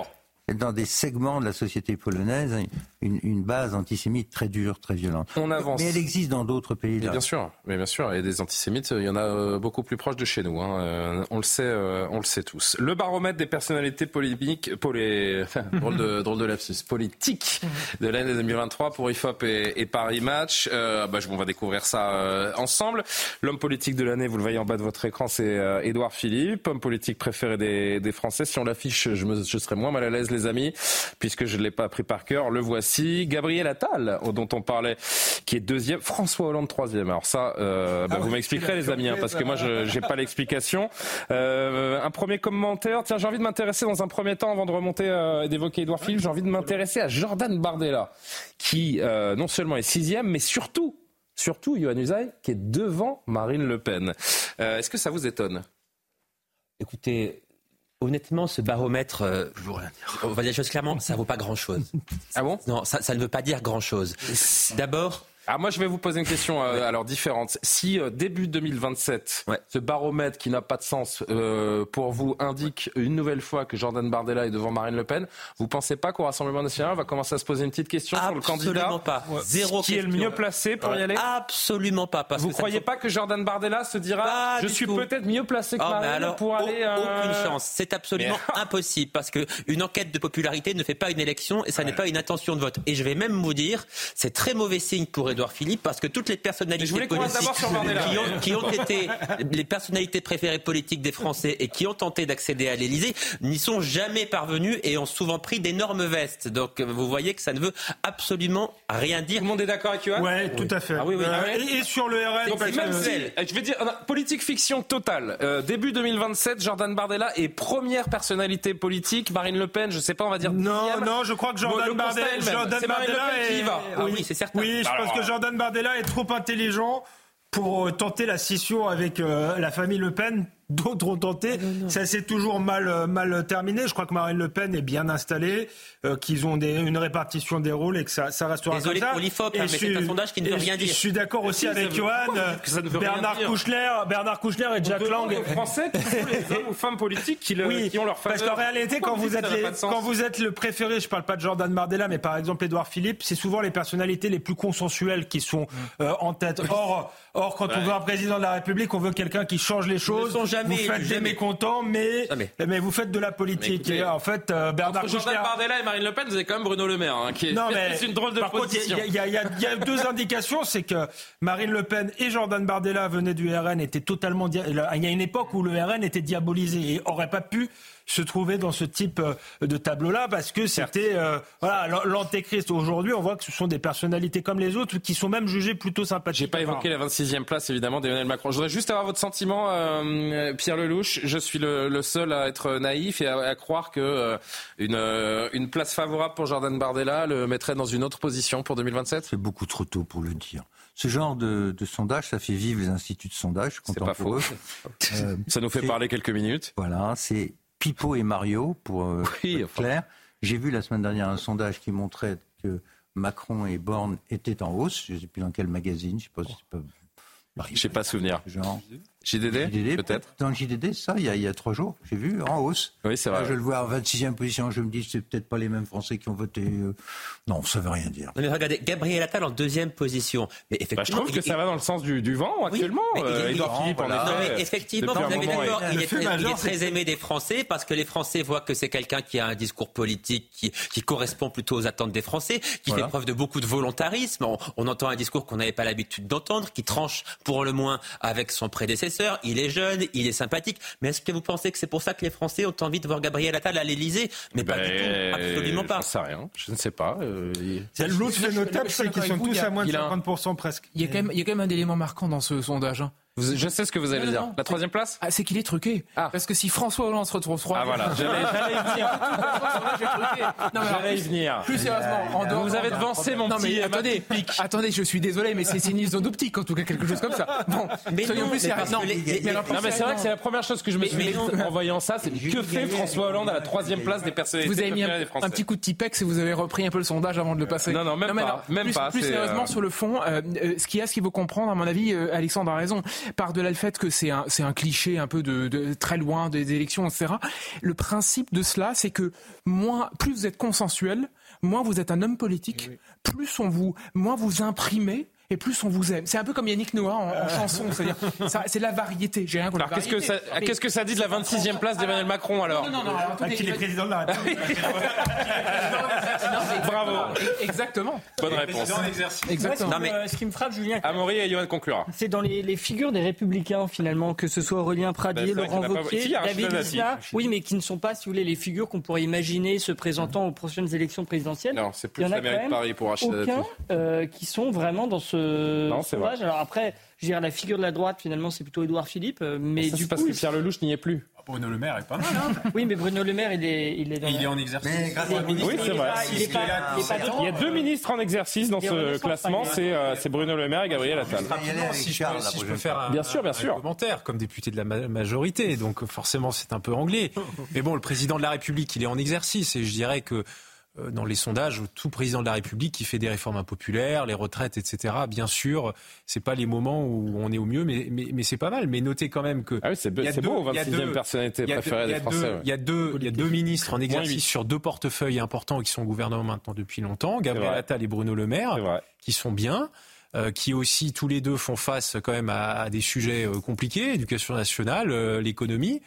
dans des segments de la société polonaise une, une base antisémite très dure, très violente. On avance. Mais elle existe dans d'autres pays. Là. bien sûr, mais bien sûr, et des antisémites, il y en a euh, beaucoup plus proches de chez nous. hein. Euh, on le sait, euh, on le sait tous. Le baromètre des personnalités polémiques, polé... drôle de drôle de lapsus, politique de l'année 2023 pour Ifop et, et Paris Match. Euh, bah, on va découvrir ça euh, ensemble. L'homme politique de l'année, vous le voyez en bas de votre écran, c'est euh, Édouard Philippe, homme politique préféré des, des Français. Si on l'affiche, je, me, je serai moins mal à l'aise, les amis, puisque je ne l'ai pas appris par cœur. Le voici, Gabriel Attal, dont on parlait, qui est deuxième, François Hollande troisième. Alors ça, euh, bah, Ah vous m'expliquerez, les amis, hein, parce que moi, je n'ai pas l'explication. Euh, un premier commentaire. Tiens, j'ai envie de m'intéresser dans un premier temps, avant de remonter euh, et d'évoquer Édouard Philippe, j'ai envie de m'intéresser à Jordan Bardella, qui euh, non seulement est sixième, mais surtout, surtout, Yohann Usaï, qui est devant Marine Le Pen. Euh, Est-ce que ça vous étonne? Écoutez, honnêtement, ce baromètre, euh, on va dire les choses clairement, ça vaut pas grand-chose. Ah bon? Non, ça, ça ne veut pas dire grand-chose. D'abord, Ah, moi, je vais vous poser une question euh, alors différente. Si euh, début 2027, ce baromètre qui n'a pas de sens euh, pour vous indique une nouvelle fois que Jordan Bardella est devant Marine Le Pen, vous pensez pas qu'au Rassemblement national, on va commencer à se poser une petite question sur le candidat? absolument pas. Zéro qui est le mieux placé pour y aller? Absolument pas. Parce Vous ça croyez ne- pas que Jordan Bardella se dira Pas je suis peut-être mieux placé que mais Marine alors, pour aller aucune chance. C'est absolument impossible parce que une enquête de popularité ne fait pas une élection et ça n'est pas une intention de vote. Et je vais même vous dire, c'est très mauvais signe pour Édouard Philippe parce que toutes les je personnalités politiques Bardella. qui ont, qui ont été les personnalités préférées politiques des Français et qui ont tenté d'accéder à l'Élysée n'y sont jamais parvenus et ont souvent pris d'énormes vestes. Donc vous voyez que ça ne veut absolument rien dire. Tout le monde est d'accord avec Yohann Ouais, tout à fait. Ah oui, oui. Euh, Ah et, et sur le RN, Donc, même euh, je vais dire, euh, politique fiction totale. Euh, début 2027, Jordan Bardella est première personnalité politique. Marine Le Pen, je sais pas, on va dire. Non, dixième. non, je crois que Bon, Jordan Bardella, est. Jordan Marine Le Pen qui y est- va. Ah oui, c'est certain. Oui, je Alors, pense que Jordan Bardella est trop intelligent pour euh, tenter la scission avec euh, la famille Le Pen. D'autres ont tenté. Ça s'est toujours mal, euh, mal terminé. Je crois que Marine Le Pen est bien installée, euh, qu'ils ont des, une répartition des rôles et que ça, ça restera Désolé comme ça. pour l'IFOP, hein, mais je c'est suis- un sondage qui ne veut rien dire. Je suis d'accord aussi Si, avec Johan, Bernard Kouchner, Bernard Kouchner et Jack Lang. aux Français qui sont les hommes ou femmes politiques qui, le- Oui, qui ont leur parce faveur. qu'en réalité, quand vous, êtes les- quand vous êtes le préféré, je parle pas de Jordan Bardella, mais par exemple Édouard Philippe, c'est souvent les personnalités les plus consensuelles qui sont euh, en tête. Or, or quand on veut un président de la République, on veut quelqu'un qui change les choses. sont jamais vous faites élus, des jamais. mécontents, mais, Jamais. mais vous faites de la politique. écoutez, et en fait, euh, Bernard Entre Jordan Kouchner- Bardella et Marine Le Pen, vous avez quand même Bruno Le Maire, hein, qui est non, mais c'est une drôle de par il position. y, il y a- y y deux indications, c'est que Marine Le Pen et Jordan Bardella venaient du RN, étaient totalement. Il y a une époque où le RN était diabolisé et aurait pas pu se trouver dans ce type euh, de tableau-là parce que c'était euh, voilà l'antéchrist. Aujourd'hui, on voit que ce sont des personnalités comme les autres qui sont même jugées plutôt sympathiques. J'ai pas évoqué la 26e place évidemment d'Emmanuel Macron. Je voudrais juste avoir votre sentiment, euh, Pierre Lelouch, je suis le, seul à être naïf et à, croire que euh, une, euh, une place favorable pour Jordan Bardella le mettrait dans une autre position pour 2027 C'est beaucoup trop tôt pour le dire. Ce genre de, sondage, ça fait vivre les instituts de sondage. C'est pas faux. ça nous fait parler quelques minutes. Voilà, c'est Pipo et Mario pour oui, Claire. J'ai vu la semaine dernière un sondage qui montrait que Macron et Borne étaient en hausse. Je ne sais plus dans quel magazine, je ne sais pas si c'est pas je sais pas souvenir. Genre. JDD, peut-être Dans le JDD, ça, il y, a, il y a trois jours, j'ai vu, en hausse. Oui, c'est vrai. je le vois en 26e position, je me dis, c'est peut-être pas les mêmes Français qui ont voté. Euh, non, ça veut rien dire. mais regardez, Gabriel Attal en deuxième position. Mais effectivement, bah, je trouve que ça va dans le sens du, du vent actuellement. Euh, Edouard Philippe, en effet. Non, mais effectivement, vous avez d'accord, il, est très, il est très aimé des Français parce que les Français voient que c'est quelqu'un qui a un discours politique qui, qui correspond plutôt aux attentes des Français, qui fait preuve de beaucoup de volontarisme. On, on entend un discours qu'on n'avait pas l'habitude d'entendre, qui tranche pour le moins avec son prédécesseur. Il est jeune il est sympathique. Mais est-ce que vous pensez que c'est pour ça que les Français ont envie de voir Gabriel Attal à l'Elysée Mais pas du tout, ben, absolument pas. Je ne sais rien, je ne sais pas. Euh, L'autre fait notable, c'est qu'ils sont tous à moins de 50% presque. Il y, a quand même, il y a quand même un élément marquant dans ce sondage. Hein je sais ce que vous allez dire. La troisième place ah, C'est qu'il est truqué. Ah. Parce que si François Hollande se retrouve trois. Ah voilà, j'allais y venir. J'allais y venir. Plus sérieusement, en dehors. Vous avez devancé mon non, petit. Mais attendez, attendez, je suis désolé, mais c'est une zone optique en tout cas, quelque chose comme ça. Bon, mais soyons plus sérieux. Non, mais, c'est vrai que c'est la première chose que je me suis dit en voyant ça, c'est que fait François Hollande à la troisième place des personnalités Vous avez mis un petit coup de Tipex et vous avez repris un peu le sondage avant de le passer. Non, non, même pas. Même pas. Plus sérieusement, sur le fond, ce qu'il y a, ce qu'il faut comprendre, à mon avis, Alexandre a raison, par de le fait que c'est un, c'est un cliché un peu de, très loin des élections, etc. Le principe de cela, c'est que moins, plus vous êtes consensuel, moins vous êtes un homme politique, plus on vous, moins vous imprimez et plus on vous aime. C'est un peu comme Yannick Noah en, chanson, c'est-à-dire c'est la variété. J'ai rien alors qu'est-ce que ça, qu'est-ce que ça dit de la 26e place d'Emmanuel Macron alors Non, non, non. alors, attendez, est président de la République. Bravo. Exactement. Bonne réponse. Exactement. Non, mais ce qui me frappe, Julien. Amaury et Johan conclura. C'est dans les, les, figures des Républicains finalement, que ce soit Aurélien Pradier, ben, Laurent Wauquiez, David Issa, oui, mais qui ne sont pas, si vous voulez, les figures qu'on pourrait imaginer se présentant aux prochaines élections présidentielles. Non, c'est plus la mairie de Paris pour Rachida aucun euh, qui sont vraiment dans ce non, c'est vrai. Alors après, je dirais la figure de la droite, finalement, c'est plutôt Édouard Philippe. Euh, mais ça, du coup, parce que Pierre Lelouch n'y est plus. Ah, Bruno Le Maire est pas mal. Hein oui, mais Bruno Le Maire, il est, il est, dans il est en exercice. Mais grâce à oui, c'est vrai. Il, y a deux ministres en exercice dans ce classement. Euh, c'est Bruno Le Maire et Gabriel Attal. Si je, peux, faire un, bien sûr, bien sûr. commentaire comme député de la majorité, donc forcément c'est un peu anglais. Mais bon, le président de la République, il est en exercice et je dirais que euh, dans les sondages, tout président de la République qui fait des réformes impopulaires, les retraites, etc. Bien sûr, c'est pas les moments où on est au mieux, mais, mais, mais c'est pas mal. Mais notez quand même que ah oui, c'est beau, 26e personnalité préférée des Français. Il y a deux, il y a deux ministres en exercice sur deux portefeuilles importants qui sont au gouvernement maintenant depuis longtemps, Gabriel Attal et Bruno Le Maire, qui sont bien. Euh, qui aussi tous les deux font face quand même à, à des sujets euh, compliqués, éducation nationale, l'économie.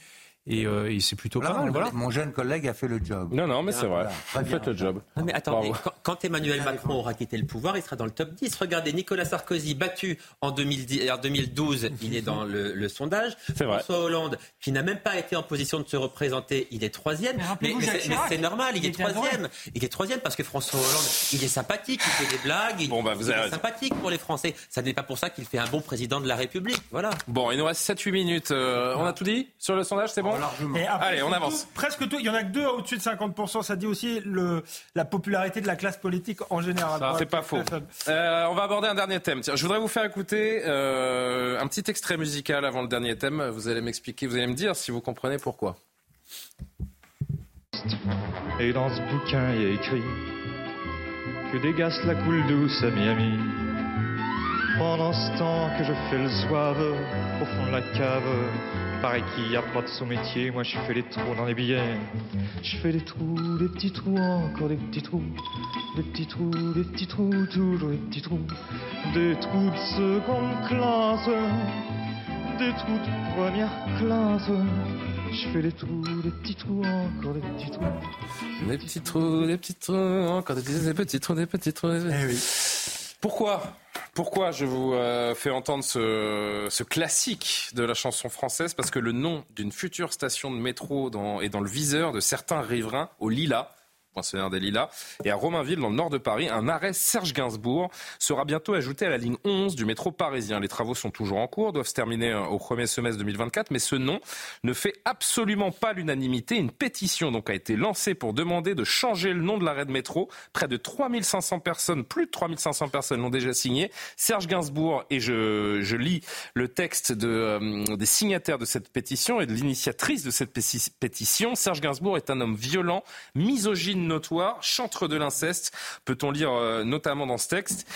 Euh, et, c'est plutôt pas mal. Mon jeune collègue a fait le job. Non, non, mais c'est vrai. Vous faites le job. Non, mais attendez, quand, Emmanuel Macron aura quitté le pouvoir, il sera dans le top 10. Regardez, Nicolas Sarkozy battu en, 2010, en 2012, il est dans le, sondage. François Hollande, qui n'a même pas été en position de se représenter, il est troisième. Mais, c'est normal, il, est troisième. Il est troisième parce que François Hollande, il est sympathique, il fait des blagues, il, bon, bah, vous est sympathique pour les Français. Ça n'est pas pour ça qu'il fait un bon président de la République. Voilà. Bon, il nous reste 7-8 minutes. Euh, on a tout dit sur le sondage, c'est bon? Allez, on avance. presque tout. Il y en a que deux au-dessus de 50%. Ça dit aussi le, la popularité de la classe politique en général. C'est pas faux. Euh, on va aborder un dernier thème. Tiens, je voudrais vous faire écouter euh, un petit extrait musical avant le dernier thème. Vous allez m'expliquer, vous allez me dire si vous comprenez pourquoi. Et dans ce bouquin, il y a écrit que gaz la coule douce à Miami. Pendant ce temps que je fais le zouave au fond de la cave, Pareil qu'il n'y a pas de son métier, moi je fais les trous dans les billets. Je fais des trous, des petits trous, encore des petits trous. Des petits trous, des petits trous, toujours des petits trous. Des trous de seconde classe, des trous de première classe. Je fais des trous, des petits trous, encore des petits trous. Des petits trous, des petits trous, encore des petits trous, des petits trous. Eh oui. Pourquoi? Pourquoi je vous euh, fais entendre ce, classique de la chanson française? Parce que le nom d'une future station de métro est dans le viseur de certains riverains au Lila. Des Lilas. Et à Romainville, dans le nord de Paris, un arrêt Serge Gainsbourg sera bientôt ajouté à la ligne 11 du métro parisien. Les travaux sont toujours en cours, doivent se terminer euh, au premier semestre 2024, mais ce nom ne fait absolument pas l'unanimité. Une pétition donc a été lancée pour demander de changer le nom de l'arrêt de métro. Près de 3500 personnes, plus de 3500 personnes l'ont déjà signé. Serge Gainsbourg, et je, lis le texte euh, des signataires de cette pétition et de l'initiatrice de cette pétition. Serge Gainsbourg est un homme violent, misogyne notoire, chantre de l'inceste, peut-on lire euh, notamment dans ce texte.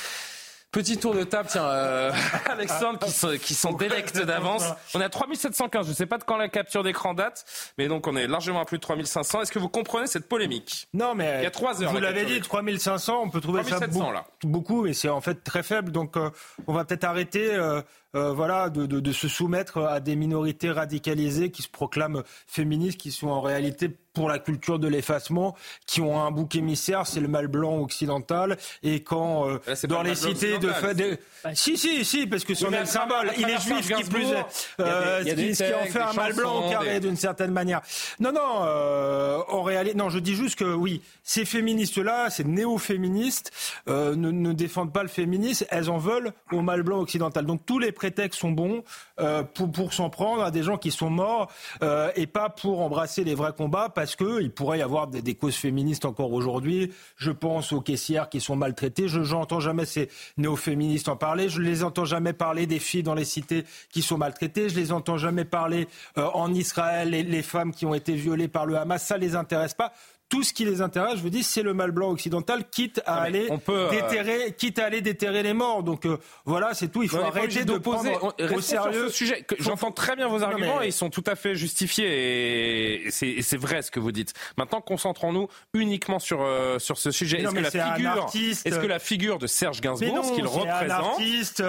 Petit tour de table, tiens, euh, Alexandre, qui, sont, qui sont délectes d'avance. On est à 3715, je ne sais pas de quand la capture d'écran date, mais donc on est largement à plus de 3500. Est-ce que vous comprenez cette polémique? Non, mais il y a trois heures. Vous l'avez dit, 3500, on peut trouver ça beaucoup, là. beaucoup, mais c'est en fait très faible. Donc euh, on va peut-être arrêter. Euh, euh, voilà, de, de, de, se soumettre à des minorités radicalisées qui se proclament féministes, qui sont en réalité pour la culture de l'effacement, qui ont un bouc émissaire, c'est le mal blanc occidental. Et quand euh, dans les cités de, de... Bah, si si si, parce que c'en est le symbole. Il est juif qui plus est, euh, ce, qui, en fait un mal blanc au carré d'une certaine manière. Non non, euh, en réalité, non, je dis juste que oui, ces féministes-là, ces néo-féministes, euh, ne, ne défendent pas le féminisme, elles en veulent au mal blanc occidental. Donc tous les prétextes sont bons euh, pour, s'en prendre à des gens qui sont morts euh, et pas pour embrasser les vrais combats parce qu'il pourrait y avoir des, causes féministes encore aujourd'hui. Je pense aux caissières qui sont maltraitées. Je n'entends jamais ces néo-féministes en parler. Je les entends jamais parler des filles dans les cités qui sont maltraitées. Je les entends jamais parler euh, en Israël les, les femmes qui ont été violées par le Hamas. Ça les intéresse pas tout ce qui les intéresse, je vous dis, c'est le mal blanc occidental, quitte à, aller, peut, déterrer, quitte à aller déterrer les morts. Donc euh, voilà, c'est tout. Il faut non, arrêter de poser prendre au sérieux ce sujet. J'entends très bien vos arguments mais... et ils sont tout à fait justifiés et c'est vrai ce que vous dites. Maintenant, concentrons-nous uniquement sur euh, sur ce sujet. Est-ce que la figure, est-ce que la figure de Serge Gainsbourg, ce qu'il représente, artiste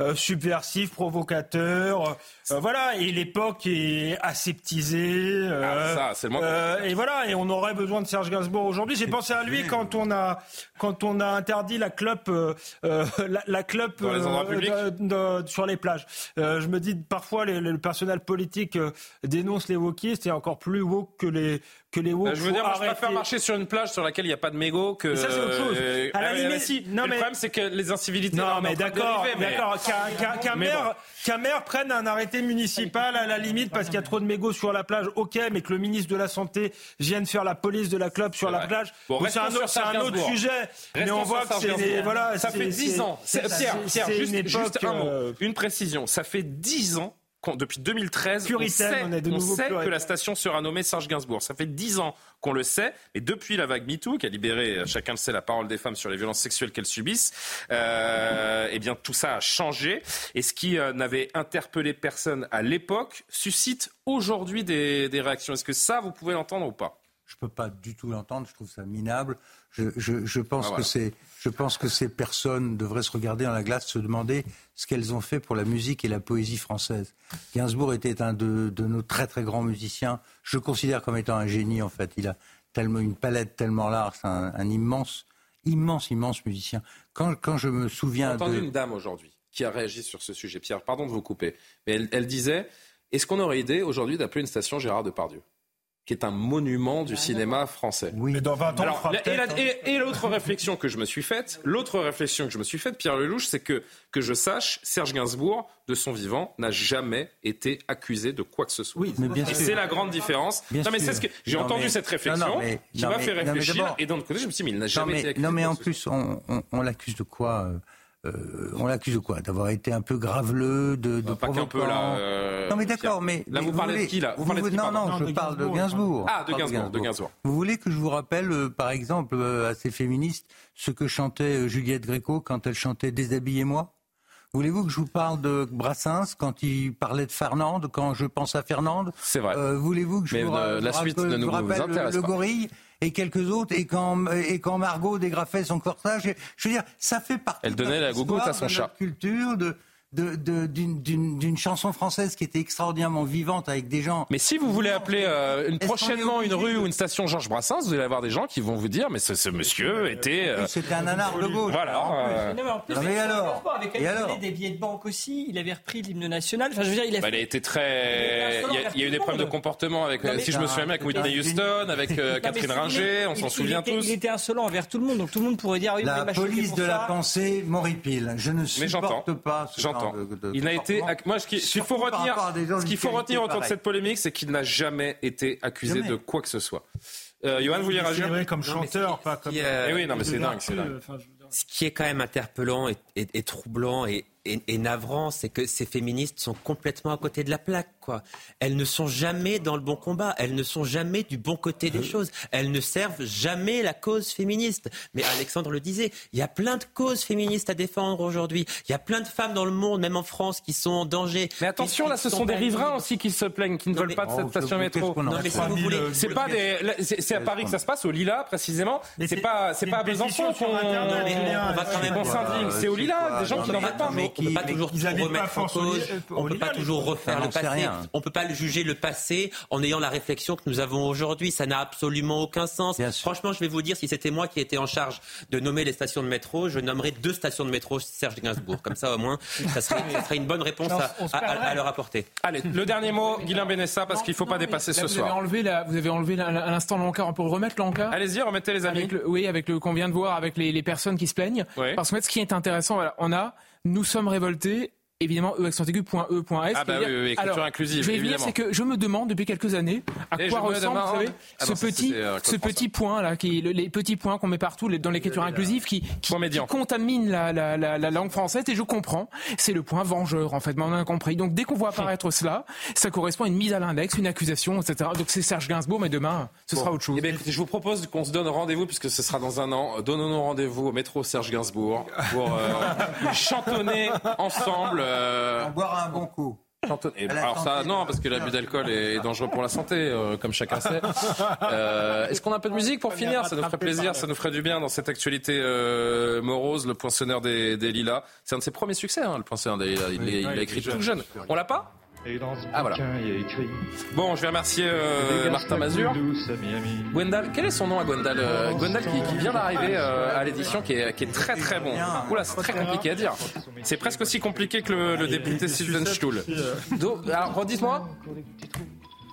euh, subversif, provocateur, euh, voilà. Et l'époque est aseptisée. Ah, ça, le moins. et voilà. Et on aurait besoin de Serge Gainsbourg aujourd'hui. J'ai pensé à lui quand on a quand on a interdit la clope euh, la, la clope Dans les euh, de, de, sur les plages. Euh, je me dis parfois les, le personnel politique dénonce les wokistes et encore plus woke que les que les woke. je veux dire, moi, je préfère marcher sur une plage sur laquelle il n'y a pas de mégots que. Mais ça c'est autre chose. Euh, à la ah, limite, si. non mais, le problème c'est que les incivilités. Non mais d'accord, mais... d'accord. Qu'un qu maire, bon. qu'un maire prenne un arrêté municipal à la limite parce qu'il y a trop de mégots sur la plage, ok, mais que le ministre de la santé vienne faire la police de la clope sur la plage, bon, c'est un, autre, un autre sujet. Mais on voit que c'est voilà. Ça fait 10 ans. Pierre, juste, une, époque, juste un mot, une précision. Ça fait 10 ans depuis 2013, Puritaine, on sait, on on sait puritaine. que la station sera nommée Serge Gainsbourg. Ça fait 10 ans qu'on le sait, et depuis la vague MeToo, qui a libéré, chacun le sait, la parole des femmes sur les violences sexuelles qu'elles subissent, euh, eh bien tout ça a changé. Et ce qui euh, n'avait interpellé personne à l'époque suscite aujourd'hui des, des réactions. Est-ce que ça, vous pouvez l'entendre ou pas? Je ne peux pas du tout l'entendre, je trouve ça minable. Je, je, je pense, Ah, voilà. que c'est, je pense que ces personnes devraient se regarder dans la glace, se demander ce qu'elles ont fait pour la musique et la poésie française. Gainsbourg était un de, de nos très très grands musiciens. Je le considère comme étant un génie en fait. Il a tellement une palette tellement large, c'est un, un immense, immense, immense musicien. Quand, quand je me J'ai souviens entendu de... une dame aujourd'hui qui a réagi sur ce sujet. Pierre, pardon de vous couper, mais elle, elle disait est-ce qu'on aurait idée aujourd'hui d'appeler une station Gérard Depardieu? Qui est un monument du cinéma français. Oui. Mais dans 20 ans, Alors, on fera la- et, peut-être, la- hein. et- et l'autre réflexion que je me suis faite, l'autre réflexion que je me suis faite, Pierre Lelouch, c'est que, que je sache, Serge Gainsbourg, de son vivant, n'a jamais été accusé de quoi que ce soit. Oui, mais bien et sûr. c'est la grande différence. Bien non, mais c'est ce que j'ai Non, entendu mais- cette réflexion non, non, mais- qui non, m'a mais- fait réfléchir. et d'un autre côté, je me suis dit, mais il n'a Non jamais mais, été accusé. non, mais en plus, on, on, on l'accuse de quoi euh, euh, On l'accuse de quoi D'avoir été un peu graveleux, de, de Bah, pas qu'un peu, là, euh, non mais d'accord, mais Là, mais vous parlez de qui, là Vous parlez de qui, non, non, Non, je de parle de Gainsbourg. Ah, de Gainsbourg, de Gainsbourg. Vous voulez que je vous rappelle, euh, par exemple, euh, à ces féministes, ce que chantait euh, Juliette Gréco quand elle chantait Déshabillez-moi? Voulez-vous que je vous parle de Brassens quand il parlait de Fernande, quand je pense à Fernande? C'est vrai. Euh, Voulez-vous que je Mais, vous, ra- euh, la vous suite rappelle- ne nous vous rappelle le- intéresse le, pas. Et quelques autres, et quand, et quand Margot dégrafait son corsage, je veux dire, ça fait partie Elle de donnait notre la gougoute histoire, à son de chat. culture, de, de- de- d'une chanson française qui était extraordinairement vivante avec des gens. Mais si vous voulez appeler euh, une, prochainement une rue de- ou une station Georges Brassens, vous allez avoir des gens qui vont vous dire mais ce, ce monsieur était. euh, C'était un nanar de gauche. Voilà. euh, Non, mais en plus, Non, mais il alors avec Et il alors donnait des billets de banque aussi. Il avait repris l'hymne national. Enfin, je veux dire, il a bah, il a été très. Il y a, il y a eu des problèmes de comportement avec, Non, mais- si je me souviens bien, avec Whitney Houston, avec euh, Catherine Ringer, on s'en souvient tous. Il était insolent envers tout le monde, donc tout le monde pourrait dire ah La police de la pensée m'horripile. Je ne supporte pas J'entends. Genre de, de Il n'a été. Moi, ce qui- ce qu'il faut retenir, ce qu'il faut retenir autour de cette polémique, c'est qu'il n'a jamais été accusé Jamais. de quoi que ce soit. Euh, Johan, vous voulez réagir comme chanteur, pas comme. euh, Eh oui, non, mais c'est dingue, c'est dingue. dire. Ce qui est quand même interpellant et, et- et troublant et, et- et navrant, c'est que ces féministes sont complètement à côté de la plaque. Quoi. Elles ne sont jamais dans le bon combat. Elles ne sont jamais du bon côté des choses. Elles ne servent jamais la cause féministe. Mais Alexandre le disait, il y a plein de causes féministes à défendre aujourd'hui. Il y a plein de femmes dans le monde, même en France, qui sont en danger. Mais attention, là, ce sont des riverains libres. aussi qui se plaignent, qui ne Non, veulent mais- pas de cette Oh, station qu'est-ce métro. qu'on en Non, mais si fait vous voulez, C'est pas des, c'est à Paris que ça se passe, au Lila précisément. Mais C'est pas, c'est pas à Besançon qu'on s'indigne. C'est au Lila, des gens qui n'en veulent pas. mais on peut pas toujours remettre en cause. On peut pas toujours refaire le passé. On peut pas juger le passé en ayant la réflexion que nous avons aujourd'hui. Ça n'a absolument aucun sens. Bien sûr. Franchement, je vais vous dire, si c'était moi qui étais en charge de nommer les stations de métro, je nommerais deux stations de métro Serge Gainsbourg. Comme ça, au moins, ça serait, ça serait une bonne réponse à, à- à- perdrait. à leur apporter. Allez, le dernier mot, Guilain Benessa, parce qu'il ne faut Non, pas dépasser là, ce vous Avez soir. enlevé la, vous avez enlevé à l'instant l'encart. On peut le remettre l'encart Allez-y, remettez les amis. avec le, oui, avec le qu'on vient de voir, avec les, les personnes qui se plaignent. Ouais. Parce que ce qui est intéressant, voilà, on a nous sommes révoltés. Évidemment, e accent E. Ah bah oui, oui, écriture Alors, inclusive, Je vais venir, évidemment. c'est que je me demande depuis quelques années à Et quoi ressemble, vous demande- savez, Ah ce non, petit, euh, ce point là, qui, le- les petits points qu'on met partout les- dans l'écriture inclusive, qui, qui, qui contamine la, la, la, la langue française. Et je comprends, c'est le point vengeur en fait. Mais on a compris. Donc dès qu'on voit apparaître cela, ça correspond à une mise à l'index, une accusation, etc. Donc c'est Serge Gainsbourg, mais demain, ce sera autre chose. Eh bien, écoutez, je vous propose qu'on se donne rendez-vous, puisque ce sera dans un an. Donnons-nous rendez-vous au métro Serge Gainsbourg pour euh, chantonner ensemble. Euh, On boira un bon coup. À la Alors ça, non, là. parce que l'abus d'alcool est dangereux pour la santé, euh, comme chacun sait. Euh, Est-ce qu'on a un peu de musique pour finir Ça nous ferait plaisir, ça nous ferait du bien dans cette actualité euh, morose, le poinçonneur des, des lilas. C'est un de ses premiers succès, hein, le poinçonneur des lilas. Il, est- il a écrit tout jeune. On l'a pas Et dans ce Ah, voilà. bouquin, il y a écrit Bon, je vais remercier euh, Martin Mazur. Gwendal, quel est son nom à Gwendal euh, Gwendal qui, qui vient d'arriver euh, à l'édition, qui est, qui est très très bon. Oula, c'est très compliqué à dire. C'est presque aussi compliqué que le, le député Sylvain Stuhl. Alors, redites-moi.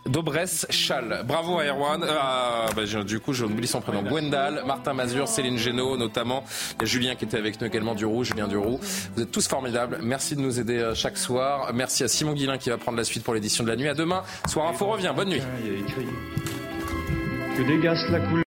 Dobresse Chal. Bravo à Erwan. Euh, ah, bah, du coup, j'oublie son prénom. Gwendal, Martin Mazur, Céline Génaud notamment. Julien qui était avec nous également, Duroux, Julien Duroux. Vous êtes tous formidables. Merci de nous aider euh, chaque soir. Merci à Simon Guillain qui va prendre la suite pour l'édition de la nuit. À demain. Soir Info revient. Bonne nuit. Que dégasse la coule